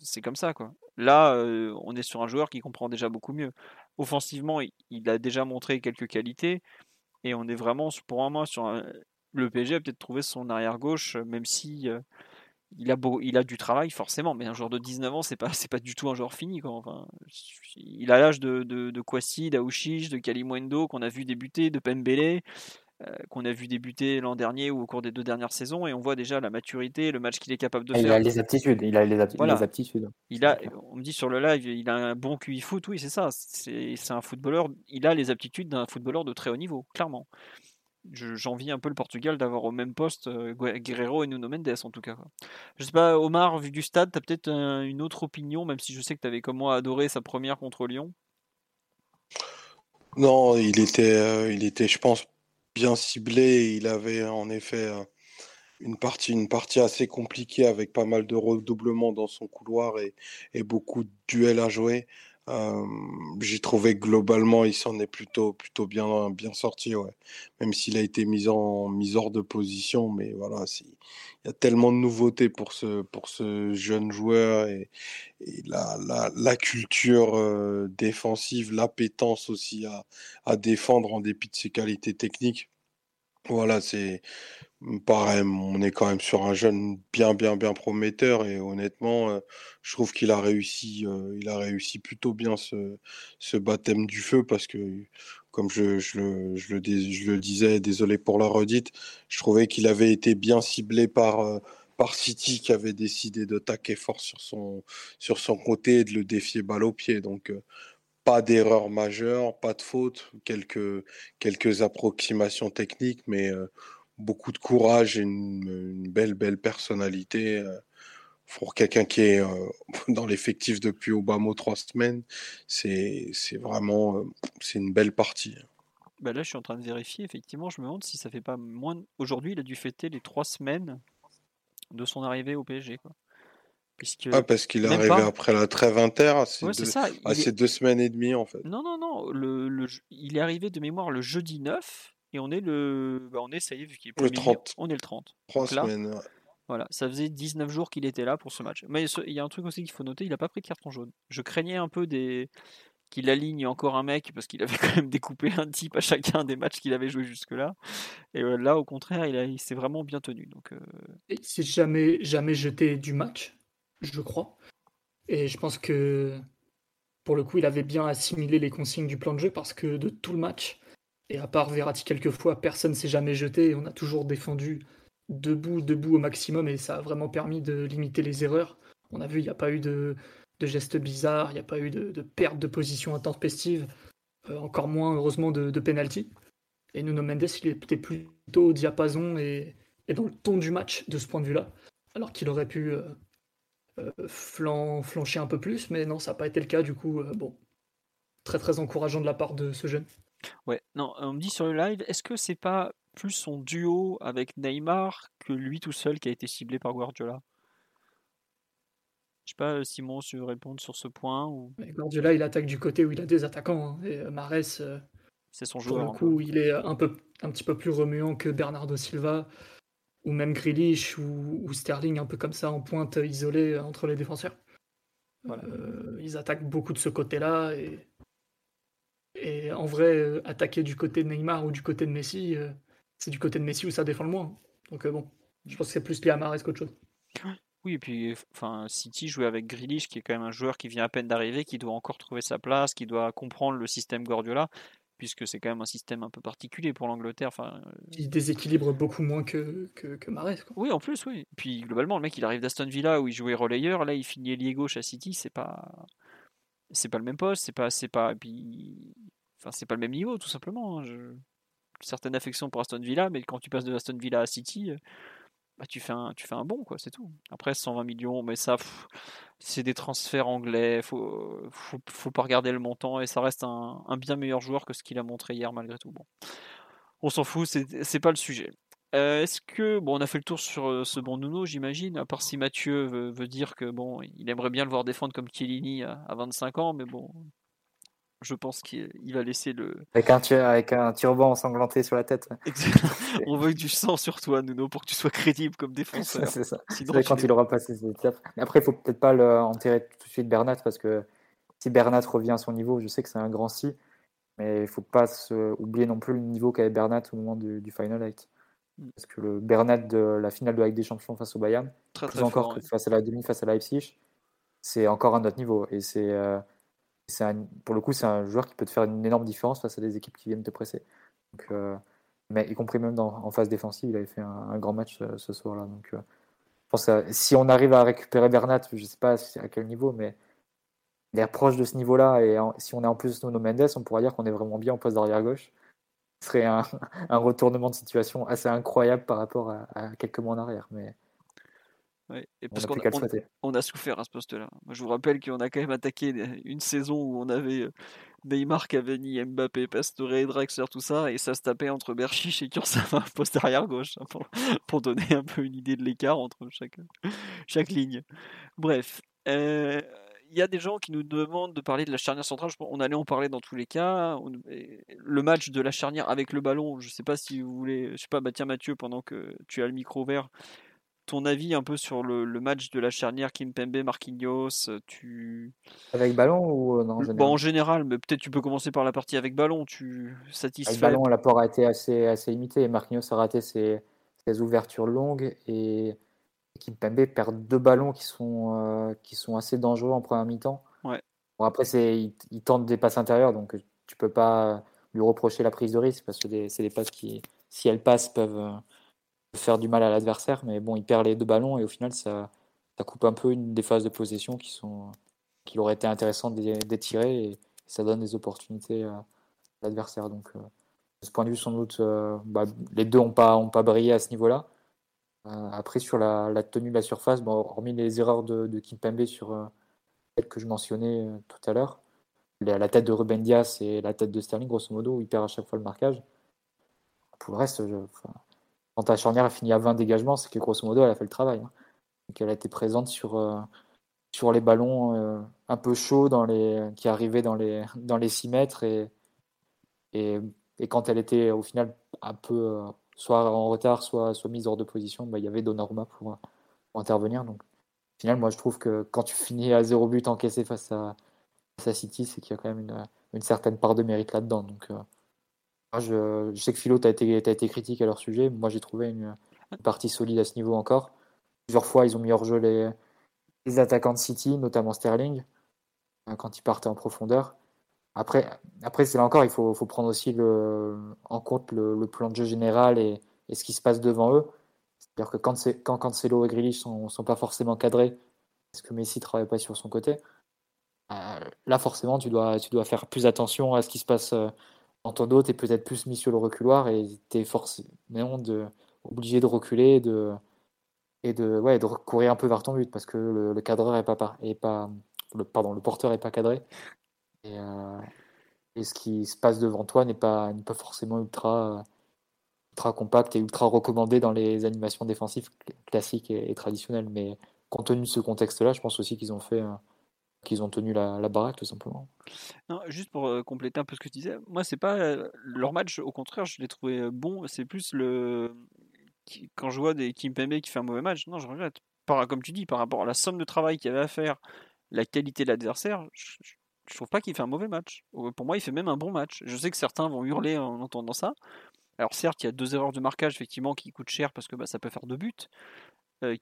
C'est comme ça, quoi. Là, euh, on est sur un joueur qui comprend déjà beaucoup mieux. Offensivement, il a déjà montré quelques qualités. Et on est vraiment, pour moi, sur le PSG a peut-être trouvé son arrière gauche, même si il a beau, il a du travail forcément, mais un joueur de 19 ans, c'est pas, [LAUGHS] pas du tout un joueur fini. Quoi. Enfin, il a l'âge de, de, Kwasi, de Kalimwendo qu'on a vu débuter, de Pembele. Qu'on a vu débuter l'an dernier ou au cours des deux dernières saisons et on voit déjà la maturité, le match qu'il est capable de faire. Il a les aptitudes, il a les, aptitudes. Il a, on me dit sur le live, il a un bon QI foot, oui c'est ça, c'est un footballeur, il a les aptitudes d'un footballeur de très haut niveau, clairement. J'envie un peu le Portugal d'avoir au même poste euh, Guerrero et Nuno Mendes en tout cas. Je sais pas, Omar, vu du stade, tu as peut-être une autre opinion, même si je sais que tu avais comme moi adoré sa première contre Lyon? Non, il était, euh, il était, je pense, bien ciblé. Il avait en effet euh, une partie, assez compliquée avec pas mal de redoublements dans son couloir et, beaucoup de duels à jouer. J'ai trouvé globalement, il s'en est plutôt, bien, sorti. Même s'il a été mis en mis hors de position, mais voilà, il y a tellement de nouveautés pour ce, pour ce jeune joueur et, la, la, la culture euh, défensive, l'appétence aussi à, à défendre en dépit de ses qualités techniques. Voilà, c'est pareil, on est quand même sur un jeune bien, bien, bien prometteur et honnêtement, euh, je trouve qu'il a réussi, euh, il a réussi plutôt bien ce, ce baptême du feu parce que, comme je, le, disais, désolé pour la redite, je trouvais qu'il avait été bien ciblé par, euh, City qui avait décidé de taquer fort sur son, sur son côté et de le défier balle au pied. Donc, pas d'erreur majeure, pas de faute, quelques, quelques approximations techniques, mais euh, beaucoup de courage et une, belle, belle personnalité. Euh, pour quelqu'un qui est euh, [LAUGHS] dans l'effectif depuis au bas mot trois semaines, c'est vraiment c'est une belle partie. Bah là, je suis en train de vérifier. Effectivement, je me demande si ça fait pas moins. Aujourd'hui, il a dû fêter les trois semaines de son arrivée au PSG. Quoi. Ah, parce qu'il est arrivé après la trêve inter, c'est deux... deux semaines et demie en fait. Non, non, non, le, il est arrivé de mémoire le jeudi 9 et on est le. Bah, on est, ça y est, vu qu'il est le 30. On est le 30. Trois semaines, Voilà, ça faisait 19 jours qu'il était là pour ce match. Mais il y a un truc aussi qu'il faut noter, il n'a pas pris de carton jaune. Je craignais un peu des qu'il aligne encore un mec parce qu'il avait [LAUGHS] quand même découpé un type à chacun des matchs qu'il avait joué jusque-là. Et euh, là, au contraire, il, il s'est vraiment bien tenu. Euh... Il s'est jamais, jamais jeté du match je crois. Et je pense que pour le coup, il avait bien assimilé les consignes du plan de jeu parce que de tout le match, et à part Verratti quelquefois, personne s'est jamais jeté et on a toujours défendu debout, debout au maximum et ça a vraiment permis de limiter les erreurs. On a vu, il n'y a pas eu de, gestes bizarres, il n'y a pas eu de, perte de position intempestive, euh, encore moins heureusement de, de penalty. Et Nuno Mendes, il était plutôt au diapason et, dans le ton du match de ce point de vue-là, alors qu'il aurait pu euh, flancher un peu plus, mais non, ça n'a pas été le cas. Du coup, bon, très très encourageant de la part de ce jeune. Ouais, non, on me dit sur le live, est-ce que c'est pas plus son duo avec Neymar que lui tout seul qui a été ciblé par Guardiola Je sais pas, Simon, si tu veux répondre sur ce point. Ou... Guardiola, il attaque du côté où il a des attaquants. Hein, et Mares, c'est son joueur. Pour le coup, il est un, peu, un petit peu plus remuant que Bernardo Silva ou même Grealish ou, Sterling, un peu comme ça en pointe isolée entre les défenseurs. Euh, ils attaquent beaucoup de ce côté-là et, et en vrai, euh, attaquer du côté de Neymar ou du côté de Messi, euh, c'est du côté de Messi où ça défend le moins. Donc bon, je pense que c'est plus lié à Mahrez qu'autre chose. Oui, et puis enfin, City jouait avec Grealish, qui est quand même un joueur qui vient à peine d'arriver, qui doit encore trouver sa place, qui doit comprendre le système Guardiola puisque c'est quand même un système un peu particulier pour l'Angleterre. Enfin, euh, Il déséquilibre beaucoup moins que, que, que Oui, en plus, oui. Puis globalement, le mec, il arrive d'Aston Villa où il jouait relayeur, là, il finit ailier gauche à City, c'est pas. C'est pas le même poste, c'est pas, c'est pas, puis, enfin, c'est pas le même niveau, tout simplement. Hein. Je... Certaines affections pour Aston Villa, mais quand tu passes de Aston Villa à City, euh, bah, tu fais un, tu bon, quoi, c'est tout. Après, 120 millions, mais ça, c'est des transferts anglais, faut, faut, faut, pas regarder le montant, et ça reste un, bien meilleur joueur que ce qu'il a montré hier, malgré tout. Bon, on s'en fout, c'est pas le sujet. Euh, est-ce que bon, on a fait le tour sur euh, ce bon Nuno, j'imagine, à part si Mathieu veut, veut, dire que bon, il aimerait bien le voir défendre comme Chiellini à, à 25 ans, mais bon, je pense qu'il va laisser le. Avec un, avec un turban ensanglanté sur la tête. On veut du sang sur toi, Nuno, pour que tu sois crédible comme défenseur. c'est ça. quand il aura passé ses étapes. Mais après, il faut peut-être pas le enterrer tout de suite Bernat, parce que si Bernat revient à son niveau, je sais que c'est un grand si, mais il faut pas oublier non plus le niveau qu'avait Bernat au moment du, Final 8. Mm. Parce que le Bernat de la finale de la Ligue des Champions face au Bayern, plus encore que face à la demi, face à Leipzig, c'est encore un autre niveau. Et c'est. Euh, pour le coup, c'est un joueur qui peut te faire une énorme différence face à des équipes qui viennent te presser. Euh, mais y compris même en phase défensive, il avait fait un, grand match euh, ce, soir-là. Donc, euh, je pense si on arrive à récupérer Bernat, je ne sais pas à quel niveau, mais il est proche de ce niveau-là. Et si on est en plus Nuno Mendes, on pourrait dire qu'on est vraiment bien en poste d'arrière gauche. Ce serait un, [LAUGHS] un, retournement de situation assez incroyable par rapport à, à quelques mois en arrière. Mais et parce qu'on a, on, a souffert à ce poste-là. Je vous rappelle qu'on a quand même attaqué une saison où on avait euh, Neymar, Cavani, Mbappé, Pastore, Draxler, tout ça, et ça se tapait entre Berchiche et Kurzawa, [LAUGHS] poste arrière gauche, hein, pour, donner un peu une idée de l'écart entre chaque, chaque ligne. Bref. Euh, il y a des gens qui nous demandent de parler de la charnière centrale. On allait en parler dans tous les cas. Le match de la charnière avec le ballon, je ne sais pas si vous voulez. Je sais pas, bah tiens Mathieu, pendant que tu as le micro ouvert, ton avis un peu sur le, match de la charnière Kimpembe Marquinhos euh, tu avec ballon ou euh, non en général, en général mais peut-être tu peux commencer par la partie avec ballon tu satisfais avec ballon l'apport a été assez assez limité. Marquinhos a raté ses, ses ouvertures longues et Kimpembe perd deux ballons qui sont euh, qui sont assez dangereux en première mi-temps. Ouais. bon après c'est il, tente des passes intérieures donc tu peux pas lui reprocher la prise de risque parce que c'est des passes qui si elles passent peuvent faire du mal à l'adversaire, mais bon, il perd les deux ballons et au final, ça, ça coupe un peu une des phases de possession qui sont qui aurait été intéressant d'étirer et ça donne des opportunités à l'adversaire. Donc, euh, de ce point de vue, sans doute, euh, bah, les deux n'ont pas, ont pas brillé à ce niveau-là. Euh, après, sur la, tenue de la surface, bon, hormis les erreurs de, de Kimpembe sur celles que je mentionnais tout à l'heure, la tête de Ruben Dias et la tête de Sterling, grosso modo, où il perd à chaque fois le marquage. Pour le reste, je, quand ta charnière a fini à 20 dégagements, c'est que grosso modo, elle a fait le travail. Hein. elle a été présente sur, euh, sur les ballons euh, un peu chauds qui arrivaient dans les, [LAUGHS] dans les 6 mètres. Et, et, quand elle était au final un peu euh, soit en retard, soit, soit mise hors de position, bah, il y avait Donnarumma pour, pour, intervenir. Donc, au moi, je trouve que quand tu finis à zéro but encaissé face à, face City, c'est qu'il y a quand même une, certaine part de mérite là-dedans. Je, sais que Philo, tu as été, critique à leur sujet. Moi, j'ai trouvé une, partie solide à ce niveau encore. Plusieurs fois, ils ont mis hors jeu les, les attaquants de City, notamment Sterling, hein, quand ils partaient en profondeur. Après, après c'est là encore, il faut, faut prendre aussi le, en compte le, plan de jeu général et, et, ce qui se passe devant eux. C'est-à-dire que quand, quand Cancelo et Grealish sont, sont pas forcément cadrés, parce que Messi travaille pas sur son côté, euh, là forcément tu dois, tu dois faire plus attention à ce qui se passe euh, d'autres, tu peut-être plus mis sur le reculoir et tu es forcément de, obligé de reculer de, et de, ouais, de courir un peu vers ton but parce que le, cadreur est pas, est pas le, pardon, le porteur est pas cadré. Et, euh, et ce qui se passe devant toi n'est pas, pas forcément ultra, ultra compact et ultra recommandé dans les animations défensives classiques et, traditionnelles. Mais compte tenu de ce contexte-là, je pense aussi qu'ils ont fait qu'ils ont tenu la, baraque tout simplement. Juste pour euh, compléter un peu ce que tu disais, moi c'est pas euh, leur match, au contraire, je l'ai trouvé euh, bon. C'est plus le quand je vois des Kimpembe qui fait un mauvais match, non, je regrette. Par, comme tu dis, par rapport à la somme de travail qu'il y avait à faire, la qualité de l'adversaire, je, je trouve pas qu'il fait un mauvais match. Pour moi, il fait même un bon match. Je sais que certains vont hurler en entendant ça. Alors certes, il y a deux erreurs de marquage effectivement qui coûtent cher parce que bah, ça peut faire deux buts,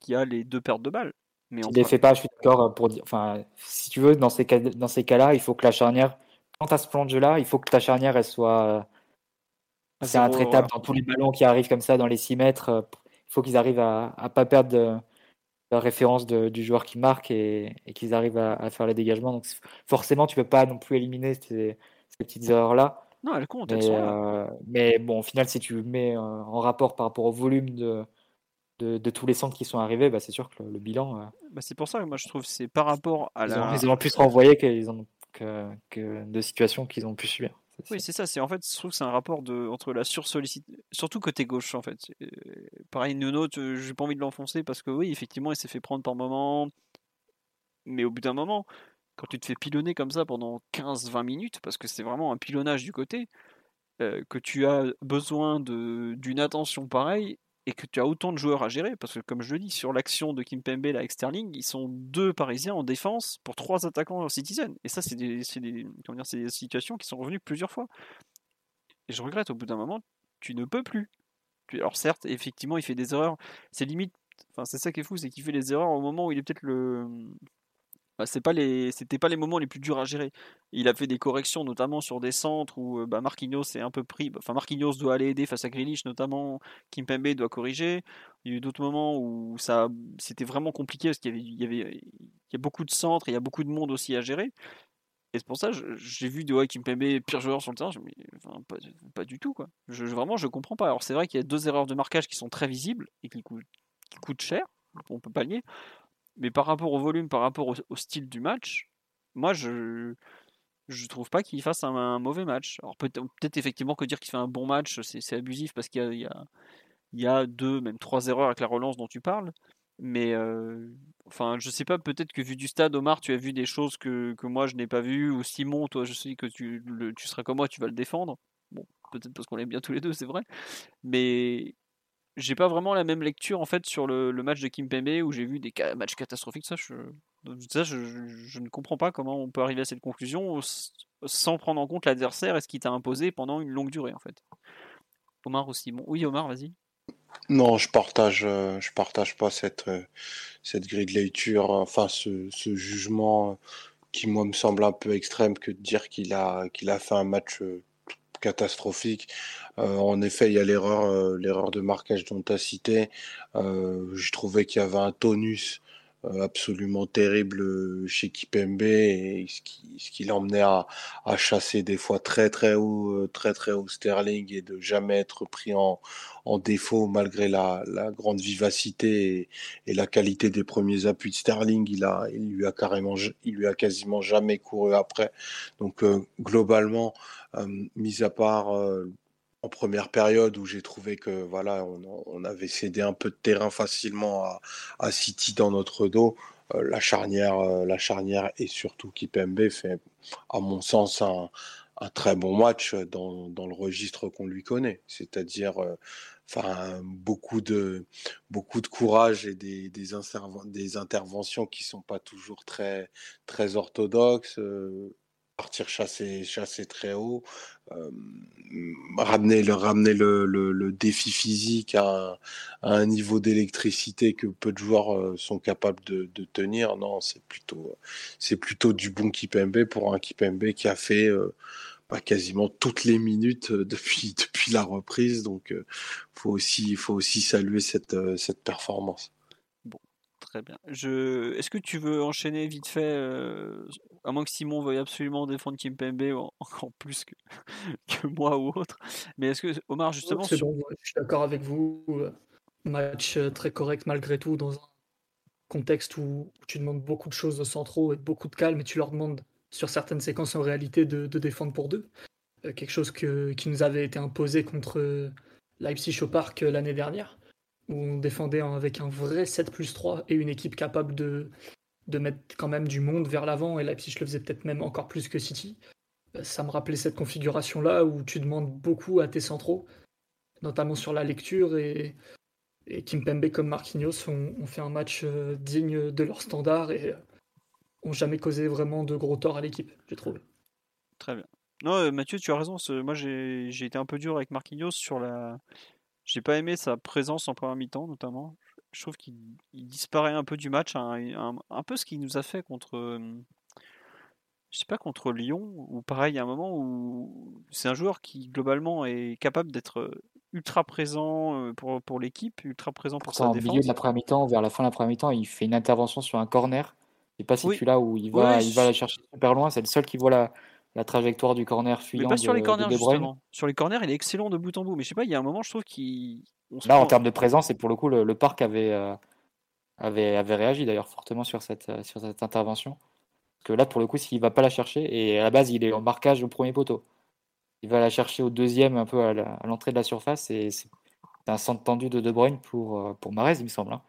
qui a les deux pertes de balles. Mais ne les fait pas, je suis d'accord euh, pour dire. Enfin, si tu veux, dans ces cas, dans ces cas-là, il faut que la charnière, quand tu as ce plan de jeu-là, il faut que ta charnière elle soit, euh, c'est intraitable dans tous les ballons qui arrivent comme ça dans les 6 mètres. Il faut qu'ils arrivent à ne pas perdre de, la référence du joueur qui marque et, qu'ils arrivent à, faire les dégagements. Donc forcément, tu peux pas non plus éliminer ces, petites erreurs-là. Non, elles comptent, mais, euh, mais bon, au final, si tu mets en rapport par rapport au volume de, de, tous les centres qui sont arrivés, bah, c'est sûr que le, bilan. Euh, bah, c'est pour ça que moi je trouve c'est par rapport à ils la. Ont, ils ont plus renvoyé qu'ils ont que, que, de situations qu'ils ont pu subir. Oui, c'est ça. C'est en fait, je trouve que c'est un rapport de entre la sursollicitation, surtout côté gauche en fait. pareil, Nuno, j'ai pas envie de l'enfoncer parce que oui, effectivement, il s'est fait prendre par moment, mais au bout d'un moment, quand tu te fais pilonner comme ça pendant 15-20 minutes, parce que c'est vraiment un pilonnage du côté, euh, que tu as besoin d'une attention pareille, et que tu as autant de joueurs à gérer, parce que comme je le dis, sur l'action de Kimpembe là, avec Sterling, ils sont deux Parisiens en défense pour trois attaquants Citizen. Et ça, c'est des, des, des, situations qui sont revenues plusieurs fois. Et je regrette, au bout d'un moment, tu ne peux plus. Alors certes, effectivement, il fait des erreurs. C'est limite, enfin c'est ça qui est fou, c'est qu'il fait des erreurs au moment où il est peut-être le, bah, c'est pas les, c'était pas les moments les plus durs à gérer. Il a fait des corrections, notamment sur des centres où euh, bah, Marquinhos est un peu pris. Bah, enfin, Marquinhos doit aller aider face à Grealish, notamment. Kimpembe doit corriger. Il y a eu d'autres moments où ça, c'était vraiment compliqué parce qu'il y avait, il y a beaucoup de centres, et il y a beaucoup de monde aussi à gérer. Et c'est pour ça, j'ai vu de ouais, Kimpembe pire joueur sur le terrain. Je me enfin, pas, pas, du tout quoi. Je, vraiment, je comprends pas. Alors c'est vrai qu'il y a deux erreurs de marquage qui sont très visibles et qui coûtent, qui coûtent cher. On peut pas nier. Mais par rapport au volume, par rapport au, style du match, moi je je trouve pas qu'il fasse un, mauvais match. Alors peut-être effectivement que dire qu'il fait un bon match, c'est abusif parce qu'il y, y, a, deux, même trois erreurs avec la relance dont tu parles. Mais euh, enfin, je sais pas, peut-être que vu du stade, Omar, tu as vu des choses que, que moi je n'ai pas vues, ou Simon, toi je sais que tu, tu seras comme moi, tu vas le défendre. Bon, peut-être parce qu'on l'aime bien tous les deux, c'est vrai. Mais j'ai pas vraiment la même lecture en fait sur le, match de Kim Kimpembe où j'ai vu des matchs catastrophiques. Ça, je, ne comprends pas comment on peut arriver à cette conclusion sans prendre en compte l'adversaire et ce qui t'a imposé pendant une longue durée en fait. Omar aussi. Bon, oui, Omar, vas-y. Non, je partage, euh, je partage pas cette, euh, cette grille de lecture, enfin ce, ce, jugement qui moi me semble un peu extrême que de dire qu'il a, qu'il a fait un match euh, catastrophique. Euh, en effet, il y a l'erreur, euh, l'erreur de marquage dont tu as cité. Euh, je trouvais qu'il y avait un tonus absolument terrible chez Kipembe et ce qui, ce qui l'emmenait à, à, chasser des fois très très haut, très très haut Sterling et de jamais être pris en, en défaut malgré la, la grande vivacité et, la qualité des premiers appuis de Sterling. Il a, il lui a carrément, il lui a quasiment jamais couru après. Donc globalement, mis à part en première période où j'ai trouvé que voilà, on, avait cédé un peu de terrain facilement à, City dans notre dos. Euh, la charnière, euh, la charnière et surtout Kipembe fait, à mon sens, un, très bon match dans, le registre qu'on lui connaît, c'est-à-dire euh, enfin beaucoup de beaucoup de courage et des, des, interventions qui sont pas toujours très très orthodoxes partir chasser, chasser très haut, ramener, le, ramener le, défi physique à, un niveau d'électricité que peu de joueurs sont capables de, tenir. Non, c'est plutôt, c'est plutôt du bon Kipembe pour un Kipembe qui a fait bah, quasiment toutes les minutes [LAUGHS] depuis, depuis la reprise. Donc, il faut, aussi, faut aussi saluer cette, cette performance. Très bien. Je... Est-ce que tu veux enchaîner vite fait, à moins que Simon veuille absolument défendre Kimpembe [LAUGHS] encore plus que, [LAUGHS] que moi ou autre. Mais est-ce que Omar justement, c'est bon, je suis d'accord avec vous. match très correct malgré tout dans un contexte où tu demandes beaucoup de choses aux centraux et beaucoup de calme et tu leur demandes sur certaines séquences en réalité de, défendre pour deux. Euh, quelque chose que, qui nous avait été imposé contre Leipzig au parc euh, l'année dernière, où on défendait avec un vrai 7 plus 3 et une équipe capable de, de mettre quand même du monde vers l'avant, et Leipzig le faisait peut-être même encore plus que City. Euh, ça me rappelait cette configuration-là où tu demandes beaucoup à tes centraux, notamment sur la lecture, et, et Kimpembe comme Marquinhos ont, fait un match digne de leur standard et ont jamais causé vraiment de gros tort à l'équipe, j'ai trouvé. Très bien. Non, euh, Mathieu, tu as raison. Moi, j'ai été un peu dur avec Marquinhos sur la. J'ai pas aimé sa présence en première mi-temps, notamment. Je trouve qu'il disparaît un peu du match, un, un, peu ce qu'il nous a fait contre. Euh, je sais pas, contre Lyon, ou pareil, il y a un moment où c'est un joueur qui, globalement, est capable d'être ultra présent pour, pour l'équipe, ultra présent pour, sa défense. Au milieu de la première mi-temps, vers la fin de la première mi-temps, il fait une intervention sur un corner sais pas si tu là où il va, il va la chercher super loin. C'est le seul qui voit la, la trajectoire du corner fuyant. Mais pas sur les corners, justement. Sur les corners, il est excellent de bout en bout. Mais je sais pas, il y a un moment, je trouve qu'il. Là, en termes de présence, et pour le coup, le, parc avait, euh, avait, avait réagi d'ailleurs fortement sur cette, euh, sur cette intervention. Parce que là, pour le coup, s'il va pas la chercher, et à la base, il est en marquage au premier poteau. Il va la chercher au deuxième, un peu à l'entrée de la surface, et c'est un centre tendu de De Bruyne pour, euh, pour Marez, il me semble. Hein.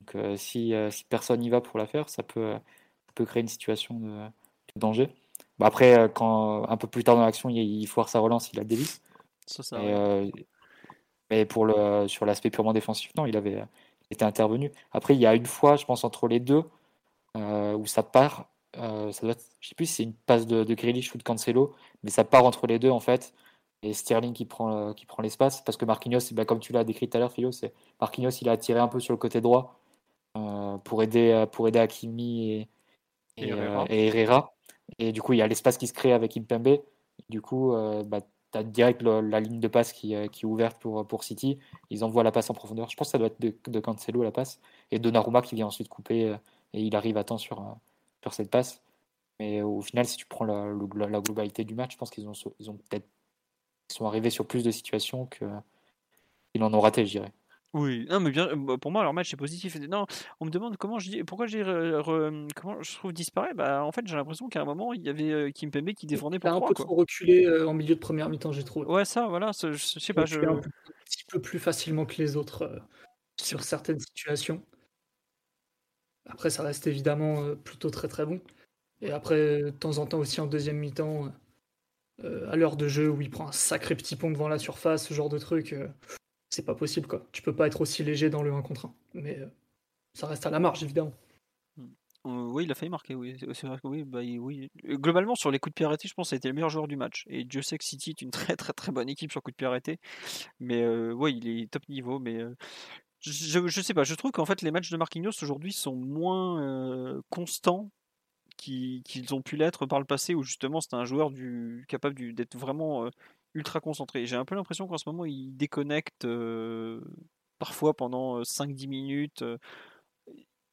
Donc euh, si, euh, si, personne n'y va pour la faire, ça peut, peut créer une situation de, danger. Bah, après, quand un peu plus tard dans l'action, il, il foire sa relance, il a délice. Ça, mais pour le, sur l'aspect purement défensif, non, il avait été intervenu. Après, il y a une fois, je pense, entre les deux, où ça part. ça doit je sais plus si c'est une passe de, de Grealish ou de Cancelo, mais ça part entre les deux en fait. Et Sterling qui prend, qui prend l'espace, parce que Marquinhos, bah, comme tu l'as décrit tout à l'heure, Philo, c'est Marquinhos, il a tiré un peu sur le côté droit euh, pour aider euh, pour aider Hakimi et, et, Herrera. et, du coup, il y a l'espace qui se crée avec Impembe. Du coup, euh, bah, tu as direct la ligne de passe qui, qui, est ouverte pour, pour City. Ils envoient la passe en profondeur. Je pense que ça doit être de, Cancelo la passe. Et Donnarumma qui vient ensuite couper et il arrive à temps sur, sur cette passe. Mais au final, si tu prends la, la, globalité du match, je pense qu'ils ont, ils ont peut-être sont arrivés sur plus de situations qu'ils en ont raté, je dirais. Oui, non, mais bien, bah, pour moi, leur match est positif. Non, on me demande comment je dis, pourquoi j'ai, comment je trouve disparaît. Bah, en fait, j'ai l'impression qu'à un moment, il y avait Kim Kimpembe qui défendait pour un peu trop reculé en milieu de première mi-temps, j'ai trouvé. Ouais, ça, voilà, je, sais pas, je. Un, petit peu plus facilement que les autres euh, sur certaines situations. Après, ça reste évidemment plutôt très très bon. Et après, de temps en temps aussi en deuxième mi-temps, à l'heure de jeu où il prend un sacré petit pont devant la surface, ce genre de truc c'est pas possible quoi. Tu peux pas être aussi léger dans le 1 contre 1. Mais euh, ça reste à la marge évidemment. Hmm. Euh, oui, il a failli marquer, oui. C'est vrai que oui, bah, oui. Globalement, sur les coups de pied arrêtés, je pense que ça a été le meilleur joueur du match. Et Dieu sait que City est une [LAUGHS] très très très bonne équipe sur coups de pied arrêtés. Mais euh, oui, il est top niveau. Mais je, je, sais pas, je trouve qu'en fait les matchs de Marquinhos aujourd'hui sont moins constants qu'ils ont pu l'être par le passé, où justement c'était un joueur du, capable d'être vraiment ultra concentré. J'ai un peu l'impression qu'en ce moment, il déconnecte euh, parfois pendant 5-10 euh, minutes. Euh.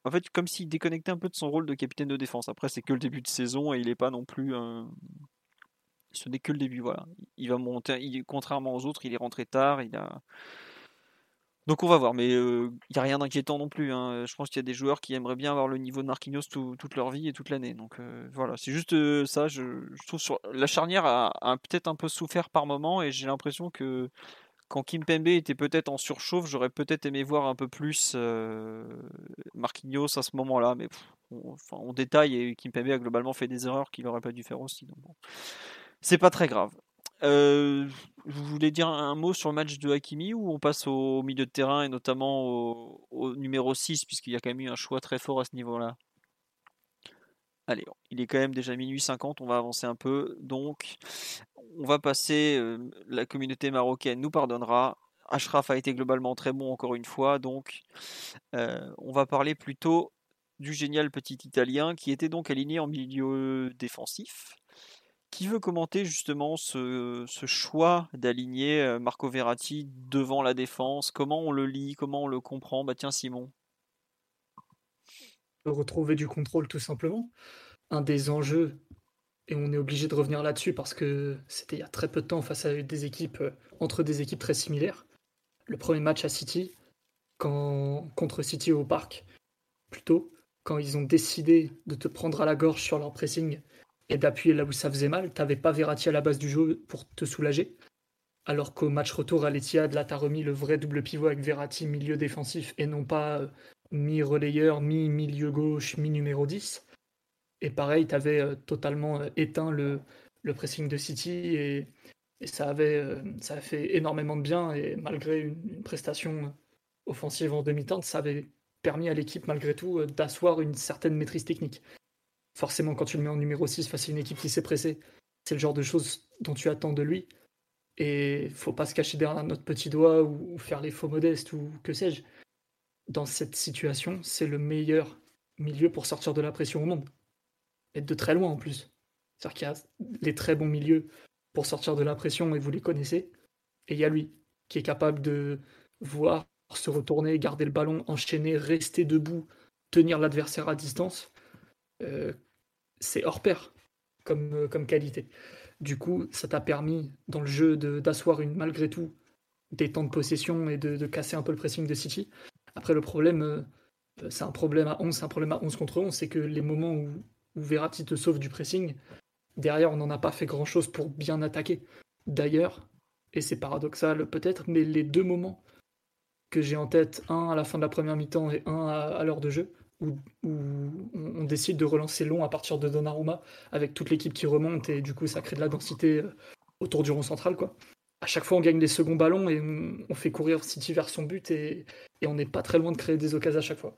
En fait, comme s'il déconnectait un peu de son rôle de capitaine de défense. Après, c'est que le début de saison et il n'est pas non plus. Ce n'est que le début, voilà. Il va monter. Contrairement aux autres, il est rentré tard. Il a. Donc on va voir, mais il n'y a rien d'inquiétant non plus. Hein. Je pense qu'il y a des joueurs qui aimeraient bien avoir le niveau de Marquinhos toute leur vie et toute l'année. Donc voilà, c'est juste ça. Je, trouve sur la charnière a, peut-être un peu souffert par moment et j'ai l'impression que quand Kim Pembe était peut-être en surchauffe, j'aurais peut-être aimé voir un peu plus Marquinhos à ce moment-là. Mais on, enfin, on détaille et Kim Pembe a globalement fait des erreurs qu'il n'aurait pas dû faire aussi. Donc C'est pas très grave. Euh, vous voulez dire un mot sur le match de Hakimi ou on passe au milieu de terrain et notamment au, numéro 6 puisqu'il y a quand même eu un choix très fort à ce niveau-là? Allez, il est quand même déjà minuit 50, on va avancer un peu. Donc, on va passer, euh, la communauté marocaine nous pardonnera. Ashraf a été globalement très bon encore une fois, donc euh, on va parler plutôt du génial petit Italien qui était donc aligné en milieu défensif. Qui veut commenter justement ce, choix d'aligner euh, Marco Verratti devant la défense? Comment on le lit? Comment on le comprend? Bah tiens Simon. Retrouver du contrôle tout simplement. Un des enjeux, et on est obligé de revenir là-dessus parce que c'était il y a très peu de temps face à des équipes, euh, entre des équipes très similaires. Le premier match à City, contre City au parc, plutôt, quand ils ont décidé de te prendre à la gorge sur leur pressing et d'appuyer là où ça faisait mal, t'avais pas Verratti à la base du jeu pour te soulager. Alors qu'au match retour à l'Etihad, là, t'as remis le vrai double pivot avec Verratti milieu défensif et non pas euh, mi-relayeur, mi-milieu gauche, mi-numéro 10. Et pareil, t'avais avais totalement euh, éteint le, pressing de City et, ça, avait, euh, ça a fait énormément de bien. Et malgré une, prestation offensive en demi-teinte, ça avait permis à l'équipe, malgré tout, euh, d'asseoir une certaine maîtrise technique. Forcément, quand tu le mets en numéro 6 face à une équipe qui s'est pressée, c'est le genre de choses dont tu attends de lui. Et faut pas se cacher derrière notre petit doigt ou, faire les faux modestes ou que sais-je. Dans cette situation, c'est le meilleur milieu pour sortir de la pression au monde. Et de très loin en plus. C'est-à-dire qu'il y a les très bons milieux pour sortir de la pression et vous les connaissez. Et il y a lui qui est capable de voir se retourner, garder le ballon, enchaîner, rester debout, tenir l'adversaire à distance. Euh, c'est hors pair comme, euh, comme qualité. Du coup, ça t'a permis dans le jeu d'asseoir malgré tout des temps de possession et de, casser un peu le pressing de City. Après, le problème, euh, c'est un problème à 11, c'est un problème à 11 contre 11, c'est que les moments où, où te sauve du pressing, derrière, on n'en a pas fait grand-chose pour bien attaquer. D'ailleurs, et c'est paradoxal peut-être, mais les deux moments que j'ai en tête, un à la fin de la première mi-temps et un à, l'heure de jeu, où, on, décide de relancer long à partir de Donnarumma, avec toute l'équipe qui remonte, et du coup ça crée de la densité euh, autour du rond central. quoi. À chaque fois, on gagne des seconds ballons et on, fait courir City vers son but, et, on n'est pas très loin de créer des occasions à chaque fois.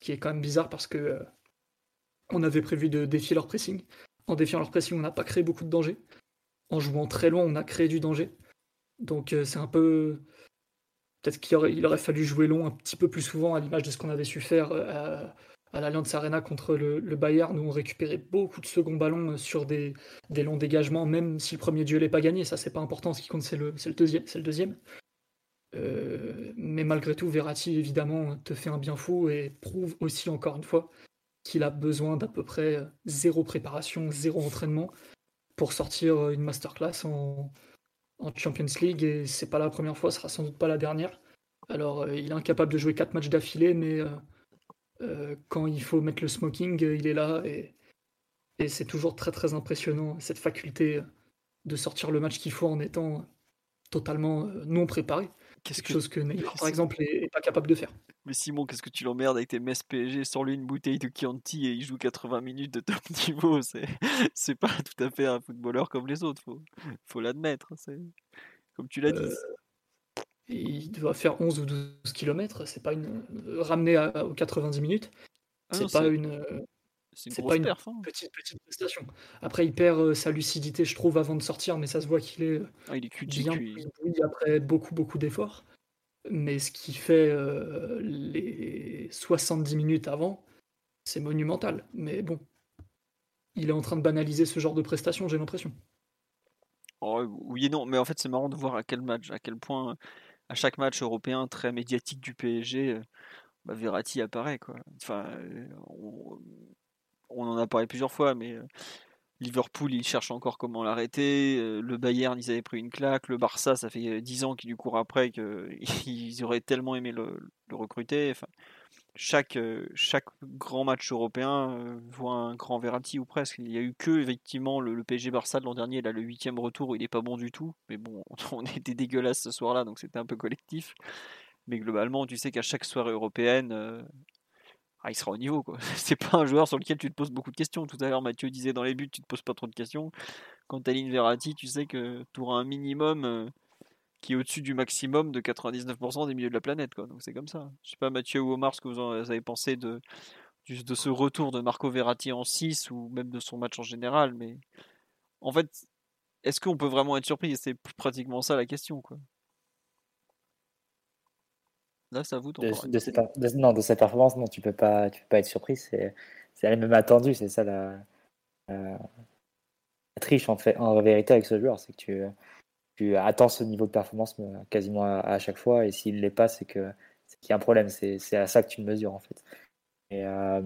Qui est quand même bizarre parce que euh, on avait prévu de défier leur pressing. En défiant leur pressing, on n'a pas créé beaucoup de danger. En jouant très loin, on a créé du danger. Donc euh, c'est un peu. Peut-être qu'il aurait, fallu jouer long un petit peu plus souvent à l'image de ce qu'on avait su faire euh, à, à l'Allianz Arena contre le, Bayern, où on récupérait beaucoup de seconds ballons euh, sur des, longs dégagements, même si le premier duel n'est pas gagné. Ça, c'est pas important. Ce qui compte, c'est le, deuxième. C'est le deuxième. mais malgré tout, Verratti, évidemment, te fait un bien fou et prouve aussi, encore une fois, qu'il a besoin d'à peu près euh, zéro préparation, zéro entraînement pour sortir euh, une masterclass en, en Champions League et c'est pas la première fois, ce sera sans doute pas la dernière. Alors euh, il est incapable de jouer quatre matchs d'affilée, mais quand il faut mettre le smoking, il est là et, et c'est toujours très très impressionnant cette faculté de sortir le match qu'il faut en étant totalement non préparé. Quelque chose que Neymar, par exemple, n'est pas capable de faire. Mais Simon, qu'est-ce que tu l'emmerdes avec tes messes PSG Sans lui une bouteille de Chianti et il joue 80 minutes de top [LAUGHS] niveau. C'est pas tout à fait un footballeur comme les autres, faut, faut l'admettre. Comme tu l'as dit. Euh, il doit faire 11 ou 12 km. C'est pas une. Ramener aux 90 minutes. Ah c'est pas une. C'est pas une hein. petite, petite prestation. Après, il perd euh, sa lucidité, je trouve, avant de sortir, mais ça se voit qu'il est, ah, il est bien après beaucoup, beaucoup d'efforts. Mais ce qui fait euh, les 70 minutes avant, c'est monumental. Mais bon, il est en train de banaliser ce genre de prestation, j'ai l'impression. Oh, oui et non, mais en fait, c'est marrant de voir à quel match, à quel point, à chaque match européen très médiatique du PSG, euh, bah, Verratti apparaît. Quoi. Enfin, on en a parlé plusieurs fois, mais euh, Liverpool, il cherche encore comment l'arrêter. Euh, le Bayern, ils avaient pris une claque. Le Barça, ça fait 10 ans qu'ils lui courent après qu'ils [LAUGHS] auraient tellement aimé le, recruter. Chaque, euh, grand match européen voit un grand Verratti ou presque. Il n'y a eu que effectivement le, PSG Barça de l'an dernier, là le huitième retour, il n'est pas bon du tout. Mais bon, [LAUGHS] on était dégueulasse ce soir-là, donc c'était un peu collectif. Mais globalement, tu sais qu'à chaque soirée européenne, ah, il sera au niveau. quoi. [LAUGHS] C'est pas un joueur sur lequel tu te poses beaucoup de questions. Tout à l'heure, Mathieu disait dans les buts, tu te poses pas trop de questions. Quand tu alignes Verratti, tu sais que tu auras un minimum euh, qui est au-dessus du maximum de 99% des milieux de la planète. Quoi. Donc c'est comme ça. Je sais pas, Mathieu ou Omar, ce que vous avez pensé de, de ce retour de Marco Verratti en 6 ou même de son match en général. Mais en fait, est-ce qu'on peut vraiment être surpris? C'est pratiquement ça la question. Quoi. Là, ça vous de, de, cette, non, de cette performance, non, tu peux pas, tu peux pas être surpris. C'est, c'est même attendu. C'est ça la, la, triche en fait, en vérité avec ce joueur, c'est que tu, tu attends ce niveau de performance euh, quasiment à, chaque fois, et s'il l'est pas, c'est que c'est qu'il y a un problème. C'est, à ça que tu le mesures en fait. Et, euh,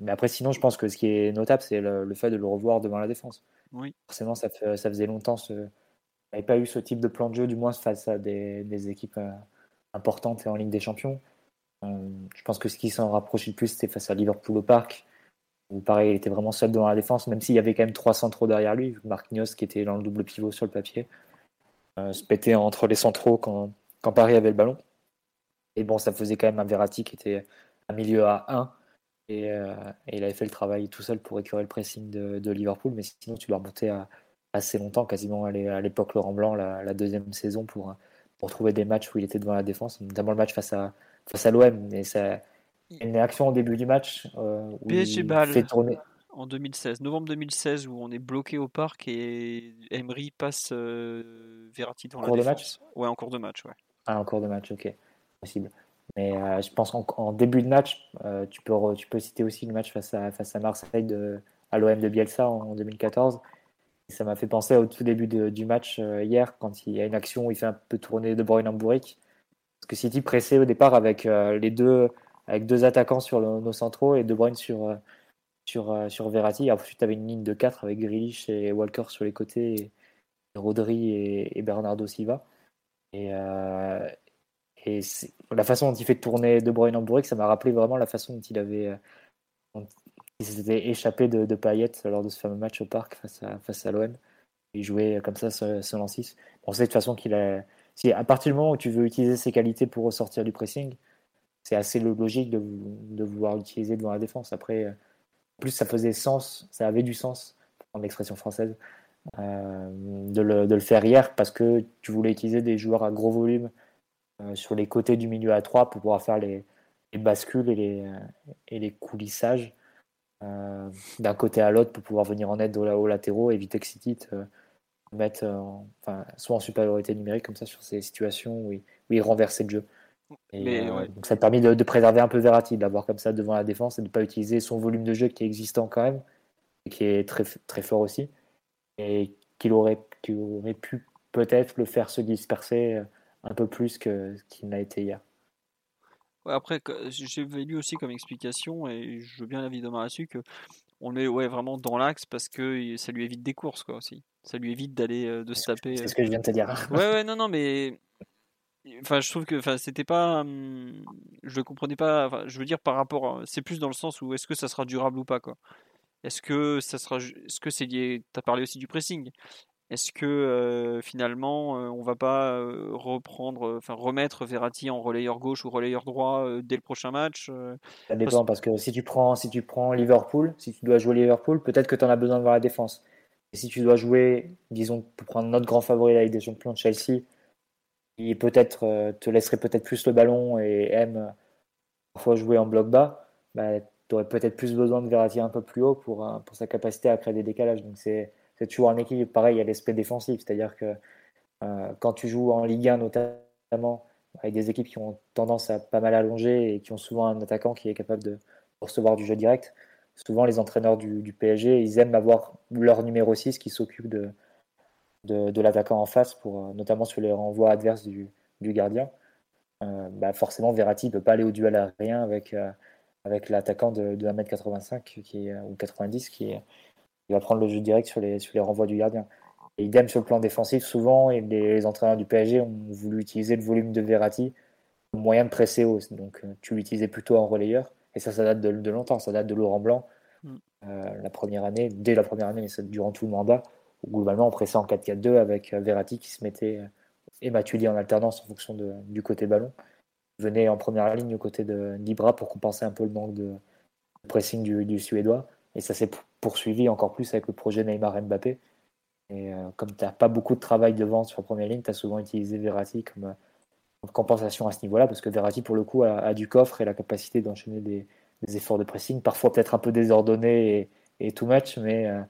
mais après, sinon, je pense que ce qui est notable, c'est le, fait de le revoir devant la défense. Oui. Forcément, ça, fait, ça faisait longtemps. Ce, n'avait pas eu ce type de plan de jeu, du moins face à des, des équipes. Euh, importante et en Ligue des Champions. je pense que ce qui s'en rapprochait le plus, c'était face à Liverpool au parc, où pareil, il était vraiment seul dans la défense, même s'il y avait quand même trois centraux derrière lui. Marquinhos, qui était dans le double pivot sur le papier, se pétait entre les centraux quand, quand Paris avait le ballon. Et bon, ça faisait quand même un Verratti qui était un milieu à 1. Et, il avait fait le travail tout seul pour écurer le pressing de, Liverpool. Mais sinon, tu dois remonter assez longtemps, quasiment à l'époque Laurent Blanc, la, deuxième saison, pour, pour trouver des matchs où il était devant la défense, notamment le match face à, face à l'OM. Mais ça, une réaction au début du match euh, où PSG il fait tourner. En 2016, novembre 2016, où on est bloqué au parc et Emery passe euh, Verratti dans la cours de match? Ouais, en cours de match, ouais. Ah, en cours de match, ok, possible. Mais euh, je pense qu'en début de match, euh, tu, peux, tu peux citer aussi le match face à, face à Marseille de, à l'OM de Bielsa en 2014 ça m'a fait penser au tout début du match euh, hier, quand il y a une action où il fait un peu tourner De Bruyne en bourrique. Parce que City pressait au départ avec, euh, les deux, avec deux attaquants sur nos centraux et De Bruyne sur, euh, sur, sur Verratti. Ensuite, tu avais une ligne de 4 avec Grealish et Walker sur les côtés, et Rodri et, Bernardo Silva. Et, et la façon dont il fait tourner De Bruyne en bourrique, ça m'a rappelé vraiment la façon dont il avait, il s'était échappé de, de lors de ce fameux match au parc face à, face l'OM. Il jouait comme ça seul en 6. On sait de toute façon qu'il a. Si à partir du moment où tu veux utiliser ses qualités pour ressortir du pressing, c'est assez logique de, vouloir l'utiliser devant la défense. Après, en plus, ça faisait sens, ça avait du sens, pour prendre l'expression française, euh, de, le, faire hier parce que tu voulais utiliser des joueurs à gros volume euh, sur les côtés du milieu à 3 pour pouvoir faire les, les bascules et les, et les coulissages euh, d'un côté à l'autre pour pouvoir venir en aide aux, latéraux, éviter que City mette enfin, soit en supériorité numérique comme ça sur ces situations où il, où il renversait le jeu. Euh, donc ça a permis de, préserver un peu Verratti, d'avoir comme ça devant la défense et de ne pas utiliser son volume de jeu qui est existant quand même, et qui est très, très fort aussi, et qu'il aurait, aurait pu peut-être le faire se disperser euh, un peu plus qu'il n'a été hier après, j'ai lu aussi comme explication, et je veux bien l'avis de là-dessus, que on est ouais, vraiment dans l'axe parce que ça lui évite des courses quoi aussi. Ça lui évite d'aller euh, de se taper. C'est ce que je viens de te dire. ouais, ouais, [LAUGHS] non, non, mais. Enfin, je trouve que enfin, c'était pas. Hum, je le comprenais pas. Enfin, je veux dire, par rapport. C'est plus dans le sens où est-ce que ça sera durable ou pas quoi. Est-ce que ça sera. Est-ce que c'est lié. Tu as parlé aussi du pressing. Est-ce que finalement on va pas reprendre, enfin remettre Verratti en relayeur gauche ou relayeur droit dès le prochain match Ça dépend parce que si tu prends si tu prends Liverpool, si tu dois jouer Liverpool, peut-être que tu en as besoin de voir la défense. Et si tu dois jouer, disons pour prendre notre grand favori avec des champions de Chelsea, qui peut-être te laisserait peut-être plus le ballon et aime parfois jouer en bloc bas, bah, tu aurais peut-être plus besoin de Verratti un peu plus haut pour, pour sa capacité à créer des décalages. Donc c'est c'est toujours un équilibre. Pareil, il y a l'aspect défensif, c'est-à-dire que euh, quand tu joues en Ligue 1 notamment, avec des équipes qui ont tendance à pas mal allonger et qui ont souvent un attaquant qui est capable de recevoir du jeu direct, souvent les entraîneurs du, PSG, ils aiment avoir leur numéro 6 qui s'occupe de, de, l'attaquant en face, pour, euh, notamment sur les renvois adverses du, gardien. Euh, bah forcément, Verratti ne peut pas aller au duel aérien avec, avec l'attaquant de, 1m85 qui ou 90 qui est, il va prendre le jeu direct sur les, sur les renvois du gardien. Et idem sur le plan défensif, souvent, et les, entraîneurs du PSG ont voulu utiliser le volume de Verratti comme moyen de presser haut. Donc euh, tu l'utilisais plutôt en relayeur. Et ça, ça date de, longtemps, ça date de Laurent Blanc, mm. euh, la première année, dès la première année, mais ça, durant tout le mandat, où globalement on pressait en 4-4-2 avec euh, Verratti qui se mettait et Matuidi en alternance en fonction de, du côté ballon. Venait en première ligne au côté de Libra pour compenser un peu le manque de pressing du, du Suédois. Et ça s'est poursuivi encore plus avec le projet Neymar Mbappé. Et euh, comme tu n'as pas beaucoup de travail devant sur la première ligne, tu as souvent utilisé Verratti comme, compensation à ce niveau-là, parce que Verratti, pour le coup, a, du coffre et la capacité d'enchaîner des, efforts de pressing, parfois peut-être un peu désordonnés et, too much, mais euh,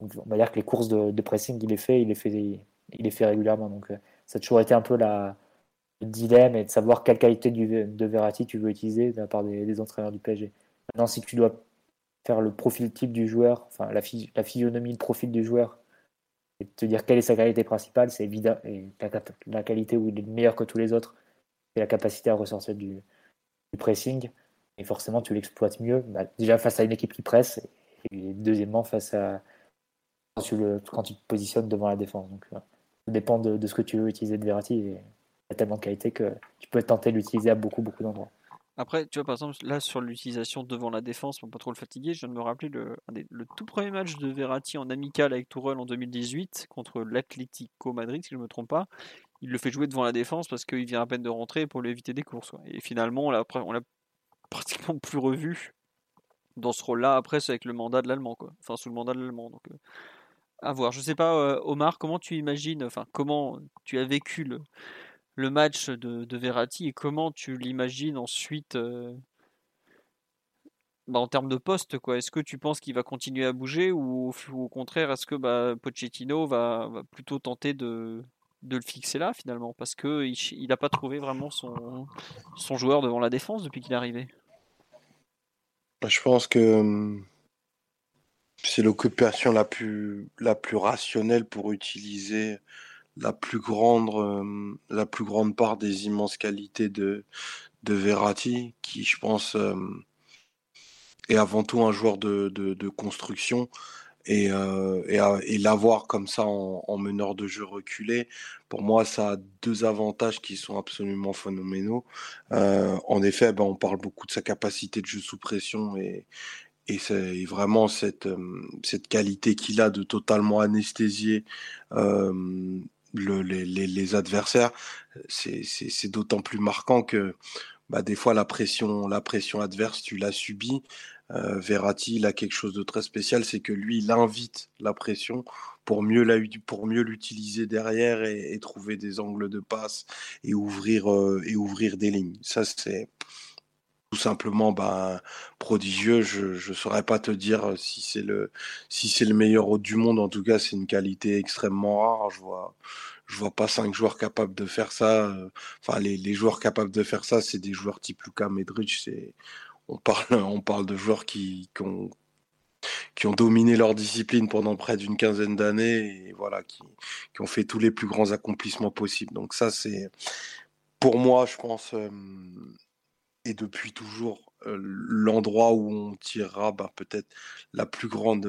on va dire que les courses de, pressing, il les fait, il les fait, il les fait régulièrement. Donc euh, ça a toujours été un peu la, le dilemme et de savoir quelle qualité de Verratti tu veux utiliser de la part des entraîneurs du PSG. Maintenant, si tu dois faire le profil type du joueur, enfin la, physionomie, le profil du joueur, et te dire quelle est sa qualité principale, c'est évident. Et la, qualité où il est meilleur que tous les autres, c'est la capacité à ressortir du, pressing. Et forcément, tu l'exploites mieux. Bah, déjà face à une équipe qui presse, et deuxièmement face à quand tu, te positionnes devant la défense. Donc, euh, ça dépend de, ce que tu veux utiliser de Verratti. Et il y a tellement de qualité que tu peux tenter de l'utiliser à beaucoup, beaucoup d'endroits. Après, tu vois, par exemple, là, sur l'utilisation devant la défense, pour pas trop le fatiguer, je viens de me rappeler le, tout premier match de Verratti en amical avec Tourelle en 2018 contre l'Atlético Madrid, si je ne me trompe pas. Il le fait jouer devant la défense parce qu'il vient à peine de rentrer pour lui éviter des courses. Et finalement, on l'a [LAUGHS] pratiquement plus revu dans ce rôle-là. Après, c'est avec le mandat de l'Allemand, quoi. Enfin, sous le mandat de l'Allemand. Donc, euh, à voir. Je sais pas, euh, Omar, comment tu imagines, enfin, comment tu as vécu le, le match de, de Verratti et comment tu l'imagines ensuite euh, bah, en termes de poste quoi? Est-ce que tu penses qu'il va continuer à bouger ou, au contraire est-ce que bah, Pochettino va, plutôt tenter de, le fixer là finalement? Parce qu'il n'a pas trouvé vraiment son, son joueur devant la défense depuis qu'il est arrivé. Bah, Je pense que hum, c'est l'occupation la plus rationnelle pour utiliser la plus grande, euh, la plus grande part des immenses qualités de, de Verratti, qui, je pense, euh, est avant tout un joueur de, de, construction. Et, euh, et, l'avoir comme ça en, meneur de jeu reculé, pour moi, ça a deux avantages qui sont absolument phénoménaux. en effet, ben, on parle beaucoup de sa capacité de jeu sous pression et, et c'est vraiment cette, cette qualité qu'il a de totalement anesthésier le, les, les, adversaires, c'est d'autant plus marquant que bah, des fois la pression, la pression adverse, tu l'as subie. Euh, Verratti, il a quelque chose de très spécial, c'est que lui, il invite la pression pour mieux la, pour mieux l'utiliser derrière et, trouver des angles de passe et ouvrir euh, et ouvrir des lignes. Ça, c'est tout simplement bah, prodigieux. Je ne saurais pas te dire si c'est le si c'est le meilleur du monde. En tout cas, c'est une qualité extrêmement rare. Je vois je vois pas cinq joueurs capables de faire ça. Enfin, les, les joueurs capables de faire ça, c'est des joueurs type Luka Medric. C'est on parle [LAUGHS] on parle de joueurs qui, qui ont qui ont dominé leur discipline pendant près d'une quinzaine d'années et voilà qui, qui, ont fait tous les plus grands accomplissements possibles. Donc ça c'est pour moi, je pense, et depuis toujours l'endroit où on tirera bah, peut-être la plus grande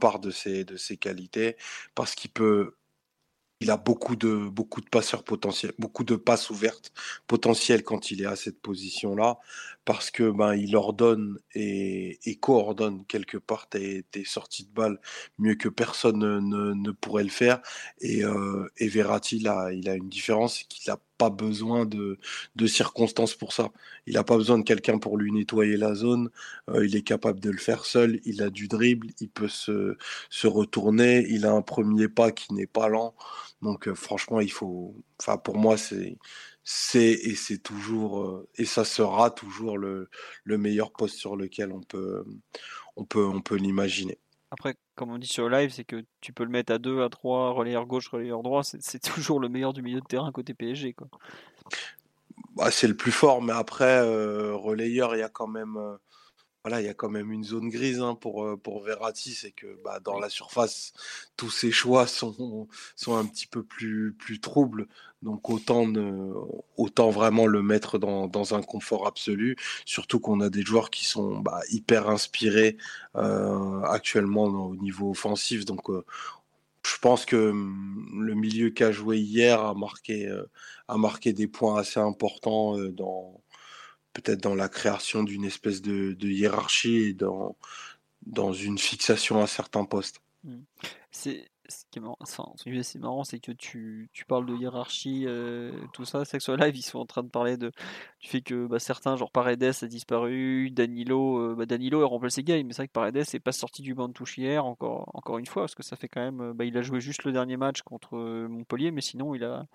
part de ses de ses qualités parce qu'il peut il a beaucoup de beaucoup de passeurs potentiels, beaucoup de passes ouvertes potentielles quand il est à cette position-là, parce que ben il ordonne et, coordonne quelque part tes, sorties de balles mieux que personne ne, pourrait le faire. Et, euh, Verratti, là, il a une différence, qu'il n'a pas besoin de, circonstances pour ça. Il n'a pas besoin de quelqu'un pour lui nettoyer la zone. Euh, il est capable de le faire seul. Il a du dribble. Il peut se, se retourner. Il a un premier pas qui n'est pas lent. Donc euh, franchement, il faut. Enfin, pour moi, c'est c'est et c'est toujours et ça sera toujours le, le meilleur poste sur lequel on peut on peut on peut l'imaginer. Après, comme on dit sur le live, c'est que tu peux le mettre à 2, à 3, relayeur gauche, relayeur droit, c'est [LAUGHS] toujours le meilleur du milieu de terrain côté PSG. Quoi. Bah, c'est le plus fort, mais après, euh, relayeur, il y a quand même voilà, il y a quand même une zone grise hein, pour, pour Verratti, c'est que bah, dans la surface, tous ses choix sont, sont un petit peu plus, plus troubles. Donc autant, autant vraiment le mettre dans, dans un confort absolu, surtout qu'on a des joueurs qui sont bah, hyper inspirés euh, actuellement au niveau offensif. Donc euh, je pense que hum, le milieu qu'a joué hier a marqué, a marqué des points assez importants dans peut-être dans la création d'une espèce de, hiérarchie et dans, dans une fixation à certains postes. Mmh. C'est marrant, c'est que tu, parles de hiérarchie, euh, tout ça. C'est que sur live, ils sont en train de parler de, du fait que bah, certains, genre Paredes a disparu, Danilo, euh, bah, Danilo a remplacé Gay, mais c'est vrai que Paredes n'est pas sorti du banc de touche hier, encore, encore une fois, parce que ça fait quand même. Bah, il a joué juste le dernier match contre euh, Montpellier, mais sinon, il a,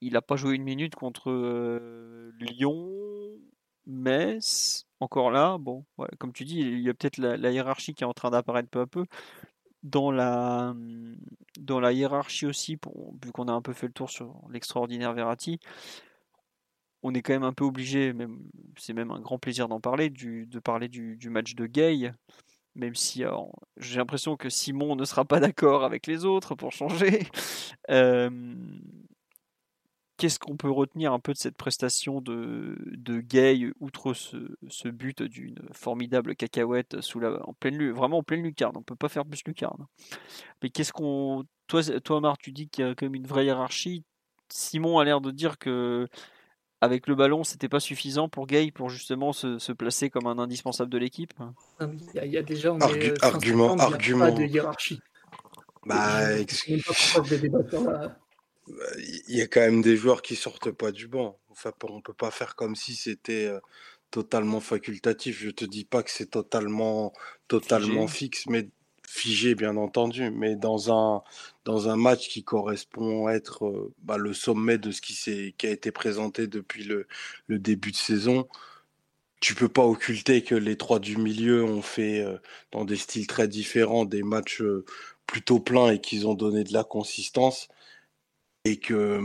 il n'a pas joué une minute contre Lyon, Metz. Encore là, bon, comme tu dis, il y a peut-être la, hiérarchie qui est en train d'apparaître peu à peu. Dans la, dans la hiérarchie aussi, vu qu'on a un peu fait le tour sur l'extraordinaire Verratti, on est quand même un peu obligé, c'est même un grand plaisir d'en parler, de parler du, match de Gay, même si j'ai l'impression que Simon ne sera pas d'accord avec les autres pour changer. [LAUGHS] Euh, qu'est-ce qu'on peut retenir un peu de cette prestation de, de Gay, outre ce, but d'une formidable cacahuète sous la, en pleine, vraiment en pleine lucarne? On peut pas faire plus lucarne. Mais qu'est-ce qu'on. Toi, toi, Omar, tu dis qu'il y a quand même une vraie hiérarchie. Simon a l'air de dire que avec le ballon, c'était pas suffisant pour Gay pour justement se, placer comme un indispensable de l'équipe Il y, a déjà argument, argument. de hiérarchie. Bah, il y a quand même des joueurs qui sortent pas du banc. Enfin, on peut pas faire comme si c'était euh, totalement facultatif. Je te dis pas que c'est totalement, totalement fixe, mais figé, bien entendu. Mais dans un, dans un match qui correspond à être euh, bah, le sommet de ce qui, qui a été présenté depuis le, le début de saison, tu peux pas occulter que les trois du milieu ont fait, euh, dans des styles très différents, des matchs plutôt pleins et qu'ils ont donné de la consistance. Et que,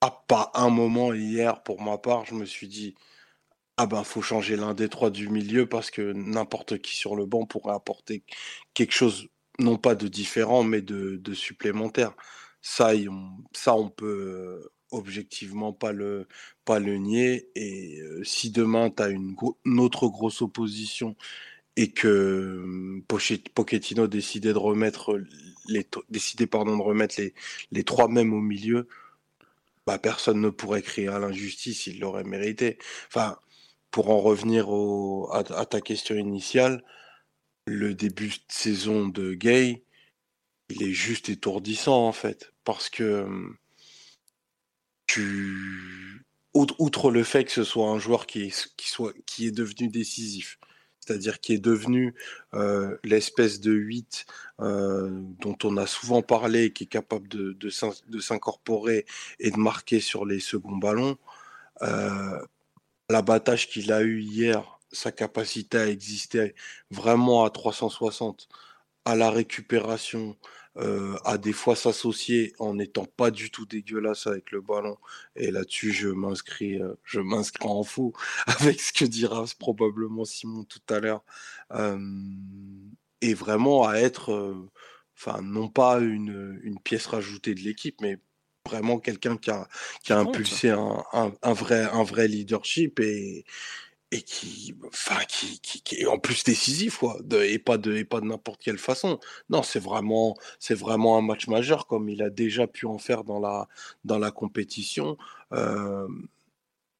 à pas un moment hier, pour ma part, je me suis dit, ah ben faut changer l'un des trois du milieu parce que n'importe qui sur le banc pourrait apporter quelque chose, non pas de différent, mais de, supplémentaire. Ça, on, ça, on peut objectivement pas le, pas le nier. Et euh, si demain, tu as une, une, autre grosse opposition et que hum, Pochettino décidait de remettre les décidait pardon de remettre les, les trois mêmes au milieu, bah personne ne pourrait crier à l'injustice, il l'aurait mérité. Enfin, pour en revenir à, ta question initiale, le début de saison de Gay, il est juste étourdissant en fait, parce que tu outre le fait que ce soit un joueur qui soit, qui est devenu décisif, c'est-à-dire qui est devenu euh, l'espèce de 8 euh, dont on a souvent parlé, qui est capable de, s'incorporer et de marquer sur les seconds ballons. Euh, L'abattage qu'il a eu hier, sa capacité à exister vraiment à 360, à la récupération, euh, à des fois s'associer en n'étant pas du tout dégueulasse avec le ballon. Et là-dessus, je m'inscris, euh, je m'inscris en faux [LAUGHS] avec ce que dira probablement Simon tout à l'heure. et vraiment à être, euh, enfin, non pas une, une pièce rajoutée de l'équipe, mais vraiment quelqu'un qui a, qui a impulsé un, un, un, vrai, un vrai leadership et, et qui, est en plus décisif, quoi, et pas de, n'importe quelle façon. Non, c'est vraiment, un match majeur, comme il a déjà pu en faire dans la, compétition. Euh,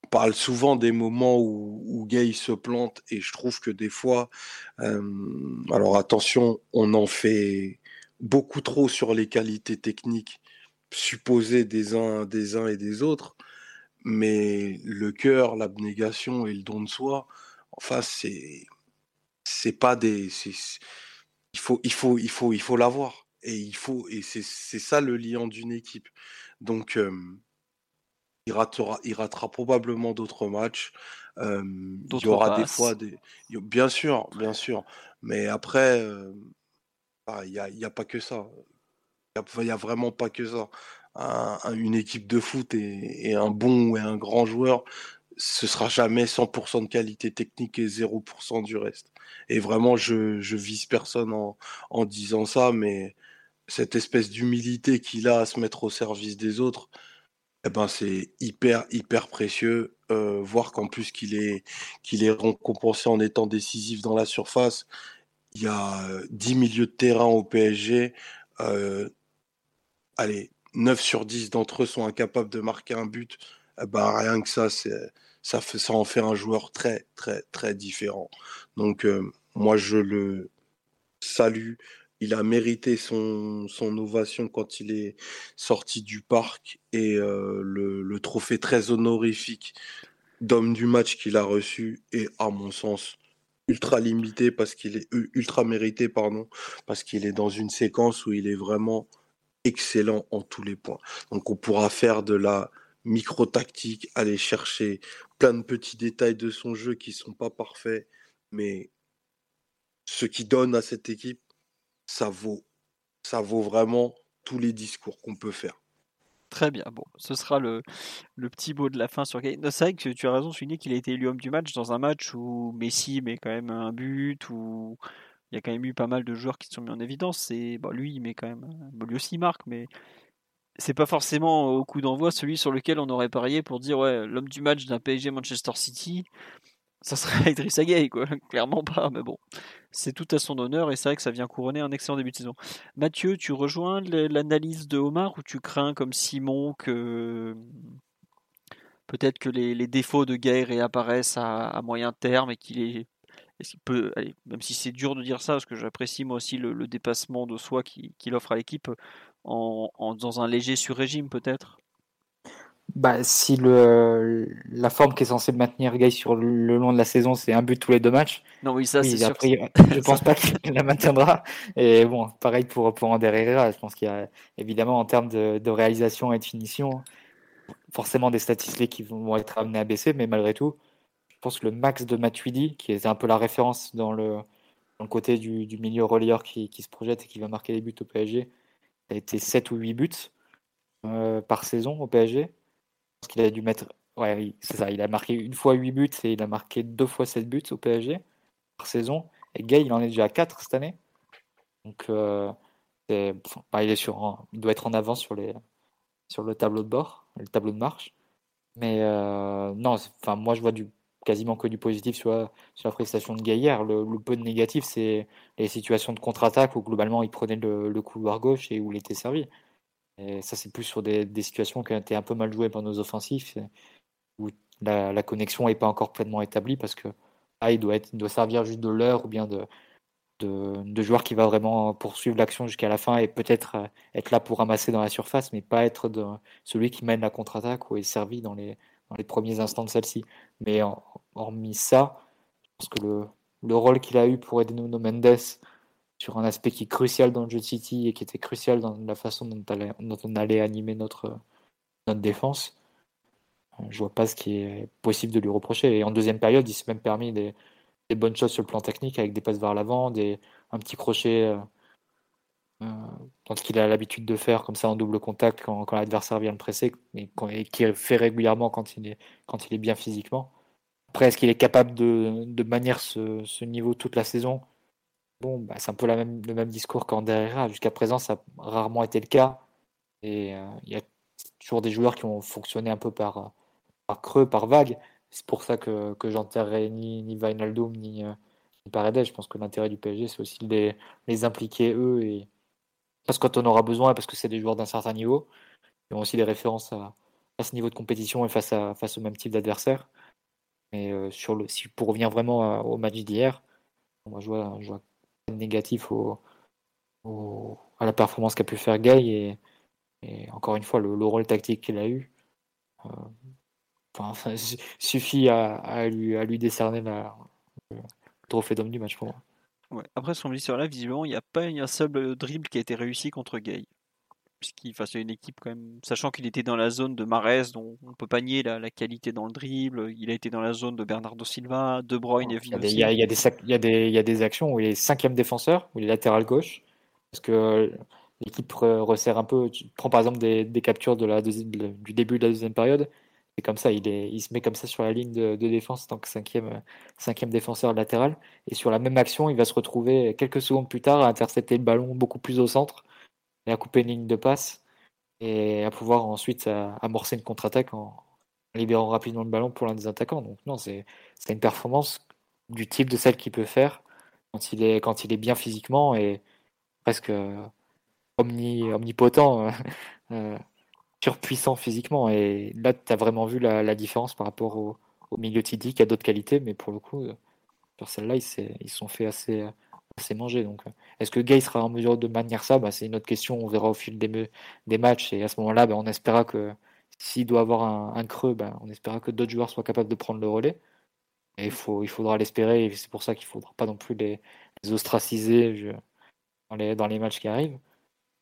on parle souvent des moments où, où Gay se plante, et je trouve que des fois, euh, alors attention, on en fait beaucoup trop sur les qualités techniques supposées des uns, des uns et des autres mais le cœur, l'abnégation et le don de soi, enfin, c'est c'est pas des il faut il faut il faut il faut l'avoir et il faut et c'est ça le liant d'une équipe. Donc il ratera il ratera probablement d'autres matchs. il y aura des fois des bien sûr, bien sûr, mais après bah, il n'y a, y a pas que ça. Il n'y a, vraiment pas que ça une équipe de foot et, un bon et un grand joueur, ce sera jamais 100% de qualité technique et 0% du reste. Et vraiment, je, je vise personne en, disant ça, mais cette espèce d'humilité qu'il a à se mettre au service des autres, eh ben c'est hyper hyper précieux. Euh, voir qu'en plus qu'il est qu'il est récompensé en étant décisif dans la surface. Il y a 10 milieux de terrain au PSG. Euh, allez, 9 sur 10 d'entre eux sont incapables de marquer un but, ben, rien que ça, ça, en fait un joueur très, très, très différent. Donc, euh, moi, je le salue. Il a mérité son, son ovation quand il est sorti du parc et euh, le, le, trophée très honorifique d'homme du match qu'il a reçu est, à mon sens, ultra limité parce qu'il est ultra mérité, pardon, parce qu'il est dans une séquence où il est vraiment excellent en tous les points. Donc on pourra faire de la micro-tactique, aller chercher plein de petits détails de son jeu qui sont pas parfaits, mais ce qui donne à cette équipe, ça vaut, ça vaut vraiment tous les discours qu'on peut faire. Très bien, bon, ce sera le, le petit mot de la fin sur Kane. C'est vrai que tu as raison, souligner qu'il a été élu homme du match dans un match où Messi met quand même un but, ou il y a quand même eu pas mal de joueurs qui se sont mis en évidence. Et bon, lui, il met quand même. lui aussi, marque, mais c'est pas forcément au coup d'envoi celui sur lequel on aurait parié pour dire ouais, l'homme du match d'un PSG Manchester City, ça serait [LAUGHS] Idriss Gueye, quoi. [LAUGHS] Clairement pas, mais bon, c'est tout à son honneur et c'est vrai que ça vient couronner un excellent début de saison. Mathieu, tu rejoins l'analyse de Omar ou tu crains comme Simon que peut-être que les, défauts de Gay réapparaissent à, moyen terme et qu'il est, peut, même si c'est dur de dire ça, parce que j'apprécie moi aussi le, dépassement de soi qu'il offre à l'équipe en, dans un léger sur-régime peut-être? Bah, si le, la forme qui est censée maintenir Gay sur le, long de la saison, c'est un but tous les deux matchs. Non, oui, ça, c'est sûr. [LAUGHS] je [LAUGHS] pense pas qu'il [LAUGHS] la maintiendra. Et bon, pareil pour, pour Ander Herrera. Je pense qu'il y a évidemment en termes de, de, réalisation et de finition, forcément des statistiques qui vont être amenées à baisser, mais malgré tout, pense que le max de Matuidi, qui est un peu la référence dans le, côté du, milieu relieur qui, se projette et qui va marquer les buts au PSG, a été 7 ou 8 buts euh, par saison au PSG pense qu'il a dû mettre. Ouais, c'est ça. Il a marqué une fois 8 buts et il a marqué deux fois 7 buts au PSG par saison. Et Gay, il en est déjà à 4 cette année. Donc, euh, bah, il, est sur, il doit être en avance sur le tableau de bord, le tableau de marche. Mais euh, non, enfin, moi, je vois du, quasiment que du positif sur, sur la prestation de Gaillard. Le, peu de négatif, c'est les situations de contre-attaque où globalement il prenait le, couloir gauche et où il était servi. Et ça, c'est plus sur des, des, situations qui ont été un peu mal jouées par nos offensifs, où la, la connexion n'est pas encore pleinement établie parce que ah, il, doit être, il doit servir juste de l'heure ou bien de, de, de, joueur qui va vraiment poursuivre l'action jusqu'à la fin et peut-être euh, être là pour ramasser dans la surface, mais pas être de, celui qui mène la contre-attaque ou est servi dans les, dans les premiers instants de celle-ci. Mais hormis ça, je pense que le, le rôle qu'il a eu pour aider Nuno Mendes sur un aspect qui est crucial dans le jeu de City et qui était crucial dans la façon dont, on allait animer notre, notre défense. Je vois pas ce qui est possible de lui reprocher. Et en deuxième période, il s'est même permis des, bonnes choses sur le plan technique avec des passes vers l'avant, des, un petit crochet euh, dans ce qu'il a l'habitude de faire comme ça en double contact quand, l'adversaire vient le presser et, et qui fait régulièrement quand il est, bien physiquement. Après, est-ce qu'il est capable de, de manier ce, niveau toute la saison? Bon, bah, c'est un peu le même discours qu'en derrière. Jusqu'à présent, ça a rarement été le cas. Et euh, il y a toujours des joueurs qui ont fonctionné un peu par, creux, par vague. C'est pour ça que, que j'enterrerai ni, ni ni, euh, Paredes. Je pense que l'intérêt du PSG, c'est aussi de les, les, impliquer eux. Et... Parce que quand on aura besoin, parce que c'est des joueurs d'un certain niveau. Ils ont aussi des références à, ce niveau de compétition et face, au même type d'adversaire. Mais euh, sur le, si, pour revenir vraiment au match d'hier, moi je vois, négatif au, à la performance qu'a pu faire Gay et, encore une fois le, rôle tactique qu'il a eu euh, [LAUGHS] suffit à, lui, à lui décerner la, le trophée d'homme du match pour moi. Ouais. Après, ce qu'on dit sur là, visiblement, il n'y a pas un seul dribble qui a été réussi contre Gay puisqu'il face une équipe quand même, sachant qu'il était dans la zone de Marès, dont on peut pas nier la, qualité dans le dribble. Il a été dans la zone de Bernardo Silva, De Bruyne et Il y, a, il, y a des, il, y a des, il y a des actions où il est cinquième défenseur, où il est latéral gauche, parce que l'équipe resserre un peu. Tu prends par exemple des, des captures de la du début de la deuxième période. C'est comme ça, il, est, il se met comme ça sur la ligne de, de défense en tant que cinquième, cinquième défenseur latéral. Et sur la même action, il va se retrouver quelques secondes plus tard à intercepter le ballon beaucoup plus au centre à couper une ligne de passe et à pouvoir ensuite euh, amorcer une contre-attaque en libérant rapidement le ballon pour l'un des attaquants. Donc non, c'est une performance du type de celle qu'il peut faire quand il est, quand il est bien physiquement et presque euh, omni, omnipotent, euh, surpuissant physiquement. Et là, tu as vraiment vu la, différence par rapport au, milieu Tidi qui a d'autres qualités, mais pour le coup, sur celle-là, ils se sont fait assez, c'est mangé. Donc, euh, est-ce que Gay sera en mesure de maintenir ça? Bah, C'est une autre question. On verra au fil des, des matchs. Et à ce moment-là, bah, on espéra que s'il doit avoir un, creux, bah, on espéra que d'autres joueurs soient capables de prendre le relais. Et il, faut, il faudra l'espérer. C'est pour ça qu'il ne faudra pas non plus les, ostraciser dans, les, dans les matchs qui arrivent.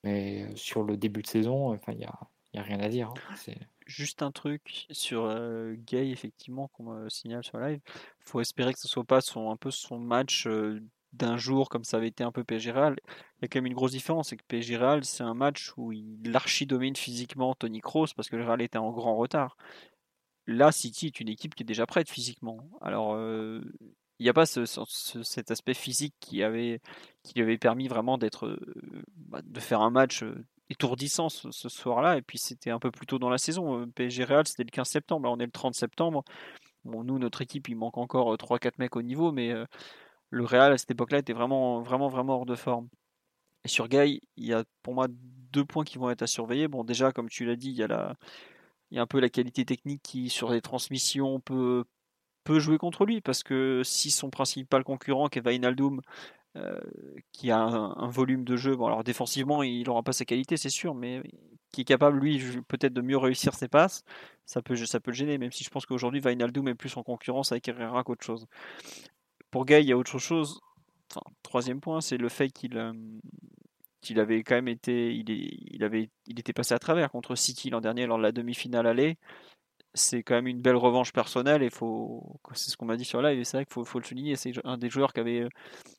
Mais euh, sur le début de saison, enfin, il n'y a, a rien à dire. Hein. Juste un truc sur euh, Gay, effectivement, qu'on me signale sur live. Faut espérer que ce soit pas son, un peu son match d'un jour comme ça avait été un peu PSG Real, il y a quand même une grosse différence, c'est que PSG Real, c'est un match où il archi-domine physiquement Tony Kroos parce que le Real était en grand retard. Là, City est une équipe qui est déjà prête physiquement. Alors, euh, il n'y a pas ce, cet aspect physique qui avait, qui lui avait permis vraiment d'être, bah, de faire un match étourdissant ce, soir-là. Et puis, c'était un peu plus tôt dans la saison. PSG Real, c'était le 15 septembre. Là, on est le 30 septembre. Bon, nous, notre équipe, il manque encore 3-4 mecs au niveau, mais le Real à cette époque-là était vraiment, vraiment, vraiment hors de forme. Et sur Gay, il y a pour moi deux points qui vont être à surveiller. Bon, déjà, comme tu l'as dit, il y a la, il y a un peu la qualité technique qui, sur les transmissions, peut, peut jouer contre lui. Parce que si son principal concurrent, qui est Vainaldum, qui a un, volume de jeu, bon alors défensivement il n'aura pas sa qualité c'est sûr, mais qui est capable lui peut-être de mieux réussir ses passes, ça peut, ça peut le gêner, même si je pense qu'aujourd'hui Vainaldum est plus en concurrence avec Herrera qu'autre chose. Pour Gay il y a autre chose, enfin, troisième point, c'est le fait qu'il euh, qu'il avait quand même été, il, il, avait, il était passé à travers contre City l'an dernier lors de la demi-finale aller. C'est quand même une belle revanche personnelle et faut, c'est ce qu'on m'a dit sur live et c'est vrai qu'il faut, le souligner. C'est un des joueurs qui avait euh,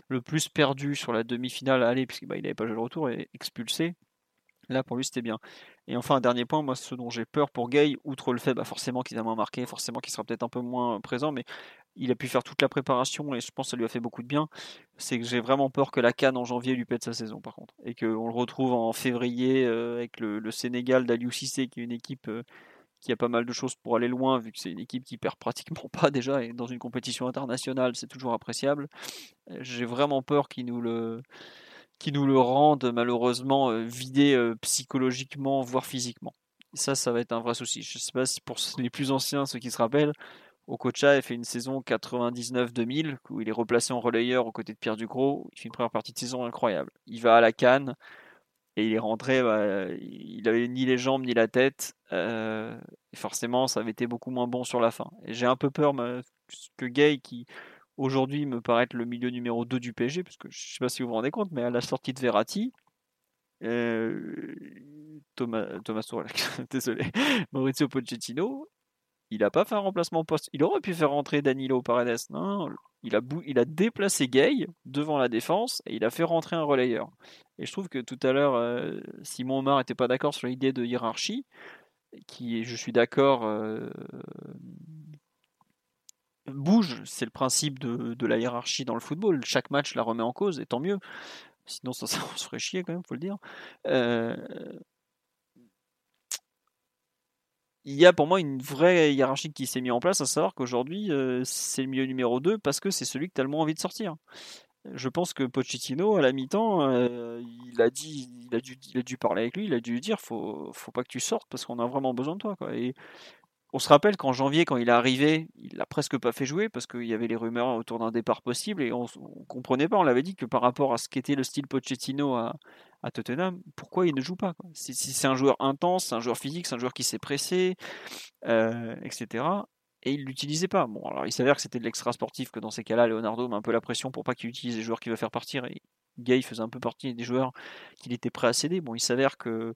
le plus perdu sur la demi-finale aller puisqu'il bah, n'avait pas joué le retour et expulsé. Là, pour lui, c'était bien. Et enfin, un dernier point, moi, ce dont j'ai peur pour Gay, outre le fait bah, forcément qu'il a moins marqué, forcément qu'il sera peut-être un peu moins présent, mais il a pu faire toute la préparation et je pense que ça lui a fait beaucoup de bien. C'est que j'ai vraiment peur que la Cannes en janvier lui pète sa saison par contre. Et qu'on le retrouve en février euh, avec le, Sénégal d'Aliou Cissé qui est une équipe euh, qui a pas mal de choses pour aller loin vu que c'est une équipe qui perd pratiquement [LAUGHS] pas déjà et dans une compétition internationale c'est toujours appréciable. J'ai vraiment peur qu'il nous le qui nous le rende malheureusement euh, vidé psychologiquement voire physiquement. ça, ça va être un vrai souci. Je sais pas si pour les plus anciens, ceux qui se rappellent, Okocha a fait une saison 99-2000 où il est replacé en relayeur aux côtés de Pierre Ducrot. Il fait une première partie de saison incroyable. Il va à la Cannes et il est rentré, bah, il avait ni les jambes ni la tête. Euh, forcément, ça avait été beaucoup moins bon sur la fin. Et j'ai un peu peur que Gay, qui aujourd'hui me paraît le milieu numéro 2 du PSG, parce que je ne sais pas si vous vous rendez compte, mais à la sortie de Verratti, euh, Thomas, Thomas [LAUGHS] désolé, Maurizio Pochettino, il n'a pas fait un remplacement poste. Il aurait pu faire rentrer Danilo Paredes. Non, il a, il a déplacé Gay devant la défense et il a fait rentrer un relayeur. Et je trouve que tout à l'heure, euh, Simon Omar n'était pas d'accord sur l'idée de hiérarchie, qui, je suis d'accord, euh, bouge. C'est le principe de, la hiérarchie dans le football. Chaque match la remet en cause, et tant mieux. Sinon, ça, ça on se ferait chier quand même, faut le dire. Euh, il y a pour moi une vraie hiérarchie qui s'est mise en place, à savoir qu'aujourd'hui, euh, c'est le milieu numéro 2 parce que c'est celui que tu le moins envie de sortir. Je pense que Pochettino, à la mi-temps, euh, il, a dit, il, a dû, parler avec lui, il a dû lui dire faut, faut pas que tu sortes parce qu'on a vraiment besoin de toi. Et on se rappelle qu'en janvier, quand il est arrivé, il l'a presque pas fait jouer parce qu'il y avait les rumeurs autour d'un départ possible et on, ne comprenait pas. On l'avait dit que par rapport à ce qu'était le style Pochettino à, à Tottenham, pourquoi il ne joue pas Si, c'est un joueur intense, c'est un joueur physique, c'est un joueur qui s'est pressé, euh, etc. Et il l'utilisait pas. Bon, alors il s'avère que c'était de l'extra sportif, que dans ces cas-là, Leonardo met un peu la pression pour pas qu'il utilise les joueurs qu'il va faire partir. Et Gay faisait un peu partie des joueurs qu'il était prêt à céder. Bon, il s'avère que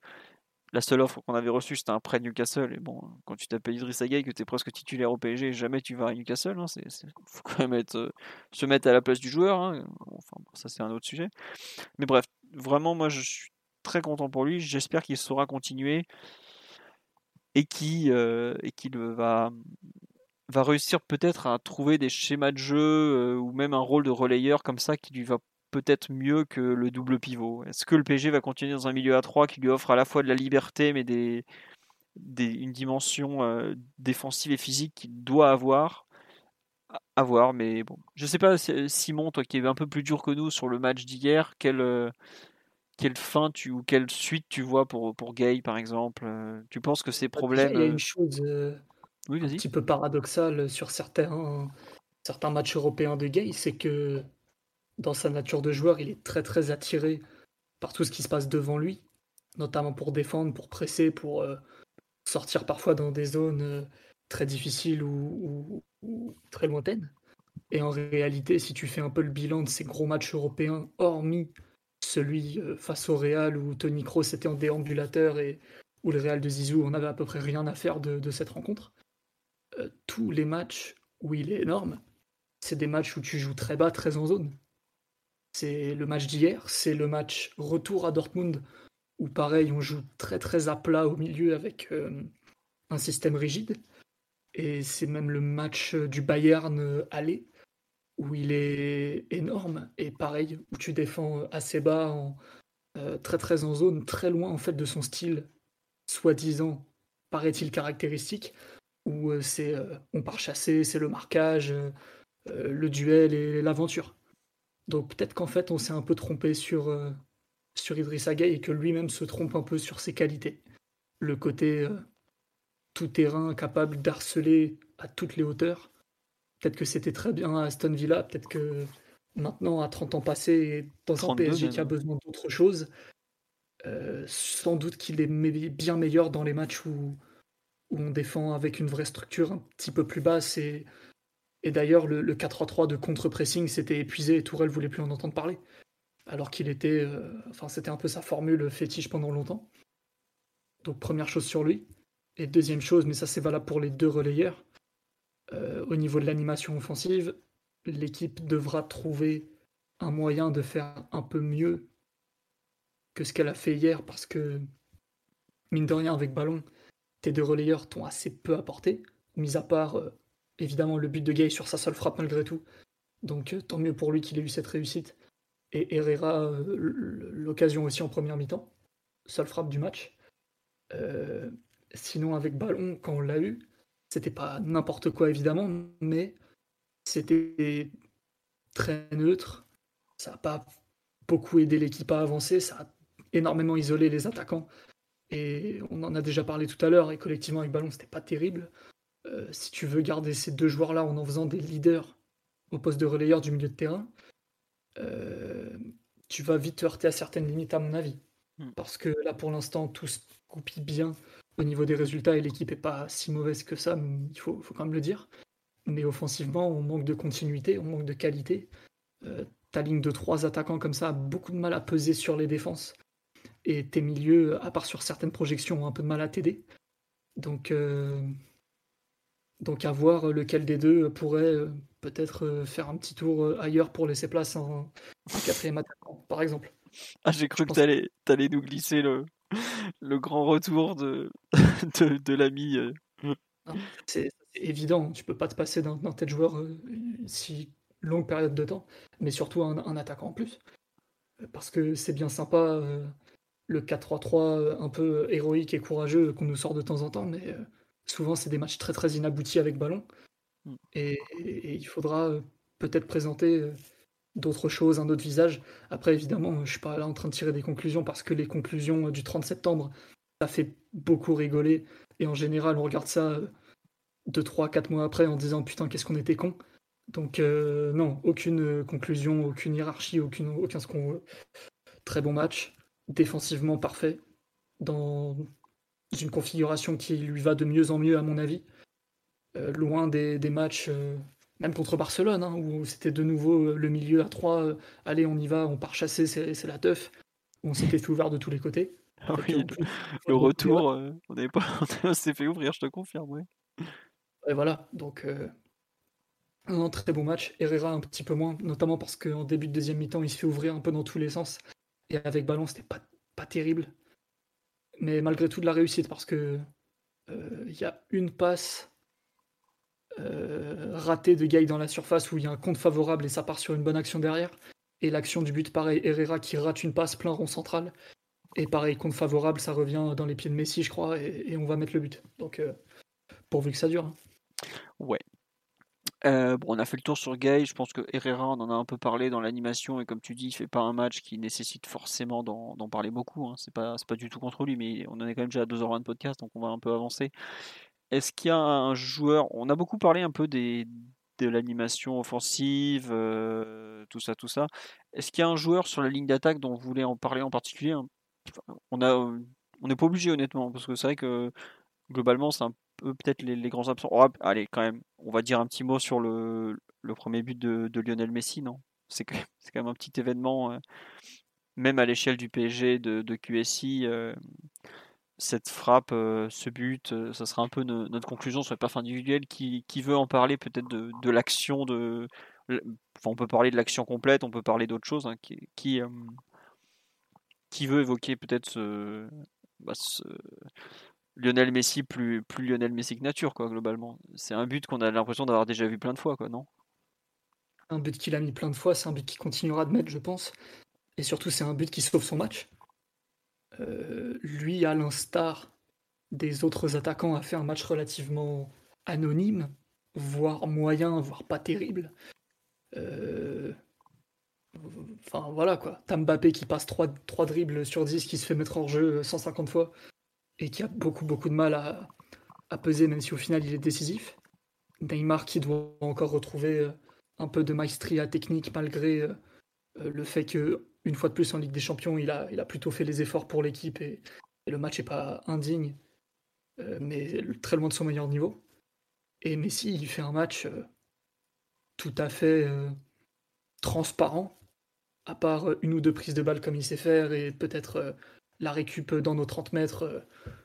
la seule offre qu'on avait reçue, c'était un prêt Newcastle. Et bon, quand tu t'appelles Idriss Gueye, que tu es presque titulaire au PSG, jamais tu vas à Newcastle. Il hein, faut quand même euh, se mettre à la place du joueur. Hein. Enfin, ça, c'est un autre sujet. Mais bref, vraiment, moi, je suis très content pour lui. J'espère qu'il saura continuer et qu'il euh, va, va réussir peut-être à trouver des schémas de jeu euh, ou même un rôle de relayeur comme ça qui lui va peut-être mieux que le double pivot. Est-ce que le PSG va continuer dans un milieu à 3 qui lui offre à la fois de la liberté mais des, une dimension euh, défensive et physique qu'il doit avoir? À voir, mais bon. Je sais pas, Simon, toi qui es un peu plus dur que nous sur le match d'hier, quelle, euh, quelle fin tu, ou quelle suite tu vois pour, pour Gay, par exemple? Euh, Tu penses que ces bah, problèmes. Il y a une chose un petit peu paradoxale sur certains, certains matchs européens de Gay, c'est que dans sa nature de joueur, il est très très attiré par tout ce qui se passe devant lui, notamment pour défendre, pour presser, pour euh, sortir parfois dans des zones très difficiles ou, très lointaines. Et en réalité, si tu fais un peu le bilan de ces gros matchs européens, hormis celui euh, face au Real où Tony Kroos était en déambulateur et où le Real de Zizou, on avait à peu près rien à faire de, cette rencontre, euh, tous les matchs où il est énorme, c'est des matchs où tu joues très bas, très en zone. C'est le match d'hier, c'est le match retour à Dortmund, où pareil, on joue très très à plat au milieu avec euh, un système rigide. Et c'est même le match du Bayern euh, aller, où il est énorme, et pareil, où tu défends euh, assez bas, très très en zone, très loin en fait de son style, soi-disant, paraît-il caractéristique, où c'est on part chasser, c'est le marquage, le duel et l'aventure. Donc peut-être qu'en fait on s'est un peu trompé sur, sur Idriss Gueye et que lui-même se trompe un peu sur ses qualités. Le côté tout terrain, capable d'harceler à toutes les hauteurs. Peut-être que c'était très bien à Aston Villa, peut-être que maintenant, à 30 ans passés, dans un PSG qui a besoin d'autre chose, euh, sans doute qu'il est bien meilleur dans les matchs où, où, on défend avec une vraie structure un petit peu plus basse. Et, et d'ailleurs, le, 4-3-3 de contre-pressing s'était épuisé et Tourelle voulait plus en entendre parler. Alors qu'il était. Euh, enfin, c'était un peu sa formule fétiche pendant longtemps. Donc, première chose sur lui. Et deuxième chose, mais ça c'est valable pour les deux relayeurs, euh, au niveau de l'animation offensive, l'équipe devra trouver un moyen de faire un peu mieux que ce qu'elle a fait hier parce que, mine de rien, avec ballon, tes deux relayeurs t'ont assez peu apporté, mis à part euh, évidemment le but de Gay sur sa seule frappe malgré tout. Donc euh, tant mieux pour lui qu'il ait eu cette réussite. Et Herrera, euh, l'occasion aussi en première mi-temps, seule frappe du match. sinon, avec ballon, quand on l'a eu, c'était pas n'importe quoi évidemment, mais c'était très neutre. Ça n'a pas beaucoup aidé l'équipe à avancer, ça a énormément isolé les attaquants. Et on en a déjà parlé tout à l'heure, et collectivement avec ballon, c'était pas terrible. Euh, si tu veux garder ces deux joueurs-là en en faisant des leaders au poste de relayeur du milieu de terrain, euh, tu vas vite heurter à certaines limites, à mon avis. Hmm. Parce que là, pour l'instant, tout se goupille bien au niveau des résultats et l'équipe est pas si mauvaise que ça, il faut, faut quand même le dire. Mais offensivement, on manque de continuité, on manque de qualité. Euh, ta ligne de trois attaquants comme ça a beaucoup de mal à peser sur les défenses. Et tes milieux, à part sur certaines projections, ont un peu de mal à t'aider. Donc, euh, donc à voir lequel des deux pourrait euh, peut-être euh, faire un petit tour ailleurs pour laisser place en, quatrième attaquant, par exemple. Ah, j'ai cru que tu allais, nous glisser le, le grand retour de, [LAUGHS] de, de l'ami. C'est évident, tu peux pas te passer d'un tel joueur si longue période de temps, mais surtout un, attaquant en plus. Parce que c'est bien sympa euh, le 4-3-3 euh, un peu héroïque et courageux qu'on nous sort de temps en temps, mais euh, souvent c'est des matchs très très inaboutis avec ballon. Mm. Et, il faudra peut-être présenter d'autres choses, un autre visage. Après, évidemment, je suis pas là en train de tirer des conclusions parce que les conclusions du 30 septembre, ça fait beaucoup rigoler. Et en général, on regarde ça 2, 3, 4 mois après en disant putain, qu'est-ce qu'on était con. Donc euh, non, aucune conclusion, aucune hiérarchie, aucune, aucun ce qu'on veut. Très bon match, défensivement parfait, dans une configuration qui lui va de mieux en mieux à mon avis. Euh, loin des, matchs, euh, même contre Barcelone, hein, où c'était de nouveau le milieu à 3, allez on y va, on part chasser, c'est la teuf. On s'était fait ouvert de tous les côtés. [LAUGHS] Ah oui, le, retour, on pas, [LAUGHS] on s'est fait ouvrir, je te confirme. Et voilà, donc un très bon match. Herrera un petit peu moins, notamment parce qu'en début de deuxième mi-temps, il se fait ouvrir un peu dans tous les sens. Et avec ballon, c'était pas, pas terrible. Mais malgré tout de la réussite, parce que euh, il y a une passe euh, ratée de Gay dans la surface où il y a un compte favorable et ça part sur une bonne action derrière. Et l'action du but, pareil, Herrera qui rate une passe plein rond central. Et pareil, compte favorable, ça revient dans les pieds de Messi, je crois, et, on va mettre le but. Donc, euh, pourvu que ça dure. Hein. Ouais, euh, bon, on a fait le tour sur Gay. Je pense que Herrera, on en a un peu parlé dans l'animation. Et comme tu dis, il fait pas un match qui nécessite forcément d'en parler beaucoup. Hein. C'est pas, pas du tout contre lui, mais on en est quand même déjà à 2h20 de podcast, donc on va un peu avancer. Est-ce qu'il y a un joueur. On a beaucoup parlé un peu de l'animation offensive, euh, tout ça, tout ça. Est-ce qu'il y a un joueur sur la ligne d'attaque dont vous voulez en parler en particulier hein? On a, on n'est pas obligé honnêtement, parce que c'est vrai que globalement c'est un peut-être les, grands absents. Oh, allez, quand même, on va dire un petit mot sur le, premier but de, Lionel Messi, non? [LAUGHS] C'est quand, même un petit événement, euh, même à l'échelle du PSG de, QSI. Euh, cette frappe, euh, ce but, ça sera un peu notre conclusion sur les perfs individuels. Qui, veut en parler peut-être de, l'action de. on peut parler de l'action complète, on peut parler d'autre chose. Hein, qui, veut évoquer peut-être ce, bah, ce, Lionel Messi plus, Lionel Messi que nature, quoi, globalement. C'est un but qu'on a l'impression d'avoir déjà vu plein de fois, quoi, non? Un but qu'il a mis plein de fois, c'est un but qu'il continuera de mettre, je pense. Et surtout, c'est un but qui sauve son match. Euh, lui, à l'instar des autres attaquants, a fait un match relativement anonyme, voire moyen, voire pas terrible. Euh, enfin voilà quoi. T'as Mbappé qui passe 3, 3 dribbles sur 10, qui se fait mettre hors jeu 150 fois et qui a beaucoup beaucoup de mal à, peser, même si au final il est décisif. Neymar qui doit encore retrouver euh, un peu de maestria technique malgré euh, euh, le fait que une fois de plus en Ligue des Champions, il a, il a plutôt fait les efforts pour l'équipe et, le match n'est pas indigne, mais très loin de son meilleur niveau. Et Messi, il fait un match tout à fait transparent, à part une ou deux prises de balles comme il sait faire et peut-être la récup dans nos 30 mètres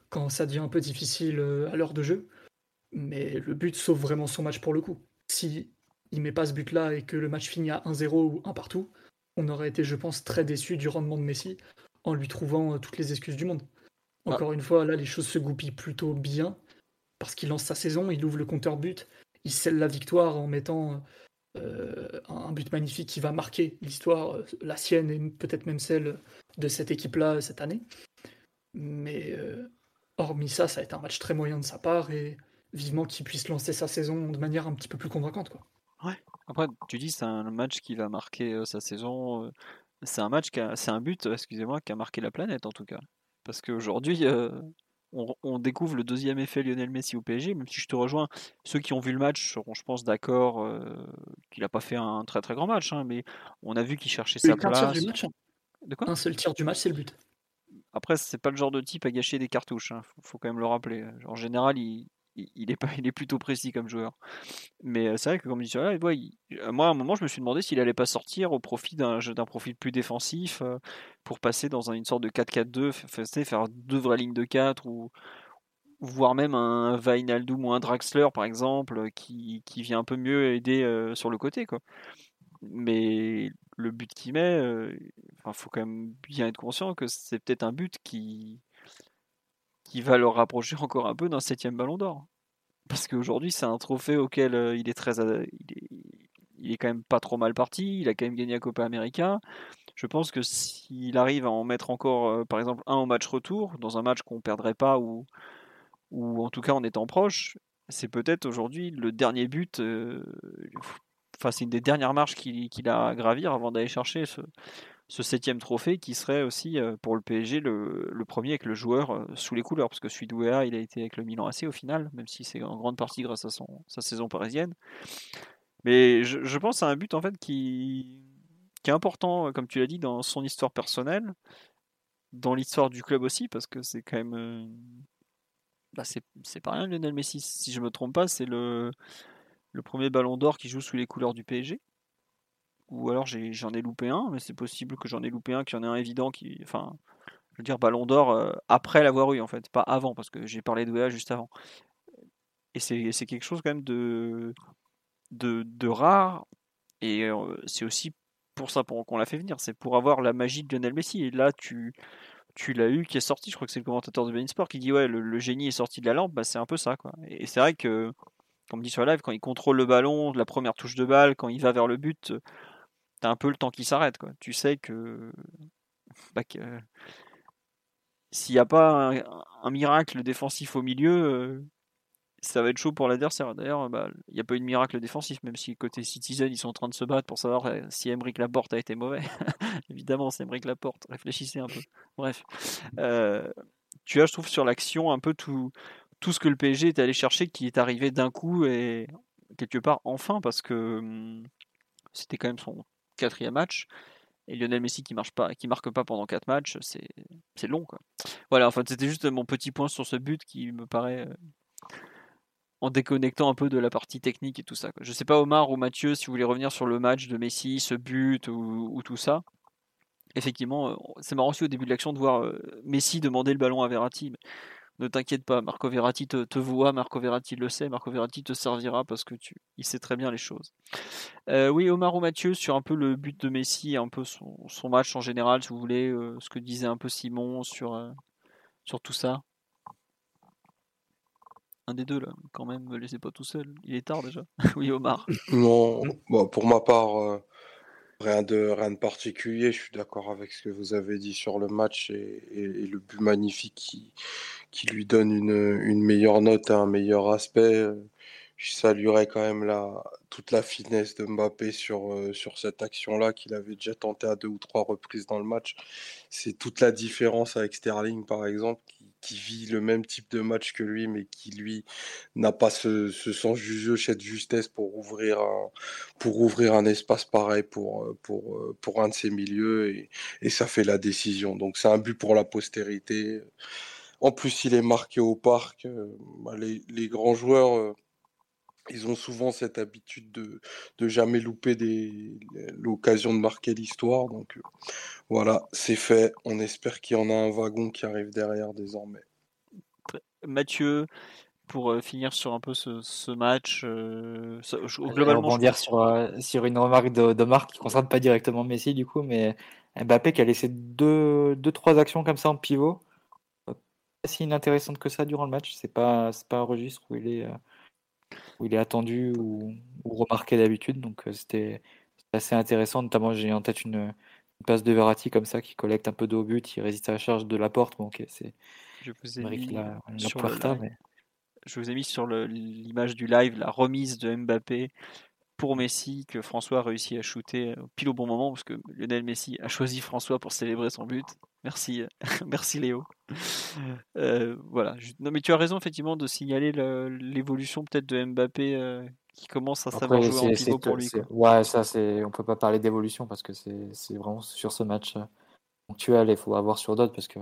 quand ça devient un peu difficile à l'heure de jeu. Mais le but sauve vraiment son match pour le coup. Si il met pas ce but-là et que le match finit à 1-0 ou 1 partout, on aurait été, je pense, très déçu du rendement de Messi en lui trouvant euh, toutes les excuses du monde. Ah. Encore une fois, là, les choses se goupillent plutôt bien parce qu'il lance sa saison, il ouvre le compteur but, il scelle la victoire en mettant euh, un but magnifique qui va marquer l'histoire, euh, la sienne et peut-être même celle de cette équipe-là cette année. Mais hormis ça, ça a été un match très moyen de sa part et vivement qu'il puisse lancer sa saison de manière un petit peu plus convaincante. Quoi. Ouais. Après, tu dis c'est un match qui va marquer euh, sa saison. Euh, c'est un match c'est un but, excusez-moi, qui a marqué la planète en tout cas. Parce qu'aujourd'hui, euh, on, découvre le deuxième effet Lionel Messi au PSG. Même si je te rejoins, ceux qui ont vu le match seront, je pense, d'accord qu'il n'a pas fait un très très grand match, hein, mais on a vu qu'il cherchait sa place. Du match. De quoi Un seul tir du match, c'est le but. Après, c'est pas le genre de type à gâcher des cartouches. Hein. Faut, quand même le rappeler. En général, il, il est, pas, il est plutôt précis comme joueur. Mais euh, c'est vrai que comme dit sur là, moi à un moment je me suis demandé s'il allait pas sortir au profit d'un profil plus défensif euh, pour passer dans une sorte de 4-4-2, faire deux vraies lignes de 4 ou voire même un Vainaldum ou un Draxler par exemple qui, qui vient un peu mieux aider euh, sur le côté quoi. Mais le but qu'il met, il faut quand même bien être conscient que c'est peut-être un but qui va le rapprocher encore un peu d'un septième ballon d'or. Parce qu'aujourd'hui, c'est un trophée auquel il est très. Il est, quand même pas trop mal parti. Il a quand même gagné la Copa América. Je pense que s'il arrive à en mettre encore, par exemple, un au match retour, dans un match qu'on perdrait pas ou, en tout cas en étant proche, c'est peut-être aujourd'hui le dernier but. Enfin, c'est une des dernières marches qu'il a à gravir avant d'aller chercher ce, septième trophée qui serait aussi euh, pour le PSG le, premier avec le joueur euh, sous les couleurs, parce que celui il a été avec le Milan AC au final, même si c'est en grande partie grâce à sa saison parisienne. Mais je, pense à un but en fait qui, qui est important, comme tu l'as dit, dans son histoire personnelle, dans l'histoire du club aussi, parce que c'est quand même. Euh, bah c'est pas rien, Lionel Messi, si je me trompe pas, c'est le, le premier ballon d'or qui joue sous les couleurs du PSG ou alors j'en ai, loupé un, mais c'est possible que j'en ai loupé un, qu'il y en ait un évident qui. Enfin, je veux dire, Ballon d'Or euh, après l'avoir eu, en fait, pas avant, parce que j'ai parlé de juste avant. Et c'est quelque chose quand même de, de, rare, et euh, c'est aussi pour ça qu'on l'a fait venir, c'est pour avoir la magie de Lionel Messi. Et là, tu, tu l'as eu qui est sorti, je crois que c'est le commentateur de Bein Sport qui dit ouais, le, génie est sorti de la lampe, bah, c'est un peu ça. Quoi. Et c'est vrai que, comme dit sur la live, quand il contrôle le ballon, la première touche de balle, quand il va vers le but, t'as un peu le temps qui s'arrête. Tu sais que, bah, s'il n'y a pas un, miracle défensif au milieu, euh, ça va être chaud pour l'adversaire. D'ailleurs, bah, il n'y a pas eu de miracle défensif, même si côté Citizen, ils sont en train de se battre pour savoir euh, si Emric Laporte a été mauvais. [LAUGHS] Évidemment, c'est Emric Laporte. Réfléchissez un peu. Bref. Euh, tu as, je trouve, sur l'action, un peu tout, tout ce que le PSG est allé chercher qui est arrivé d'un coup et quelque part enfin, parce que hum, c'était quand même son quatrième match. Et Lionel Messi qui marche pas, qui marque pas pendant quatre matchs, c'est long quoi. Voilà, enfin c'était juste mon petit point sur ce but qui me paraît euh, en déconnectant un peu de la partie technique et tout ça. Quoi. Je sais pas Omar ou Mathieu si vous voulez revenir sur le match de Messi, ce but ou, tout ça. Effectivement, euh, c'est marrant aussi au début de l'action de voir euh, Messi demander le ballon à Verratti ne t'inquiète pas, Marco Verratti te, voit, Marco Verratti le sait, Marco Verratti te servira parce que tu, il sait très bien les choses. Euh, oui, Omar ou Mathieu, sur un peu le but de Messi, un peu son, match en général, si vous voulez, euh, ce que disait un peu Simon sur, euh, sur tout ça. Un des deux là, quand même, me laissez pas tout seul. Il est tard déjà. [LAUGHS] oui, Omar. Non, pour ma part, Rien de, rien de particulier, je suis d'accord avec ce que vous avez dit sur le match et, le but magnifique qui, qui lui donne une, une meilleure note un meilleur aspect. Je saluerais quand même la, toute la finesse de Mbappé sur, euh, sur cette action-là qu'il avait déjà tenté à deux ou trois reprises dans le match. C'est toute la différence avec Sterling, par exemple, qui, vit le même type de match que lui, mais qui lui n'a pas ce, ce sens du jeu, cette justesse pour ouvrir un, pour ouvrir un espace pareil pour, pour, pour un de ses milieux et, et ça fait la décision. Donc c'est un but pour la postérité. En plus, il est marqué au parc. Euh, bah, les, les grands joueurs, euh, ils ont souvent cette habitude de, de jamais louper l'occasion de marquer l'histoire. Donc euh, voilà, c'est fait. On espère qu'il y en a un wagon qui arrive derrière désormais. Mathieu, pour finir sur un peu ce, ce match, euh, ça- je- Je vais globalement, je- rebondir sur, euh, sur une remarque de, de Marc qui ne concerne pas directement Messi du coup, mais Mbappé qui a laissé deux, deux trois actions comme ça en pivot, euh, pas si inintéressantes que ça durant le match. C'est pas c'est pas un registre où il est euh, où il est attendu ou, ou remarqué d'habitude, donc euh, c'était assez intéressant. Notamment j'ai en tête une, une passe de Verratti comme ça qui collecte un peu de haut but, il résiste à la charge de la porte. Bon, ok, c'est je vous ai mis la, la sur puerta, mais je vous ai mis sur l'image du live la remise de Mbappé pour Messi que François a réussi à shooter pile au bon moment parce que Lionel Messi a choisi François pour célébrer son but. Merci, [LAUGHS] merci Léo. Euh, voilà. Non mais tu as raison effectivement de signaler le- l'évolution peut-être de Mbappé euh, qui commence à savoir Après, jouer en pivot pour lui. quoi. ouais, ça, c'est, on peut pas parler d'évolution parce que c'est, vraiment sur ce match euh, ponctuel et il faut avoir sur d'autres parce que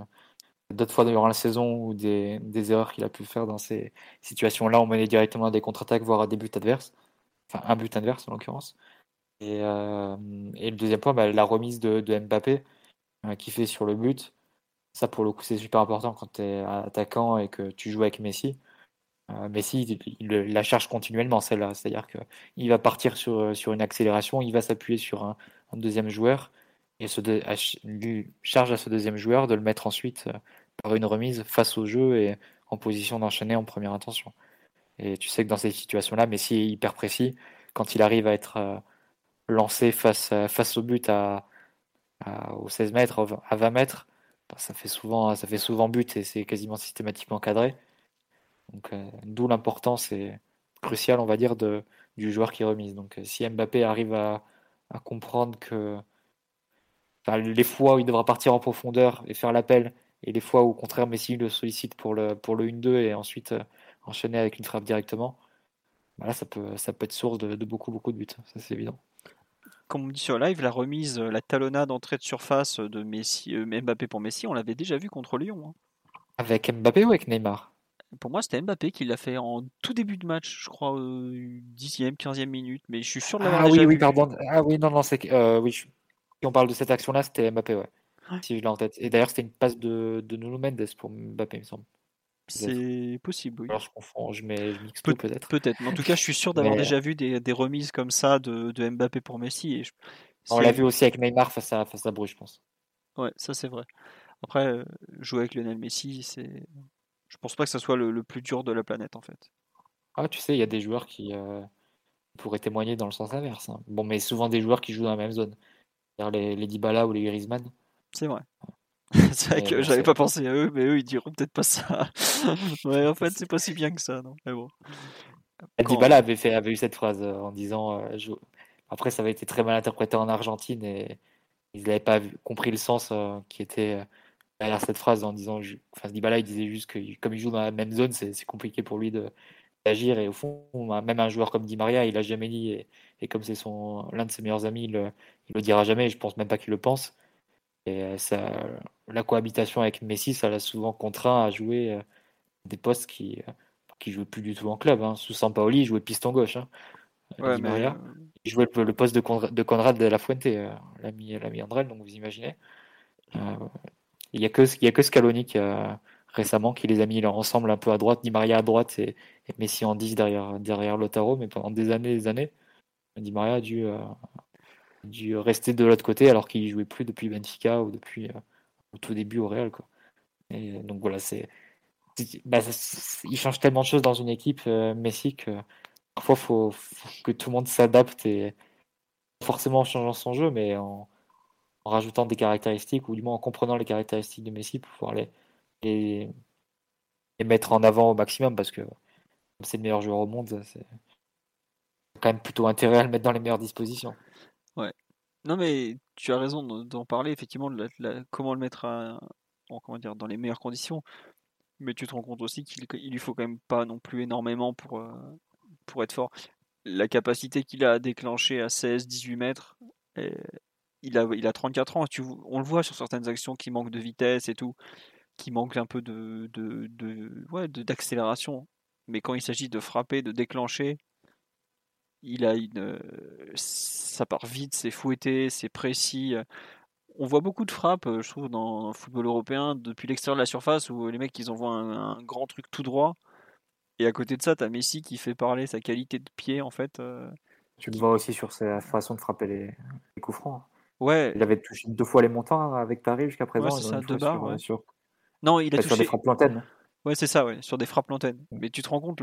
d'autres fois durant la saison ou des, des erreurs qu'il a pu faire dans ces situations-là, on menait directement à des contre-attaques, voire à des buts adverses, enfin un but adverse en l'occurrence. Et, euh, et le deuxième point, bah, la remise de, de Mbappé qui fait sur le but. Ça, pour le coup, c'est super important quand tu es attaquant et que tu joues avec Messi. Euh, Messi, il, il la charge continuellement, celle-là. C'est-à-dire qu'il va partir sur, sur une accélération, il va s'appuyer sur un, deuxième joueur et se lui charge à ce deuxième joueur de le mettre ensuite euh, par une remise face au jeu et en position d'enchaîner en première intention. Et tu sais que dans ces situations-là, Messi est hyper précis. Quand il arrive à être euh, lancé face, face au but à- aux 16 mètres, à 20 mètres, bah, ça fait souvent, ça fait souvent but et c'est quasiment systématiquement cadré. Donc, euh, d'où l'importance et cruciale, on va dire, de, du joueur qui remise. Donc, euh, si Mbappé arrive à, comprendre que les fois où il devra partir en profondeur et faire l'appel, et les fois où, au contraire, Messi le sollicite pour le, pour le 1-2 et ensuite euh, enchaîner avec une frappe directement, bah là, ça peut, ça peut être source de, de beaucoup, beaucoup de buts. Ça, c'est évident. Comme on dit sur live, la remise, euh, la talonnade entrée de surface de Messi, euh, Mbappé pour Messi, on l'avait déjà vu contre Lyon. hein. Avec Mbappé ou avec Neymar? Pour moi, c'était Mbappé qui l'a fait en tout début de match, je crois, euh, 10e, 15e minute, mais je suis sûr de l'avoir Ah déjà oui, oui, vu. pardon. Ah oui, non, non, c'est euh, oui, je- si on parle de cette action-là, c'était Mbappé, ouais. Ouais. Si je l'ai en tête. Et d'ailleurs, c'était une passe de, de Nuno Mendes pour Mbappé, il me semble. C'est possible, oui. Alors je confonds, je mets, je mixe peut-être. Peut-être, mais en tout cas, je suis sûr d'avoir Mais- déjà vu des, des remises comme ça de, de Mbappé pour Messi. Et je- On l'a vu aussi avec Neymar face à, face à Bruges, je pense. Ouais, ça c'est vrai. Après, euh, jouer avec Lionel Messi, c'est. Je pense pas que ça soit le, le plus dur de la planète en fait. Ah, tu sais, il y a des joueurs qui euh, pourraient témoigner dans le sens inverse. hein. Bon, mais souvent des joueurs qui jouent dans la même zone. C'est-à-dire les, les Dybala ou les Griezmann. C'est vrai. [LAUGHS] c'est vrai que j'avais pas pensé à eux, mais eux ils diront peut-être pas ça. [LAUGHS] ouais, en fait, c'est pas si bien que ça, non. Mais bon. Dybala avait, fait, avait eu cette phrase euh, en disant. euh, je- Après, ça avait été très mal interprété en Argentine et ils n'avaient pas vu- compris le sens euh, qui était derrière cette phrase en disant. je- Enfin, Dybala, il disait juste que comme il joue dans la même zone, c'est c'est compliqué pour lui de d'agir. Et au fond, même un joueur comme Di Maria, il l'a jamais dit. Et, et comme c'est son l'un de ses meilleurs amis, il, le- il le dira jamais. et Je pense même pas qu'il le pense. Et euh, ça, la cohabitation avec Messi, ça l'a souvent contraint à jouer euh, des postes qui euh, qui jouait plus du tout en club. Hein. Sous Sampaoli, il jouait piston gauche. Hein. Ouais, mais, Il jouait le, poste de, Conra- de Conrad de la Fuente, euh, l'ami Andrel, donc vous imaginez. Euh, il n'y a, a que Scaloni qui a, récemment qui les a mis là ensemble un peu à droite, Di Maria à droite et, et Messi en 10 derrière, derrière Lautaro, mais pendant des années et des années, Di Maria a dû, euh, dû rester de l'autre côté alors qu'il jouait plus depuis Benfica ou depuis euh, au tout début au Real. Quoi. Et donc voilà, c'est bah, il change tellement de choses dans une équipe, euh, Messi, que parfois faut, faut que tout le monde s'adapte et forcément en changeant son jeu, mais en, rajoutant des caractéristiques ou du moins en comprenant les caractéristiques de Messi pour pouvoir les, les, les mettre en avant au maximum parce que c'est le meilleur joueur au monde, c'est quand même plutôt intérêt à le mettre dans les meilleures dispositions. Non, mais tu as raison d'en parler, effectivement, de la- comment le mettre à- en, comment dire, dans les meilleures conditions. mais tu te rends compte aussi qu'il lui faut quand même pas non plus énormément pour, pour être fort. La capacité qu'il a à déclencher à 16-18 mètres, il, a, il a 34 ans. Tu, on le voit sur certaines actions qui manquent de vitesse et tout, qui manquent un peu de, de, de ouais, d'accélération. Mais quand il s'agit de frapper, de déclencher, il a une, ça part vite, c'est fouetté, c'est précis on voit beaucoup de frappes, je trouve, dans, le football européen, depuis l'extérieur de la surface, où les mecs, ils envoient un, grand truc tout droit. Et à côté de ça, tu as Messi qui fait parler sa qualité de pied, en fait. Tu le vois aussi sur sa façon de frapper les, coups francs. Hein. Ouais. Il avait touché deux fois les montants avec Paris jusqu'à présent. Ouais, ça, deux barres. Sur, Non, il a touché... sur des frappes plantaines. Ouais, c'est ça, ouais, sur des frappes plantaines. Mais tu te rends compte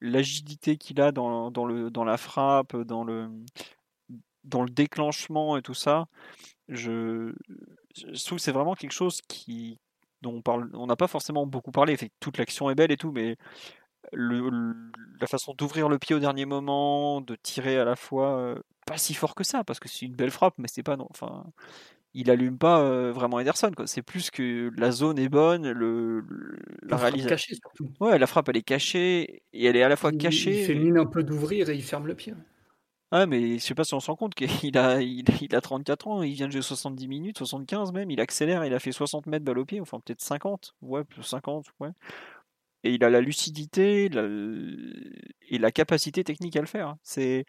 l'agilité qu'il a dans, dans, le, dans la frappe, dans le, dans le déclenchement et tout ça je, je trouve que c'est vraiment quelque chose qui dont on parle, on n'a pas forcément beaucoup parlé. Toute l'action est belle et tout, mais la façon d'ouvrir le pied au dernier moment, de tirer à la fois euh, pas si fort que ça, parce que c'est une belle frappe, mais c'est pas non. Enfin, il allume pas euh, vraiment Ederson. C'est plus que la zone est bonne, le, la, réalisation. Ouais, la frappe elle est cachée et elle est à la fois cachée. Il fait mine un peu d'ouvrir et il ferme le pied. Ah, mais je sais pas si on se rend compte qu'il a, il, a 34 ans, il vient de jouer 70 minutes, 75 même, il accélère, il a fait 60 mètres balle au pied, enfin peut-être 50, ouais, 50, ouais. Et il a la lucidité et la capacité technique à le faire. C'est,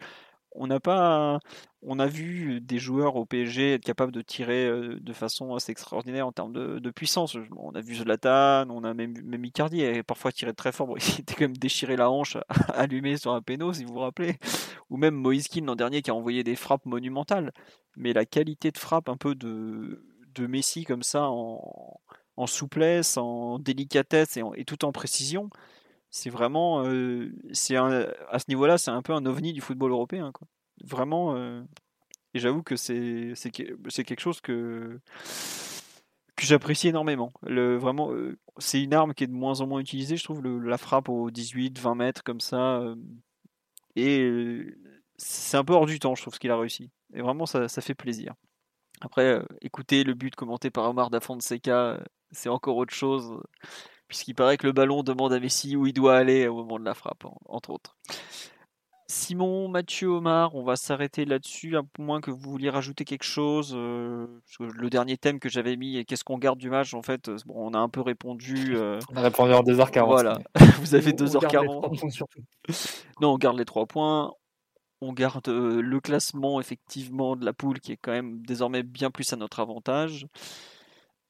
on n'a pas, on a vu des joueurs au PSG être capables de tirer euh, de façon assez extraordinaire en termes de, puissance. On a vu Zlatan, on a même, même Icardi et parfois tiré très fort. Bon, [LAUGHS] il était quand même déchiré la hanche, [LAUGHS] allumé sur un péno, si vous vous rappelez. Ou même Moïse l'an dernier qui a envoyé des frappes monumentales. Mais la qualité de frappe un peu de, de Messi comme ça en, souplesse, en délicatesse et, tout en précision, c'est vraiment, euh, à ce niveau-là, c'est un peu un ovni du football européen. Quoi. Vraiment, euh, et j'avoue que c'est c'est quelque chose que que j'apprécie énormément. Le, vraiment, euh, c'est une arme qui est de moins en moins utilisée, je trouve, la frappe aux 18-20 mètres comme ça. et c'est un peu hors du temps, je trouve, ce qu'il a réussi. Et vraiment, ça, ça fait plaisir. Après, écouter le but commenté par Omar Da Fonseca, c'est encore autre chose puisqu'il paraît que le ballon demande à Messi où il doit aller au moment de la frappe, entre autres. Simon, Mathieu, Omar, on va s'arrêter là-dessus, à moins que vous vouliez rajouter quelque chose. Euh, le dernier thème que j'avais mis, qu'est-ce qu'on garde du match En fait, bon, on a un peu répondu. Euh, [LAUGHS] on a répondu en 2h40. Voilà, [LAUGHS] [LAUGHS] vous avez 2h40. non, on garde les 3 points. On garde euh, le classement, effectivement, de la poule qui est quand même désormais bien plus à notre avantage.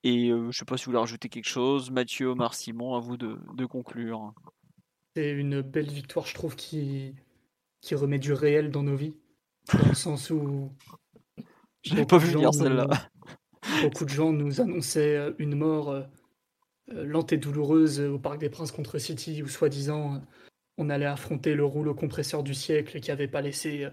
Et je ne sais pas si vous voulez rajouter quelque chose. Mathieu, Omar, Simon, à vous de, conclure. C'est une belle victoire, je trouve, qui, qui remet du réel dans nos vies. Dans le sens où. [LAUGHS] Je n'ai pas vu venir celle-là. Beaucoup de gens nous annonçaient une mort lente et douloureuse au Parc des Princes contre City, où soi-disant on allait affronter le rouleau compresseur du siècle qui n'avait pas laissé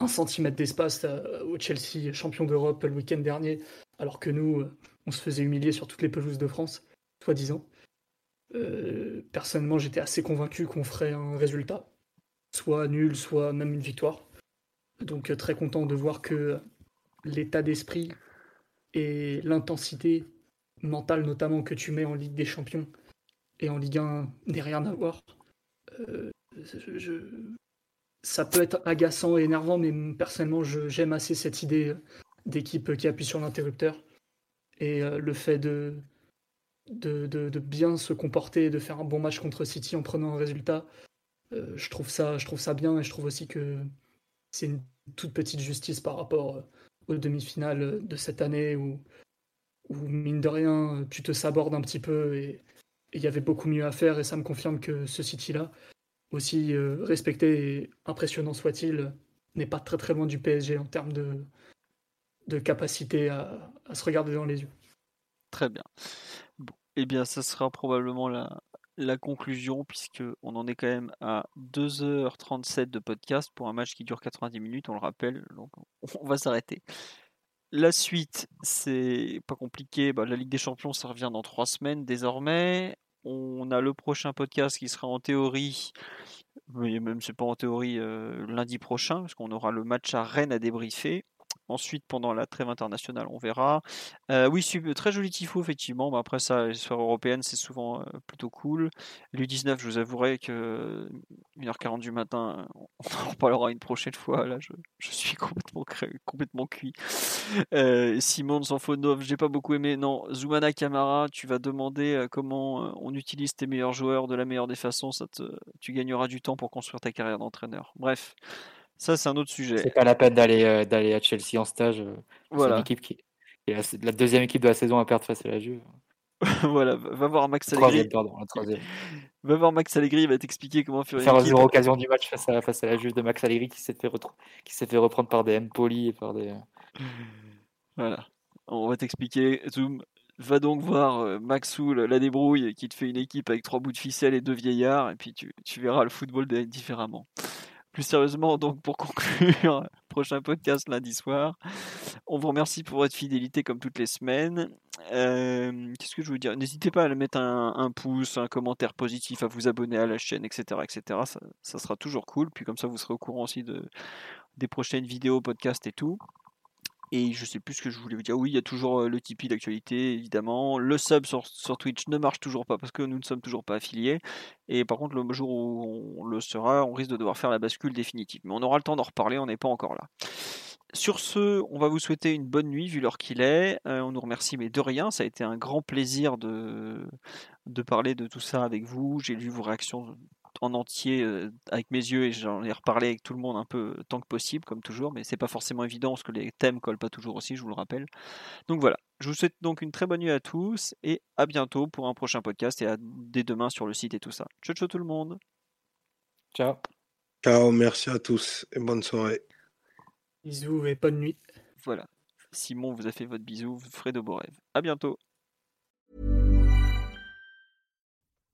un centimètre d'espace au Chelsea, champion d'Europe le week-end dernier, alors que nous, on se faisait humilier sur toutes les pelouses de France, soi-disant. Euh, personnellement, j'étais assez convaincu qu'on ferait un résultat, soit nul, soit même une victoire. Donc euh, très content de voir que l'état d'esprit et l'intensité mentale notamment que tu mets en Ligue des Champions et en Ligue 1 n'est rien à voir. Euh, ça peut être agaçant et énervant, mais personnellement, j'aime assez cette idée d'équipe qui appuie sur l'interrupteur et euh, le fait de, de, bien se comporter, de faire un bon match contre City en prenant un résultat, euh, je, trouve ça, je trouve ça bien et je trouve aussi que c'est une toute petite justice par rapport euh, aux demi-finales de cette année où, où, mine de rien, tu te sabordes un petit peu et il y avait beaucoup mieux à faire et ça me confirme que ce City-là, aussi respecté et impressionnant soit-il, n'est pas très très loin du PSG en termes de, de capacité à, se regarder dans les yeux. Très bien. Bon, eh bien, ça sera probablement la, conclusion, puisqu'on en est quand même à 2h37 de podcast pour un match qui dure 90 minutes, on le rappelle, donc on va s'arrêter. La suite, c'est pas compliqué, bah, la Ligue des Champions, ça revient dans trois semaines désormais. On a le prochain podcast qui sera en théorie, mais même c'est pas en théorie, euh, lundi prochain, parce qu'on aura le match à Rennes à débriefer. Ensuite pendant la trêve internationale, on verra. Euh, oui, très joli tifo, effectivement. Après ça, les soirées européennes, c'est souvent plutôt cool. L'U19, je vous avouerai que 1h40 du matin, on [LAUGHS] en reparlera une prochaine fois. Là, je, suis complètement, complètement cuit. Simon Sanfonov, j'ai pas beaucoup aimé. Non, Zoumana Camara, tu vas demander comment on utilise tes meilleurs joueurs de la meilleure des façons. Ça tu gagneras du temps pour construire ta carrière d'entraîneur. Bref. Ça, c'est un autre sujet. C'est pas la peine d'aller euh, d'aller à Chelsea en stage. Euh, voilà. Une équipe qui est la, deuxième équipe de la saison à perdre face à la Juve. [LAUGHS] voilà, va voir Max Allegri. Va voir Max Allegri, il va t'expliquer comment faire, faire une occasion du match face à, face à la Juve de Max Allegri qui s'est fait, qui s'est fait reprendre par des Empoli et par des. [LAUGHS] Voilà, on va t'expliquer. Zoom, va donc voir euh, Maxoul, la débrouille, qui te fait une équipe avec trois bouts de ficelle et deux vieillards, et puis tu, tu verras le football différemment. Plus sérieusement, donc pour conclure, [LAUGHS] prochain podcast lundi soir. On vous remercie pour votre fidélité comme toutes les semaines. Euh, qu'est-ce que je veux dire? N'hésitez pas à mettre un, pouce, un commentaire positif, à vous abonner à la chaîne, etc. etc. Ça, sera toujours cool. Puis comme ça, vous serez au courant aussi de, des prochaines vidéos, podcasts et tout. Et je sais plus ce que je voulais vous dire. Oui, il y a toujours le Tipeee d'actualité, évidemment. Le sub sur, Twitch ne marche toujours pas parce que nous ne sommes toujours pas affiliés. Et par contre, le jour où on le sera, on risque de devoir faire la bascule définitive. Mais on aura le temps d'en reparler, on n'est pas encore là. Sur ce, on va vous souhaiter une bonne nuit vu l'heure qu'il est. on nous remercie, mais de rien. Ça a été un grand plaisir de, de parler de tout ça avec vous. J'ai lu vos réactions en entier euh, avec mes yeux et j'en ai reparlé avec tout le monde un peu tant que possible, comme toujours, mais c'est pas forcément évident parce que les thèmes collent pas toujours aussi, je vous le rappelle. Donc voilà, je vous souhaite donc une très bonne nuit à tous et à bientôt pour un prochain podcast et à dès demain sur le site et tout ça. Ciao ciao tout le monde. Ciao. Ciao, merci à tous et bonne soirée. Bisous et bonne nuit. Voilà. Simon vous a fait votre bisou, vous ferez de beaux rêves. À bientôt.